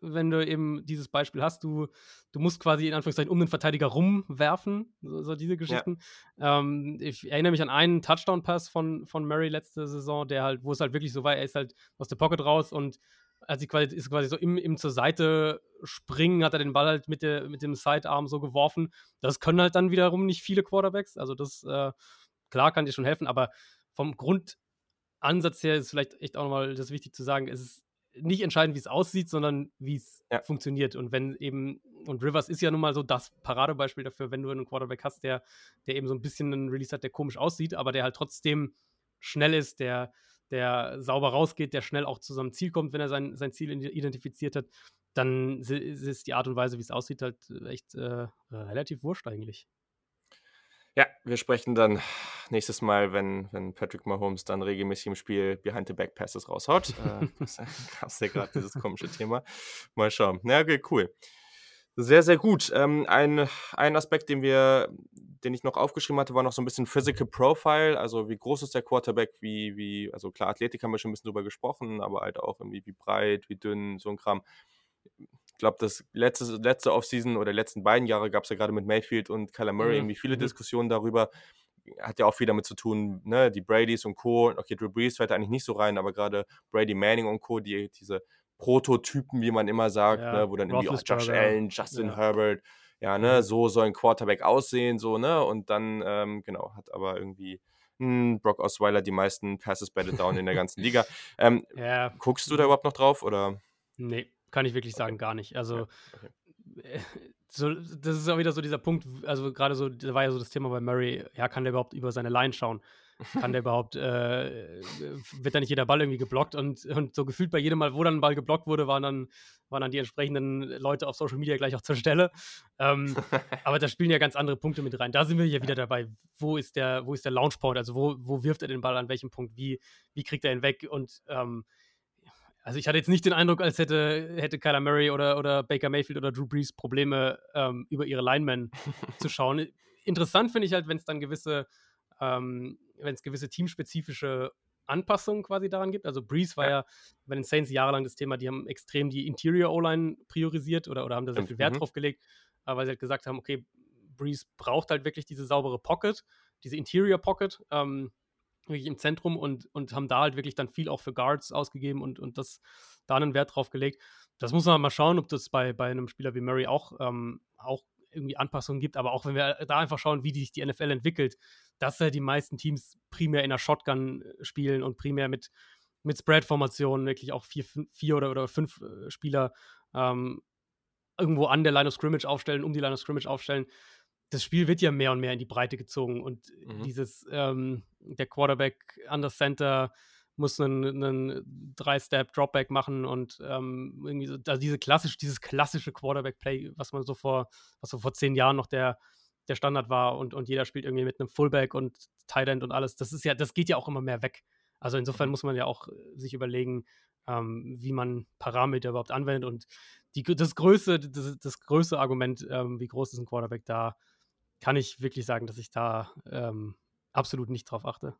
Speaker 2: Wenn du eben dieses Beispiel hast, du, du musst quasi in Anführungszeichen um den Verteidiger rumwerfen, so, so diese Geschichten. Ja. Ähm, ich erinnere mich an einen Touchdown-Pass von, von Murray letzte Saison, der halt, wo es halt wirklich so war, er ist halt aus der Pocket raus und als sie quasi, ist quasi so im, im zur Seite springen, hat er den Ball halt mit, der, mit dem Sidearm so geworfen. Das können halt dann wiederum nicht viele Quarterbacks. Also das, äh, klar, kann dir schon helfen, aber vom Grund, Ansatz her ist vielleicht echt auch nochmal das wichtig zu sagen, es ist nicht entscheidend, wie es aussieht, sondern wie es ja. funktioniert. Und wenn eben, und Rivers ist ja nun mal so das Paradebeispiel dafür, wenn du einen Quarterback hast, der, der eben so ein bisschen einen Release hat, der komisch aussieht, aber der halt trotzdem schnell ist, der, der sauber rausgeht, der schnell auch zu seinem Ziel kommt, wenn er sein, sein Ziel identifiziert hat, dann ist die Art und Weise, wie es aussieht, halt echt äh, relativ wurscht eigentlich.
Speaker 1: Ja, wir sprechen dann nächstes Mal, wenn, wenn Patrick Mahomes dann regelmäßig im Spiel Behind the Back Passes raushaut. äh, das gab ja gerade dieses komische Thema. Mal schauen. Na, okay, cool. Sehr, sehr gut. Ähm, ein, ein Aspekt, den wir, den ich noch aufgeschrieben hatte, war noch so ein bisschen Physical Profile. Also wie groß ist der Quarterback, wie, wie, also klar, Athletik haben wir schon ein bisschen drüber gesprochen, aber halt auch irgendwie wie breit, wie dünn, so ein Kram ich glaube, das letzte, letzte Offseason oder die letzten beiden Jahre gab es ja gerade mit Mayfield und Kyler Murray mhm. irgendwie viele mhm. Diskussionen darüber. Hat ja auch viel damit zu tun, ne, die Bradys und Co. Okay, Drew Brees fällt eigentlich nicht so rein, aber gerade Brady Manning und Co., die, diese Prototypen, wie man immer sagt, ja, ne, wo dann irgendwie auch Josh Allen, Justin ja. Herbert, ja, ne, mhm. so soll ein Quarterback aussehen, so, ne, und dann, ähm, genau, hat aber irgendwie hm, Brock Osweiler die meisten Passes batted down in der ganzen Liga. Ähm, ja. Guckst du da überhaupt noch drauf, oder?
Speaker 2: Nee, kann ich wirklich sagen, gar nicht. Also, okay. So, das ist auch wieder so dieser Punkt, also gerade so, da war ja so das Thema bei Murray, ja, kann der überhaupt über seine Line schauen? Kann der überhaupt, äh, wird da nicht jeder Ball irgendwie geblockt? Und, und so gefühlt bei jedem Mal, wo dann ein Ball geblockt wurde, waren dann, waren dann die entsprechenden Leute auf Social Media gleich auch zur Stelle. Ähm, aber da spielen ja ganz andere Punkte mit rein. Da sind wir ja wieder dabei. Wo ist der, wo ist der Launch Point? Also wo, wo wirft er den Ball an welchem Punkt? Wie, wie kriegt er ihn weg? Und ähm, also ich hatte jetzt nicht den Eindruck, als hätte, hätte Kyler Murray oder, oder Baker Mayfield oder Drew Brees Probleme, ähm, über ihre Linemen zu schauen. Interessant finde ich halt, wenn es dann gewisse, ähm, wenn es gewisse teamspezifische Anpassungen quasi daran gibt. Also Brees war ja. ja bei den Saints jahrelang das Thema, die haben extrem die Interior O-Line priorisiert oder, oder haben da sehr viel Wert mhm. drauf gelegt. äh, weil sie halt gesagt haben, okay, Breeze braucht halt wirklich diese saubere Pocket, diese Interior Pocket, ähm, wirklich im Zentrum und, und haben da halt wirklich dann viel auch für Guards ausgegeben und, und das da einen Wert drauf gelegt. Das muss man mal schauen, ob das bei, bei einem Spieler wie Murray auch, ähm, auch irgendwie Anpassungen gibt, aber auch wenn wir da einfach schauen, wie sich die NFL entwickelt, dass ja die meisten Teams primär in der Shotgun äh, spielen und primär mit, mit Spread-Formationen, wirklich auch vier, vier oder, oder fünf äh, Spieler ähm, irgendwo an der Line of Scrimmage aufstellen, um die Line of Scrimmage aufstellen. Das Spiel wird ja mehr und mehr in die Breite gezogen und mhm. dieses, ähm, der Quarterback an das Center muss einen, einen Drei-Step-Dropback machen und ähm, irgendwie so, also diese klassisch, dieses klassische Quarterback-Play, was man so vor, was so vor zehn Jahren noch der, der Standard war und, und jeder spielt irgendwie mit einem Fullback und Tight End und alles, das ist ja, das geht ja auch immer mehr weg. Also insofern mhm. muss man ja auch äh, sich überlegen, ähm, wie man Parameter überhaupt anwendet und die, das größte, das, das größte Argument, ähm, wie groß ist ein Quarterback da, kann ich wirklich sagen, dass ich da ähm, absolut nicht drauf achte.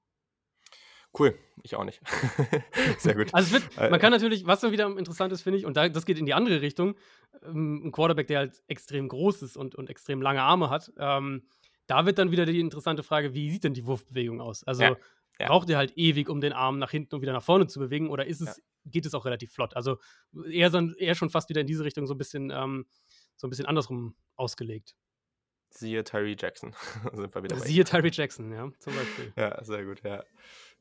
Speaker 1: Cool, ich auch nicht. Sehr gut.
Speaker 2: Also wird, man kann natürlich, was dann wieder interessant ist, finde ich, und da, das geht in die andere Richtung, ähm, ein Quarterback, der halt extrem groß ist und, und extrem lange Arme hat, ähm, da wird dann wieder die interessante Frage, wie sieht denn die Wurfbewegung aus? Also ja, ja. braucht er halt ewig, um den Arm nach hinten und wieder nach vorne zu bewegen, oder ist es, ja. geht es auch relativ flott? Also eher, so, eher schon fast wieder in diese Richtung so ein bisschen, ähm, so ein bisschen andersrum ausgelegt.
Speaker 1: Siehe Tyree Jackson.
Speaker 2: Sind wir wieder Siehe Tyree Jackson, ja, zum Beispiel.
Speaker 1: Ja, sehr gut, ja.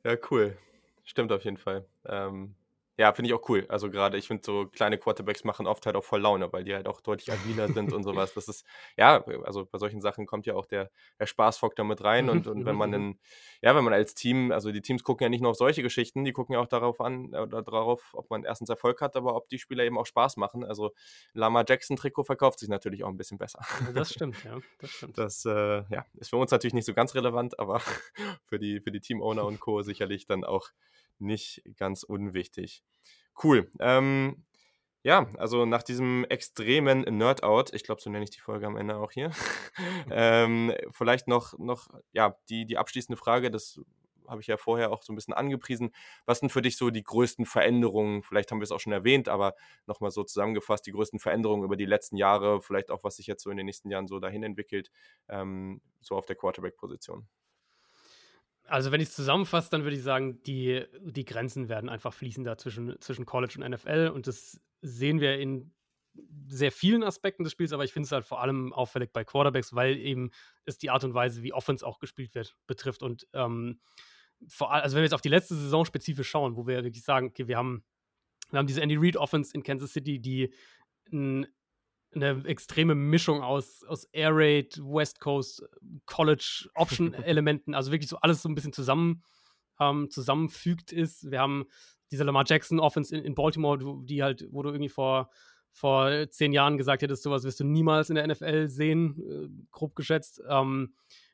Speaker 1: Ja, cool. Stimmt auf jeden Fall. Ähm, ja, finde ich auch cool. Also gerade, ich finde so kleine Quarterbacks machen oft halt auch voll Laune, weil die halt auch deutlich agiler sind und sowas. Das ist, ja, also bei solchen Sachen kommt ja auch der, der Spaßfaktor mit rein. Und, und wenn man dann, ja, wenn man als Team, also die Teams gucken ja nicht nur auf solche Geschichten, die gucken ja auch darauf an, oder darauf, ob man erstens Erfolg hat, aber ob die Spieler eben auch Spaß machen. Also Lama Jackson Trikot verkauft sich natürlich auch ein bisschen besser.
Speaker 2: Das stimmt, ja. Das stimmt.
Speaker 1: Das äh, ja, ist für uns natürlich nicht so ganz relevant, aber für die, für die Team-Owner und Co. sicherlich dann auch nicht ganz unwichtig. Cool. Ähm, ja, also nach diesem extremen Nerd-Out, ich glaube, so nenne ich die Folge am Ende auch hier, ähm, vielleicht noch, noch ja, die, die abschließende Frage, das habe ich ja vorher auch so ein bisschen angepriesen. Was sind für dich so die größten Veränderungen? Vielleicht haben wir es auch schon erwähnt, aber nochmal so zusammengefasst, die größten Veränderungen über die letzten Jahre, vielleicht auch, was sich jetzt so in den nächsten Jahren so dahin entwickelt, ähm, so auf der Quarterback-Position
Speaker 2: also wenn ich es zusammenfasse, dann würde ich sagen, die, die Grenzen werden einfach fließender zwischen, zwischen College und NFL und das sehen wir in sehr vielen Aspekten des Spiels, aber ich finde es halt vor allem auffällig bei Quarterbacks, weil eben es die Art und Weise, wie Offense auch gespielt wird, betrifft und ähm, vor allem, also wenn wir jetzt auf die letzte Saison spezifisch schauen, wo wir wirklich sagen, okay, wir haben, wir haben diese Andy Reid Offense in Kansas City, die ein eine extreme Mischung aus, aus Air Raid, West Coast, College Option-Elementen, also wirklich so alles so ein bisschen zusammen, ähm, zusammenfügt ist. Wir haben diese Lamar Jackson Offense in, in Baltimore, die halt, wo du irgendwie vor, vor zehn Jahren gesagt hättest, sowas wirst du niemals in der NFL sehen, äh, grob geschätzt. Ähm,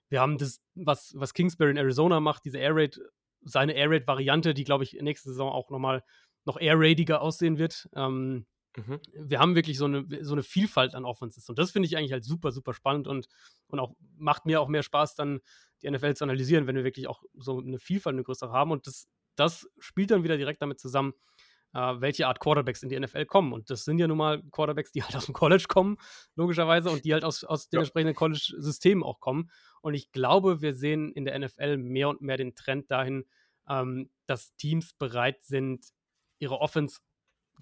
Speaker 2: wir haben das, was, was Kingsbury in Arizona macht, diese Air Raid, seine Air Raid-Variante, die, glaube ich, nächste Saison auch nochmal noch Air Raidiger aussehen wird. Ähm, Mhm. Wir haben wirklich so eine, so eine Vielfalt an Offenses. Und das finde ich eigentlich halt super, super spannend und, und auch macht mir auch mehr Spaß, dann die NFL zu analysieren, wenn wir wirklich auch so eine Vielfalt, eine größere haben. Und das, das spielt dann wieder direkt damit zusammen, äh, welche Art Quarterbacks in die NFL kommen. Und das sind ja nun mal Quarterbacks, die halt aus dem College kommen, logischerweise, und die halt aus, aus den ja. entsprechenden College-Systemen auch kommen. Und ich glaube, wir sehen in der NFL mehr und mehr den Trend dahin, ähm, dass Teams bereit sind, ihre Offense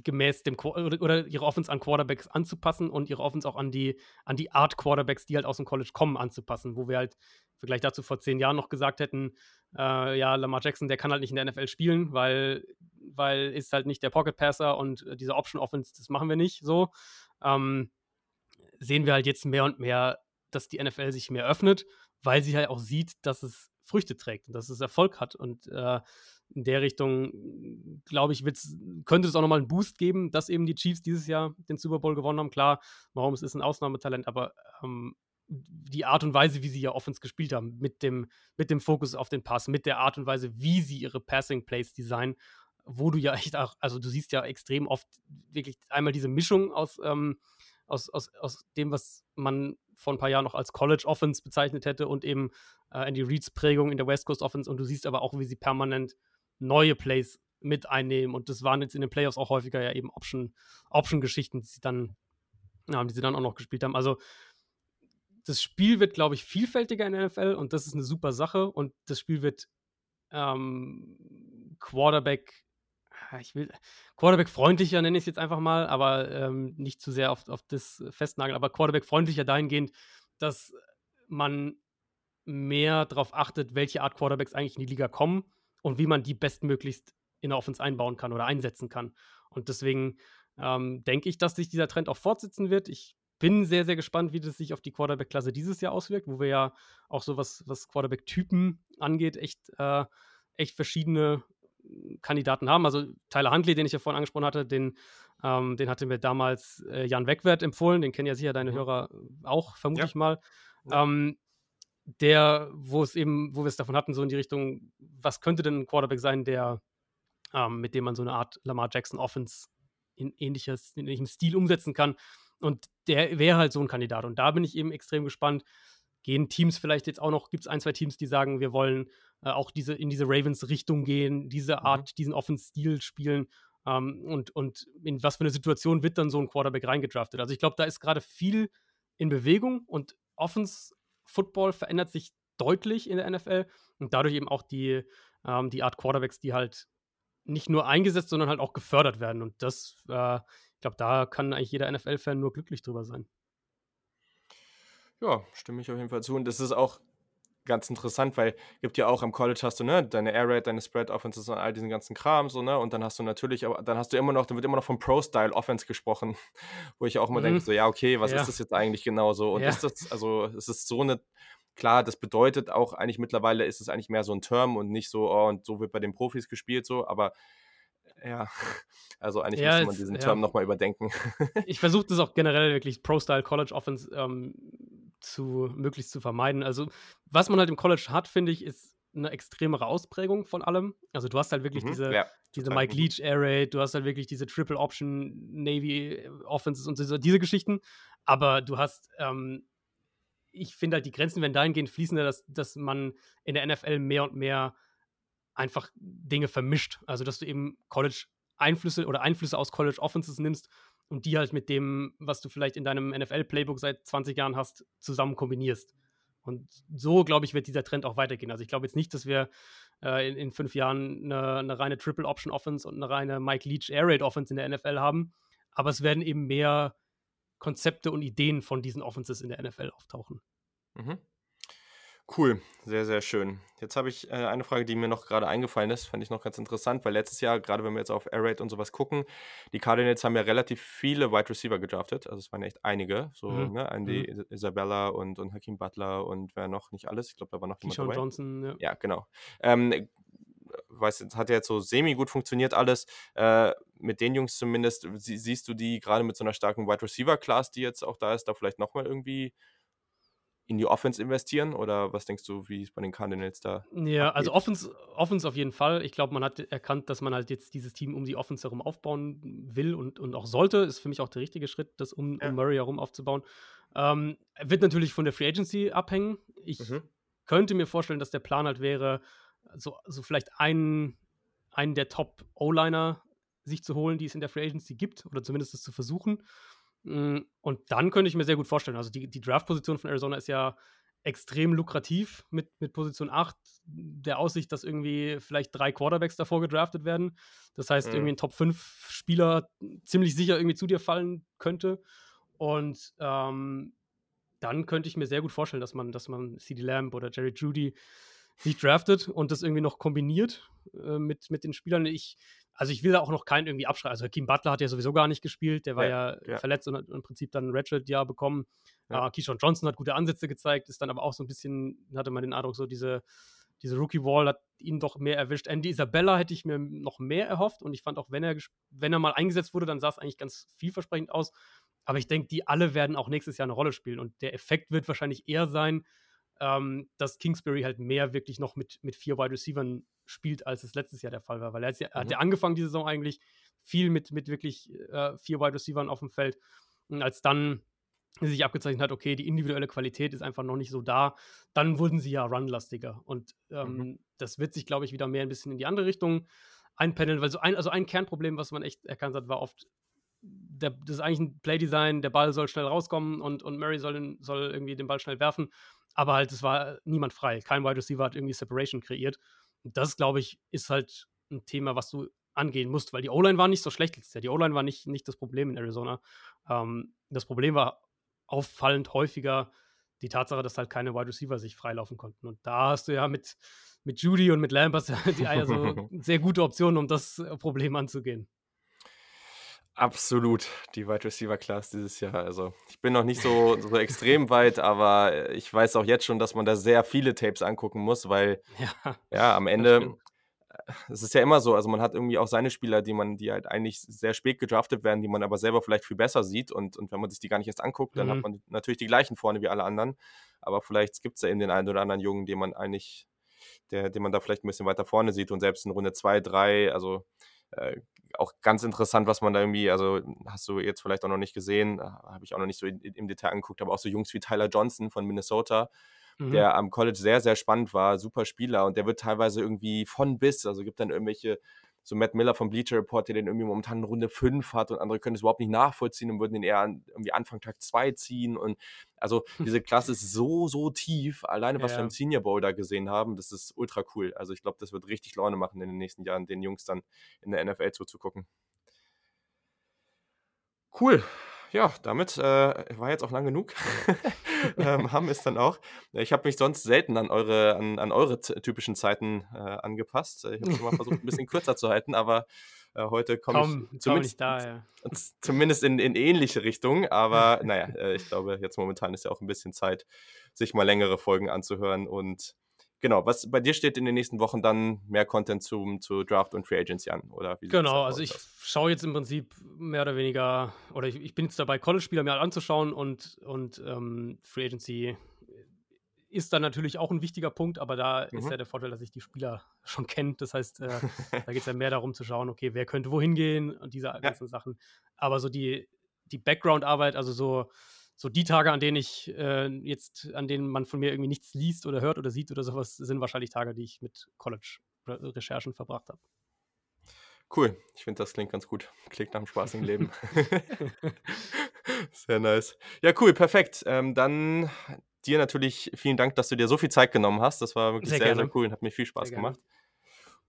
Speaker 2: gemäß dem oder, oder ihre Offense an Quarterbacks anzupassen und ihre Offense auch an die, an die Art Quarterbacks, die halt aus dem College kommen, anzupassen, wo wir halt Vergleich dazu vor zehn Jahren noch gesagt hätten, äh, ja, Lamar Jackson, der kann halt nicht in der NFL spielen, weil, weil ist halt nicht der Pocket Passer und äh, diese Option Offense, das machen wir nicht so. Ähm, sehen wir halt jetzt mehr und mehr, dass die NFL sich mehr öffnet, weil sie halt auch sieht, dass es Früchte trägt und dass es Erfolg hat und äh, in der Richtung, glaube ich, könnte es auch nochmal einen Boost geben, dass eben die Chiefs dieses Jahr den Super Bowl gewonnen haben. Klar, Mahomes ist ein Ausnahmetalent, aber ähm, die Art und Weise, wie sie ja Offense gespielt haben, mit dem, mit dem Fokus auf den Pass, mit der Art und Weise, wie sie ihre Passing Plays designen, wo du ja echt auch, also du siehst ja extrem oft wirklich einmal diese Mischung aus, ähm, aus, aus, aus dem, was man vor ein paar Jahren noch als College Offense bezeichnet hätte und eben äh, Andy Reeds Prägung in der West Coast Offense und du siehst aber auch, wie sie permanent neue Plays mit einnehmen. Und das waren jetzt in den Playoffs auch häufiger ja eben Option-Geschichten, Option die sie dann, ja, die sie dann auch noch gespielt haben. Also das Spiel wird, glaube ich, vielfältiger in der NFL und das ist eine super Sache. Und das Spiel wird ähm, Quarterback, ah, ich will, Quarterback-freundlicher nenne ich es jetzt einfach mal, aber ähm, nicht zu sehr auf, auf das festnageln, aber Quarterback-freundlicher dahingehend, dass man mehr darauf achtet, welche Art Quarterbacks eigentlich in die Liga kommen und wie man die bestmöglichst in der Offense einbauen kann oder einsetzen kann. Und deswegen ähm, denke ich, dass sich dieser Trend auch fortsetzen wird. Ich bin sehr, sehr gespannt, wie das sich auf die Quarterback-Klasse dieses Jahr auswirkt, wo wir ja auch so was, was Quarterback-Typen angeht, echt, äh, echt verschiedene Kandidaten haben. Also Tyler Huntley, den ich ja vorhin angesprochen hatte, den, ähm, den hatte mir damals äh, Jan Wegwert empfohlen, den kennen ja sicher deine mhm. Hörer auch, vermute ja. ich mal. Ja. Ähm, der, wo es eben, wo wir es davon hatten, so in die Richtung, was könnte denn ein Quarterback sein, der, ähm, mit dem man so eine Art Lamar Jackson Offense in ähnliches, in ähnlichem Stil umsetzen kann. Und der wäre halt so ein Kandidat. Und da bin ich eben extrem gespannt. Gehen Teams vielleicht jetzt auch noch, gibt es ein, zwei Teams, die sagen, wir wollen äh, auch diese, in diese Ravens-Richtung gehen, diese mhm. Art, mhm. diesen Offense-Stil spielen. Ähm, und, und in was für eine Situation wird dann so ein Quarterback reingedraftet? Also ich glaube, da ist gerade viel in Bewegung und Offense-Football verändert sich deutlich in der NFL und dadurch eben auch die, ähm, die Art Quarterbacks, die halt nicht nur eingesetzt, sondern halt auch gefördert werden. Und das, äh, ich glaube, da kann eigentlich jeder NFL-Fan nur glücklich drüber sein.
Speaker 1: Ja, stimme ich auf jeden Fall zu. Und das ist auch ganz interessant, weil gibt ja auch am College hast du ne deine Air Raid, deine Spread Offenses und all diesen ganzen Kram so ne und dann hast du natürlich, aber dann hast du immer noch, dann wird immer noch vom Pro Style Offense gesprochen, wo ich auch immer mhm. denke so ja okay, was ja. ist das jetzt eigentlich genau so und ja. ist das also es ist so eine klar, das bedeutet auch eigentlich mittlerweile ist es eigentlich mehr so ein Term und nicht so oh und so wird bei den Profis gespielt so, aber ja, also eigentlich ja, müsste man diesen ja. Term nochmal überdenken.
Speaker 2: ich versuche das auch generell wirklich Pro-Style College Offense ähm, zu möglichst zu vermeiden. Also, was man halt im College hat, finde ich, ist eine extremere Ausprägung von allem. Also du hast halt wirklich mhm, diese, ja, diese Mike mhm. Leach Air Raid, du hast halt wirklich diese Triple Option Navy äh, Offenses und diese, diese Geschichten. Aber du hast, ähm, ich finde halt, die Grenzen werden dahingehend fließender, dass, dass man in der NFL mehr und mehr einfach Dinge vermischt. Also, dass du eben College Einflüsse oder Einflüsse aus College Offenses nimmst und die halt mit dem, was du vielleicht in deinem NFL-Playbook seit 20 Jahren hast, zusammen kombinierst. Und so, glaube ich, wird dieser Trend auch weitergehen. Also ich glaube jetzt nicht, dass wir äh, in, in, fünf Jahren eine, eine reine Triple-Option-Offense und eine reine Mike Leach Air Raid-Offense in der NFL haben, aber es werden eben mehr Konzepte und Ideen von diesen Offenses in der NFL auftauchen.
Speaker 1: Mhm. Cool, sehr, sehr schön. Jetzt habe ich äh, eine Frage, die mir noch gerade eingefallen ist, fand ich noch ganz interessant, weil letztes Jahr, gerade wenn wir jetzt auf Air Raid und sowas gucken, die Cardinals haben ja relativ viele Wide Receiver gedraftet, also es waren echt einige, so, mhm. ne, Andy mhm. Isabella und, und Hakeem Butler und wer noch, nicht alles, ich glaube, da war noch
Speaker 2: jemand dabei. Johnson, ja.
Speaker 1: Ja, genau. Ähm, weiß, es hat ja jetzt so semi gut funktioniert alles. Äh, mit den Jungs zumindest, sie, siehst du die gerade mit so einer starken Wide Receiver Class, die jetzt auch da ist, da vielleicht nochmal irgendwie in die Offense investieren? Oder was denkst du, wie es bei den Cardinals da
Speaker 2: Ja, abgeht? also Offense, Offense auf jeden Fall. Ich glaube, man hat erkannt, dass man halt jetzt dieses Team um die Offense herum aufbauen will und, und auch sollte. Ist für mich auch der richtige Schritt, das um, ja. um Murray herum aufzubauen. Ähm, wird natürlich von der Free Agency abhängen. Ich mhm. könnte mir vorstellen, dass der Plan halt wäre, so, so vielleicht einen, einen der Top-O-Liner sich zu holen, die es in der Free Agency gibt, oder zumindest das zu versuchen. Mm, und dann könnte ich mir sehr gut vorstellen, also die, die Draft-Position von Arizona ist ja extrem lukrativ mit, mit Position 8, der Aussicht, dass irgendwie vielleicht drei Quarterbacks davor gedraftet werden. Das heißt, mhm. irgendwie ein Top 5 Spieler ziemlich sicher irgendwie zu dir fallen könnte. Und ähm, dann könnte ich mir sehr gut vorstellen, dass man, dass man CD Lamb oder Jerry Judy nicht draftet und das irgendwie noch kombiniert äh, mit, mit den Spielern. Ich also ich will da auch noch keinen irgendwie abschreiben. Also Kim Butler hat ja sowieso gar nicht gespielt, der war ja, ja, verletzt und hat im Prinzip dann ein Ratchet-Jahr bekommen. Ja. Uh, Keyshawn Johnson hat gute Ansätze gezeigt, ist dann aber auch so ein bisschen, hatte man den Eindruck, so diese, diese Rookie-Wall hat ihn doch mehr erwischt. Andy Isabella hätte ich mir noch mehr erhofft und ich fand auch, wenn er, wenn er mal eingesetzt wurde, dann sah es eigentlich ganz vielversprechend aus. Aber ich denke, die alle werden auch nächstes Jahr eine Rolle spielen und der Effekt wird wahrscheinlich eher sein, ähm, dass Kingsbury halt mehr wirklich noch mit, mit vier Wide Receivers spielt, als es letztes Jahr der Fall war. Weil er, mhm. hat ja angefangen, die Saison eigentlich viel mit, mit wirklich äh, vier Wide Receivers auf dem Feld. Und als dann sich abgezeichnet hat, okay, die individuelle Qualität ist einfach noch nicht so da, dann wurden sie ja runlastiger. Und ähm, mhm. das wird sich, glaube ich, wieder mehr ein bisschen in die andere Richtung einpendeln, weil so ein, also ein Kernproblem, was man echt erkannt hat, war oft der, das ist eigentlich ein Playdesign, der Ball soll schnell rauskommen und, und Murray soll, soll irgendwie den Ball schnell werfen. Aber halt, es war niemand frei. Kein Wide Receiver hat irgendwie Separation kreiert. Und das, glaube ich, ist halt ein Thema, was du angehen musst, weil die O-Line war nicht so schlecht letztes Jahr. Die O-Line war nicht, nicht das Problem in Arizona. Ähm, das Problem war auffallend häufiger die Tatsache, dass halt keine Wide Receiver sich freilaufen konnten. Und da hast du ja mit, mit Judy und mit Lambert die also sehr gute Optionen, um das Problem anzugehen.
Speaker 1: Absolut, die Wide Receiver Class dieses Jahr. Also, ich bin noch nicht so, so extrem weit, aber ich weiß auch jetzt schon, dass man da sehr viele Tapes angucken muss, weil ja, ja am Ende, äh, es ist ja immer so, also man hat irgendwie auch seine Spieler, die man, die halt eigentlich sehr spät gedraftet werden, die man aber selber vielleicht viel besser sieht und, und wenn man sich die gar nicht erst anguckt, dann mhm. hat man natürlich die gleichen vorne wie alle anderen, aber vielleicht gibt es ja eben den einen oder anderen Jungen, den man eigentlich, der, den man da vielleicht ein bisschen weiter vorne sieht und selbst in Runde 2, 3, also äh, auch ganz interessant, was man da irgendwie, also hast du jetzt vielleicht auch noch nicht gesehen, äh, habe ich auch noch nicht so in, im Detail angeguckt, aber auch so Jungs wie Tyler Johnson von Minnesota, mhm. der am College sehr, sehr spannend war, super Spieler und der wird teilweise irgendwie von bis, also gibt dann irgendwelche so Matt Miller vom Bleacher Report, der den irgendwie momentan in Runde 5 hat und andere können es überhaupt nicht nachvollziehen und würden den eher an, irgendwie Anfang Tag 2 ziehen. Und also diese Klasse ist so, so tief. Alleine, was ja. wir im Senior Bowl da gesehen haben, das ist ultra cool. Also ich glaube, das wird richtig Laune machen in den nächsten Jahren, den Jungs dann in der NFL zuzugucken. Cool ja, damit äh, war jetzt auch lang genug. ähm, haben es dann auch. Ich habe mich sonst selten an eure, an, an eure typischen Zeiten äh, angepasst. Ich habe schon mal versucht, ein bisschen kürzer zu halten, aber äh, heute komme ich zumindest, da, ja. zumindest in, in ähnliche Richtungen. Aber naja, äh, ich glaube, jetzt momentan ist ja auch ein bisschen Zeit, sich mal längere Folgen anzuhören und genau, was bei dir steht in den nächsten Wochen dann mehr Content zum, zu Draft und Free Agency an, oder?
Speaker 2: genau, also ich schaue jetzt im Prinzip mehr oder weniger, oder ich, ich bin jetzt dabei, College-Spieler mir anzuschauen und, und ähm, Free Agency ist dann natürlich auch ein wichtiger Punkt, aber da mhm. ist ja der Vorteil, dass ich die Spieler schon kenne. Das heißt, äh, da geht es ja mehr darum zu schauen, okay, wer könnte wohin gehen und diese ganzen ja. Sachen. Aber so die, die Background-Arbeit, also so so die Tage, an denen ich äh, jetzt, an denen man von mir irgendwie nichts liest oder hört oder sieht oder sowas, sind wahrscheinlich Tage, die ich mit College-Recherchen verbracht habe.
Speaker 1: Cool, ich finde, das klingt ganz gut. Klingt nach einem spaßigen Leben. Sehr nice. Ja, cool, perfekt. Ähm, dann dir natürlich vielen Dank, dass du dir so viel Zeit genommen hast. Das war wirklich sehr, sehr, sehr cool und hat mir viel Spaß gemacht.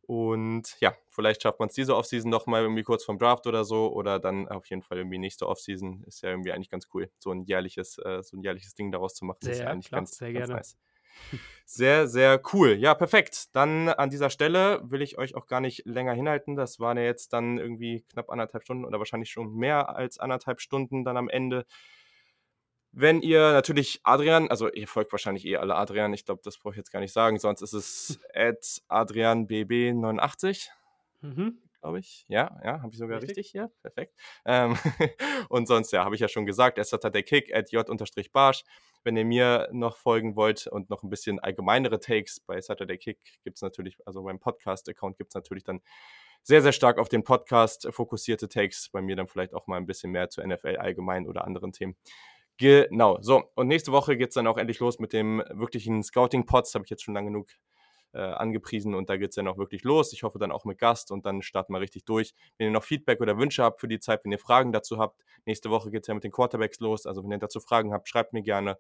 Speaker 1: Und ja, vielleicht schafft man es diese Offseason nochmal irgendwie kurz vom Draft oder so. Oder dann auf jeden Fall irgendwie nächste Offseason. Ist ja irgendwie eigentlich ganz cool, so ein jährliches, äh, so ein jährliches Ding daraus zu machen.
Speaker 2: Sehr,
Speaker 1: ist
Speaker 2: ja eigentlich klar, ganz, sehr ganz gerne. Nice.
Speaker 1: Sehr, sehr cool. Ja, perfekt. Dann an dieser Stelle will ich euch auch gar nicht länger hinhalten. Das waren ja jetzt dann irgendwie knapp anderthalb Stunden oder wahrscheinlich schon mehr als anderthalb Stunden dann am Ende. Wenn ihr natürlich Adrian, also ihr folgt wahrscheinlich eh alle Adrian, ich glaube, das brauche ich jetzt gar nicht sagen, sonst ist es adrianbb89, mhm. glaube ich. Ja, ja, habe ich sogar richtig, richtig ja, perfekt. Ähm, und sonst, ja, habe ich ja schon gesagt, es hat der Kick at j-barsch. Wenn ihr mir noch folgen wollt und noch ein bisschen allgemeinere Takes bei Saturday Kick gibt es natürlich, also beim Podcast-Account gibt es natürlich dann sehr, sehr stark auf den Podcast fokussierte Takes. Bei mir dann vielleicht auch mal ein bisschen mehr zur NFL allgemein oder anderen Themen. Genau, so. Und nächste Woche geht es dann auch endlich los mit dem wirklichen Scouting-Pods. Habe ich jetzt schon lange genug äh, angepriesen und da geht es dann auch wirklich los. Ich hoffe dann auch mit Gast und dann starten wir richtig durch. Wenn ihr noch Feedback oder Wünsche habt für die Zeit, wenn ihr Fragen dazu habt, nächste Woche geht es ja mit den Quarterbacks los. Also wenn ihr dazu Fragen habt, schreibt mir gerne.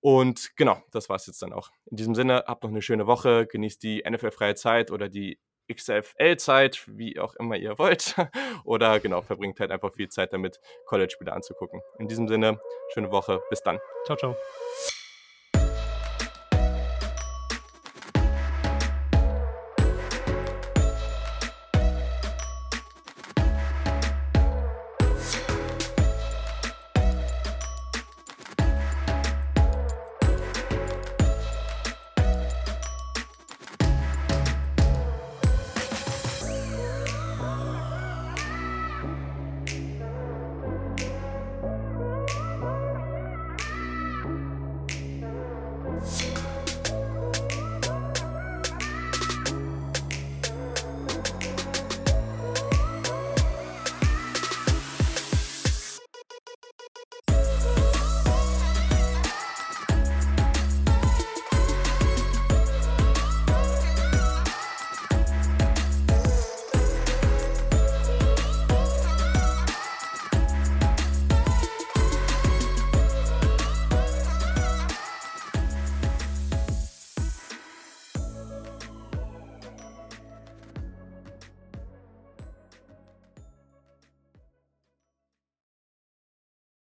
Speaker 1: Und genau, das war es jetzt dann auch. In diesem Sinne, habt noch eine schöne Woche, genießt die NFL-freie Zeit oder die XFL-Zeit, wie auch immer ihr wollt. Oder genau, verbringt halt einfach viel Zeit damit, College-Spiele anzugucken. In diesem Sinne, schöne Woche, bis dann.
Speaker 2: Ciao, ciao.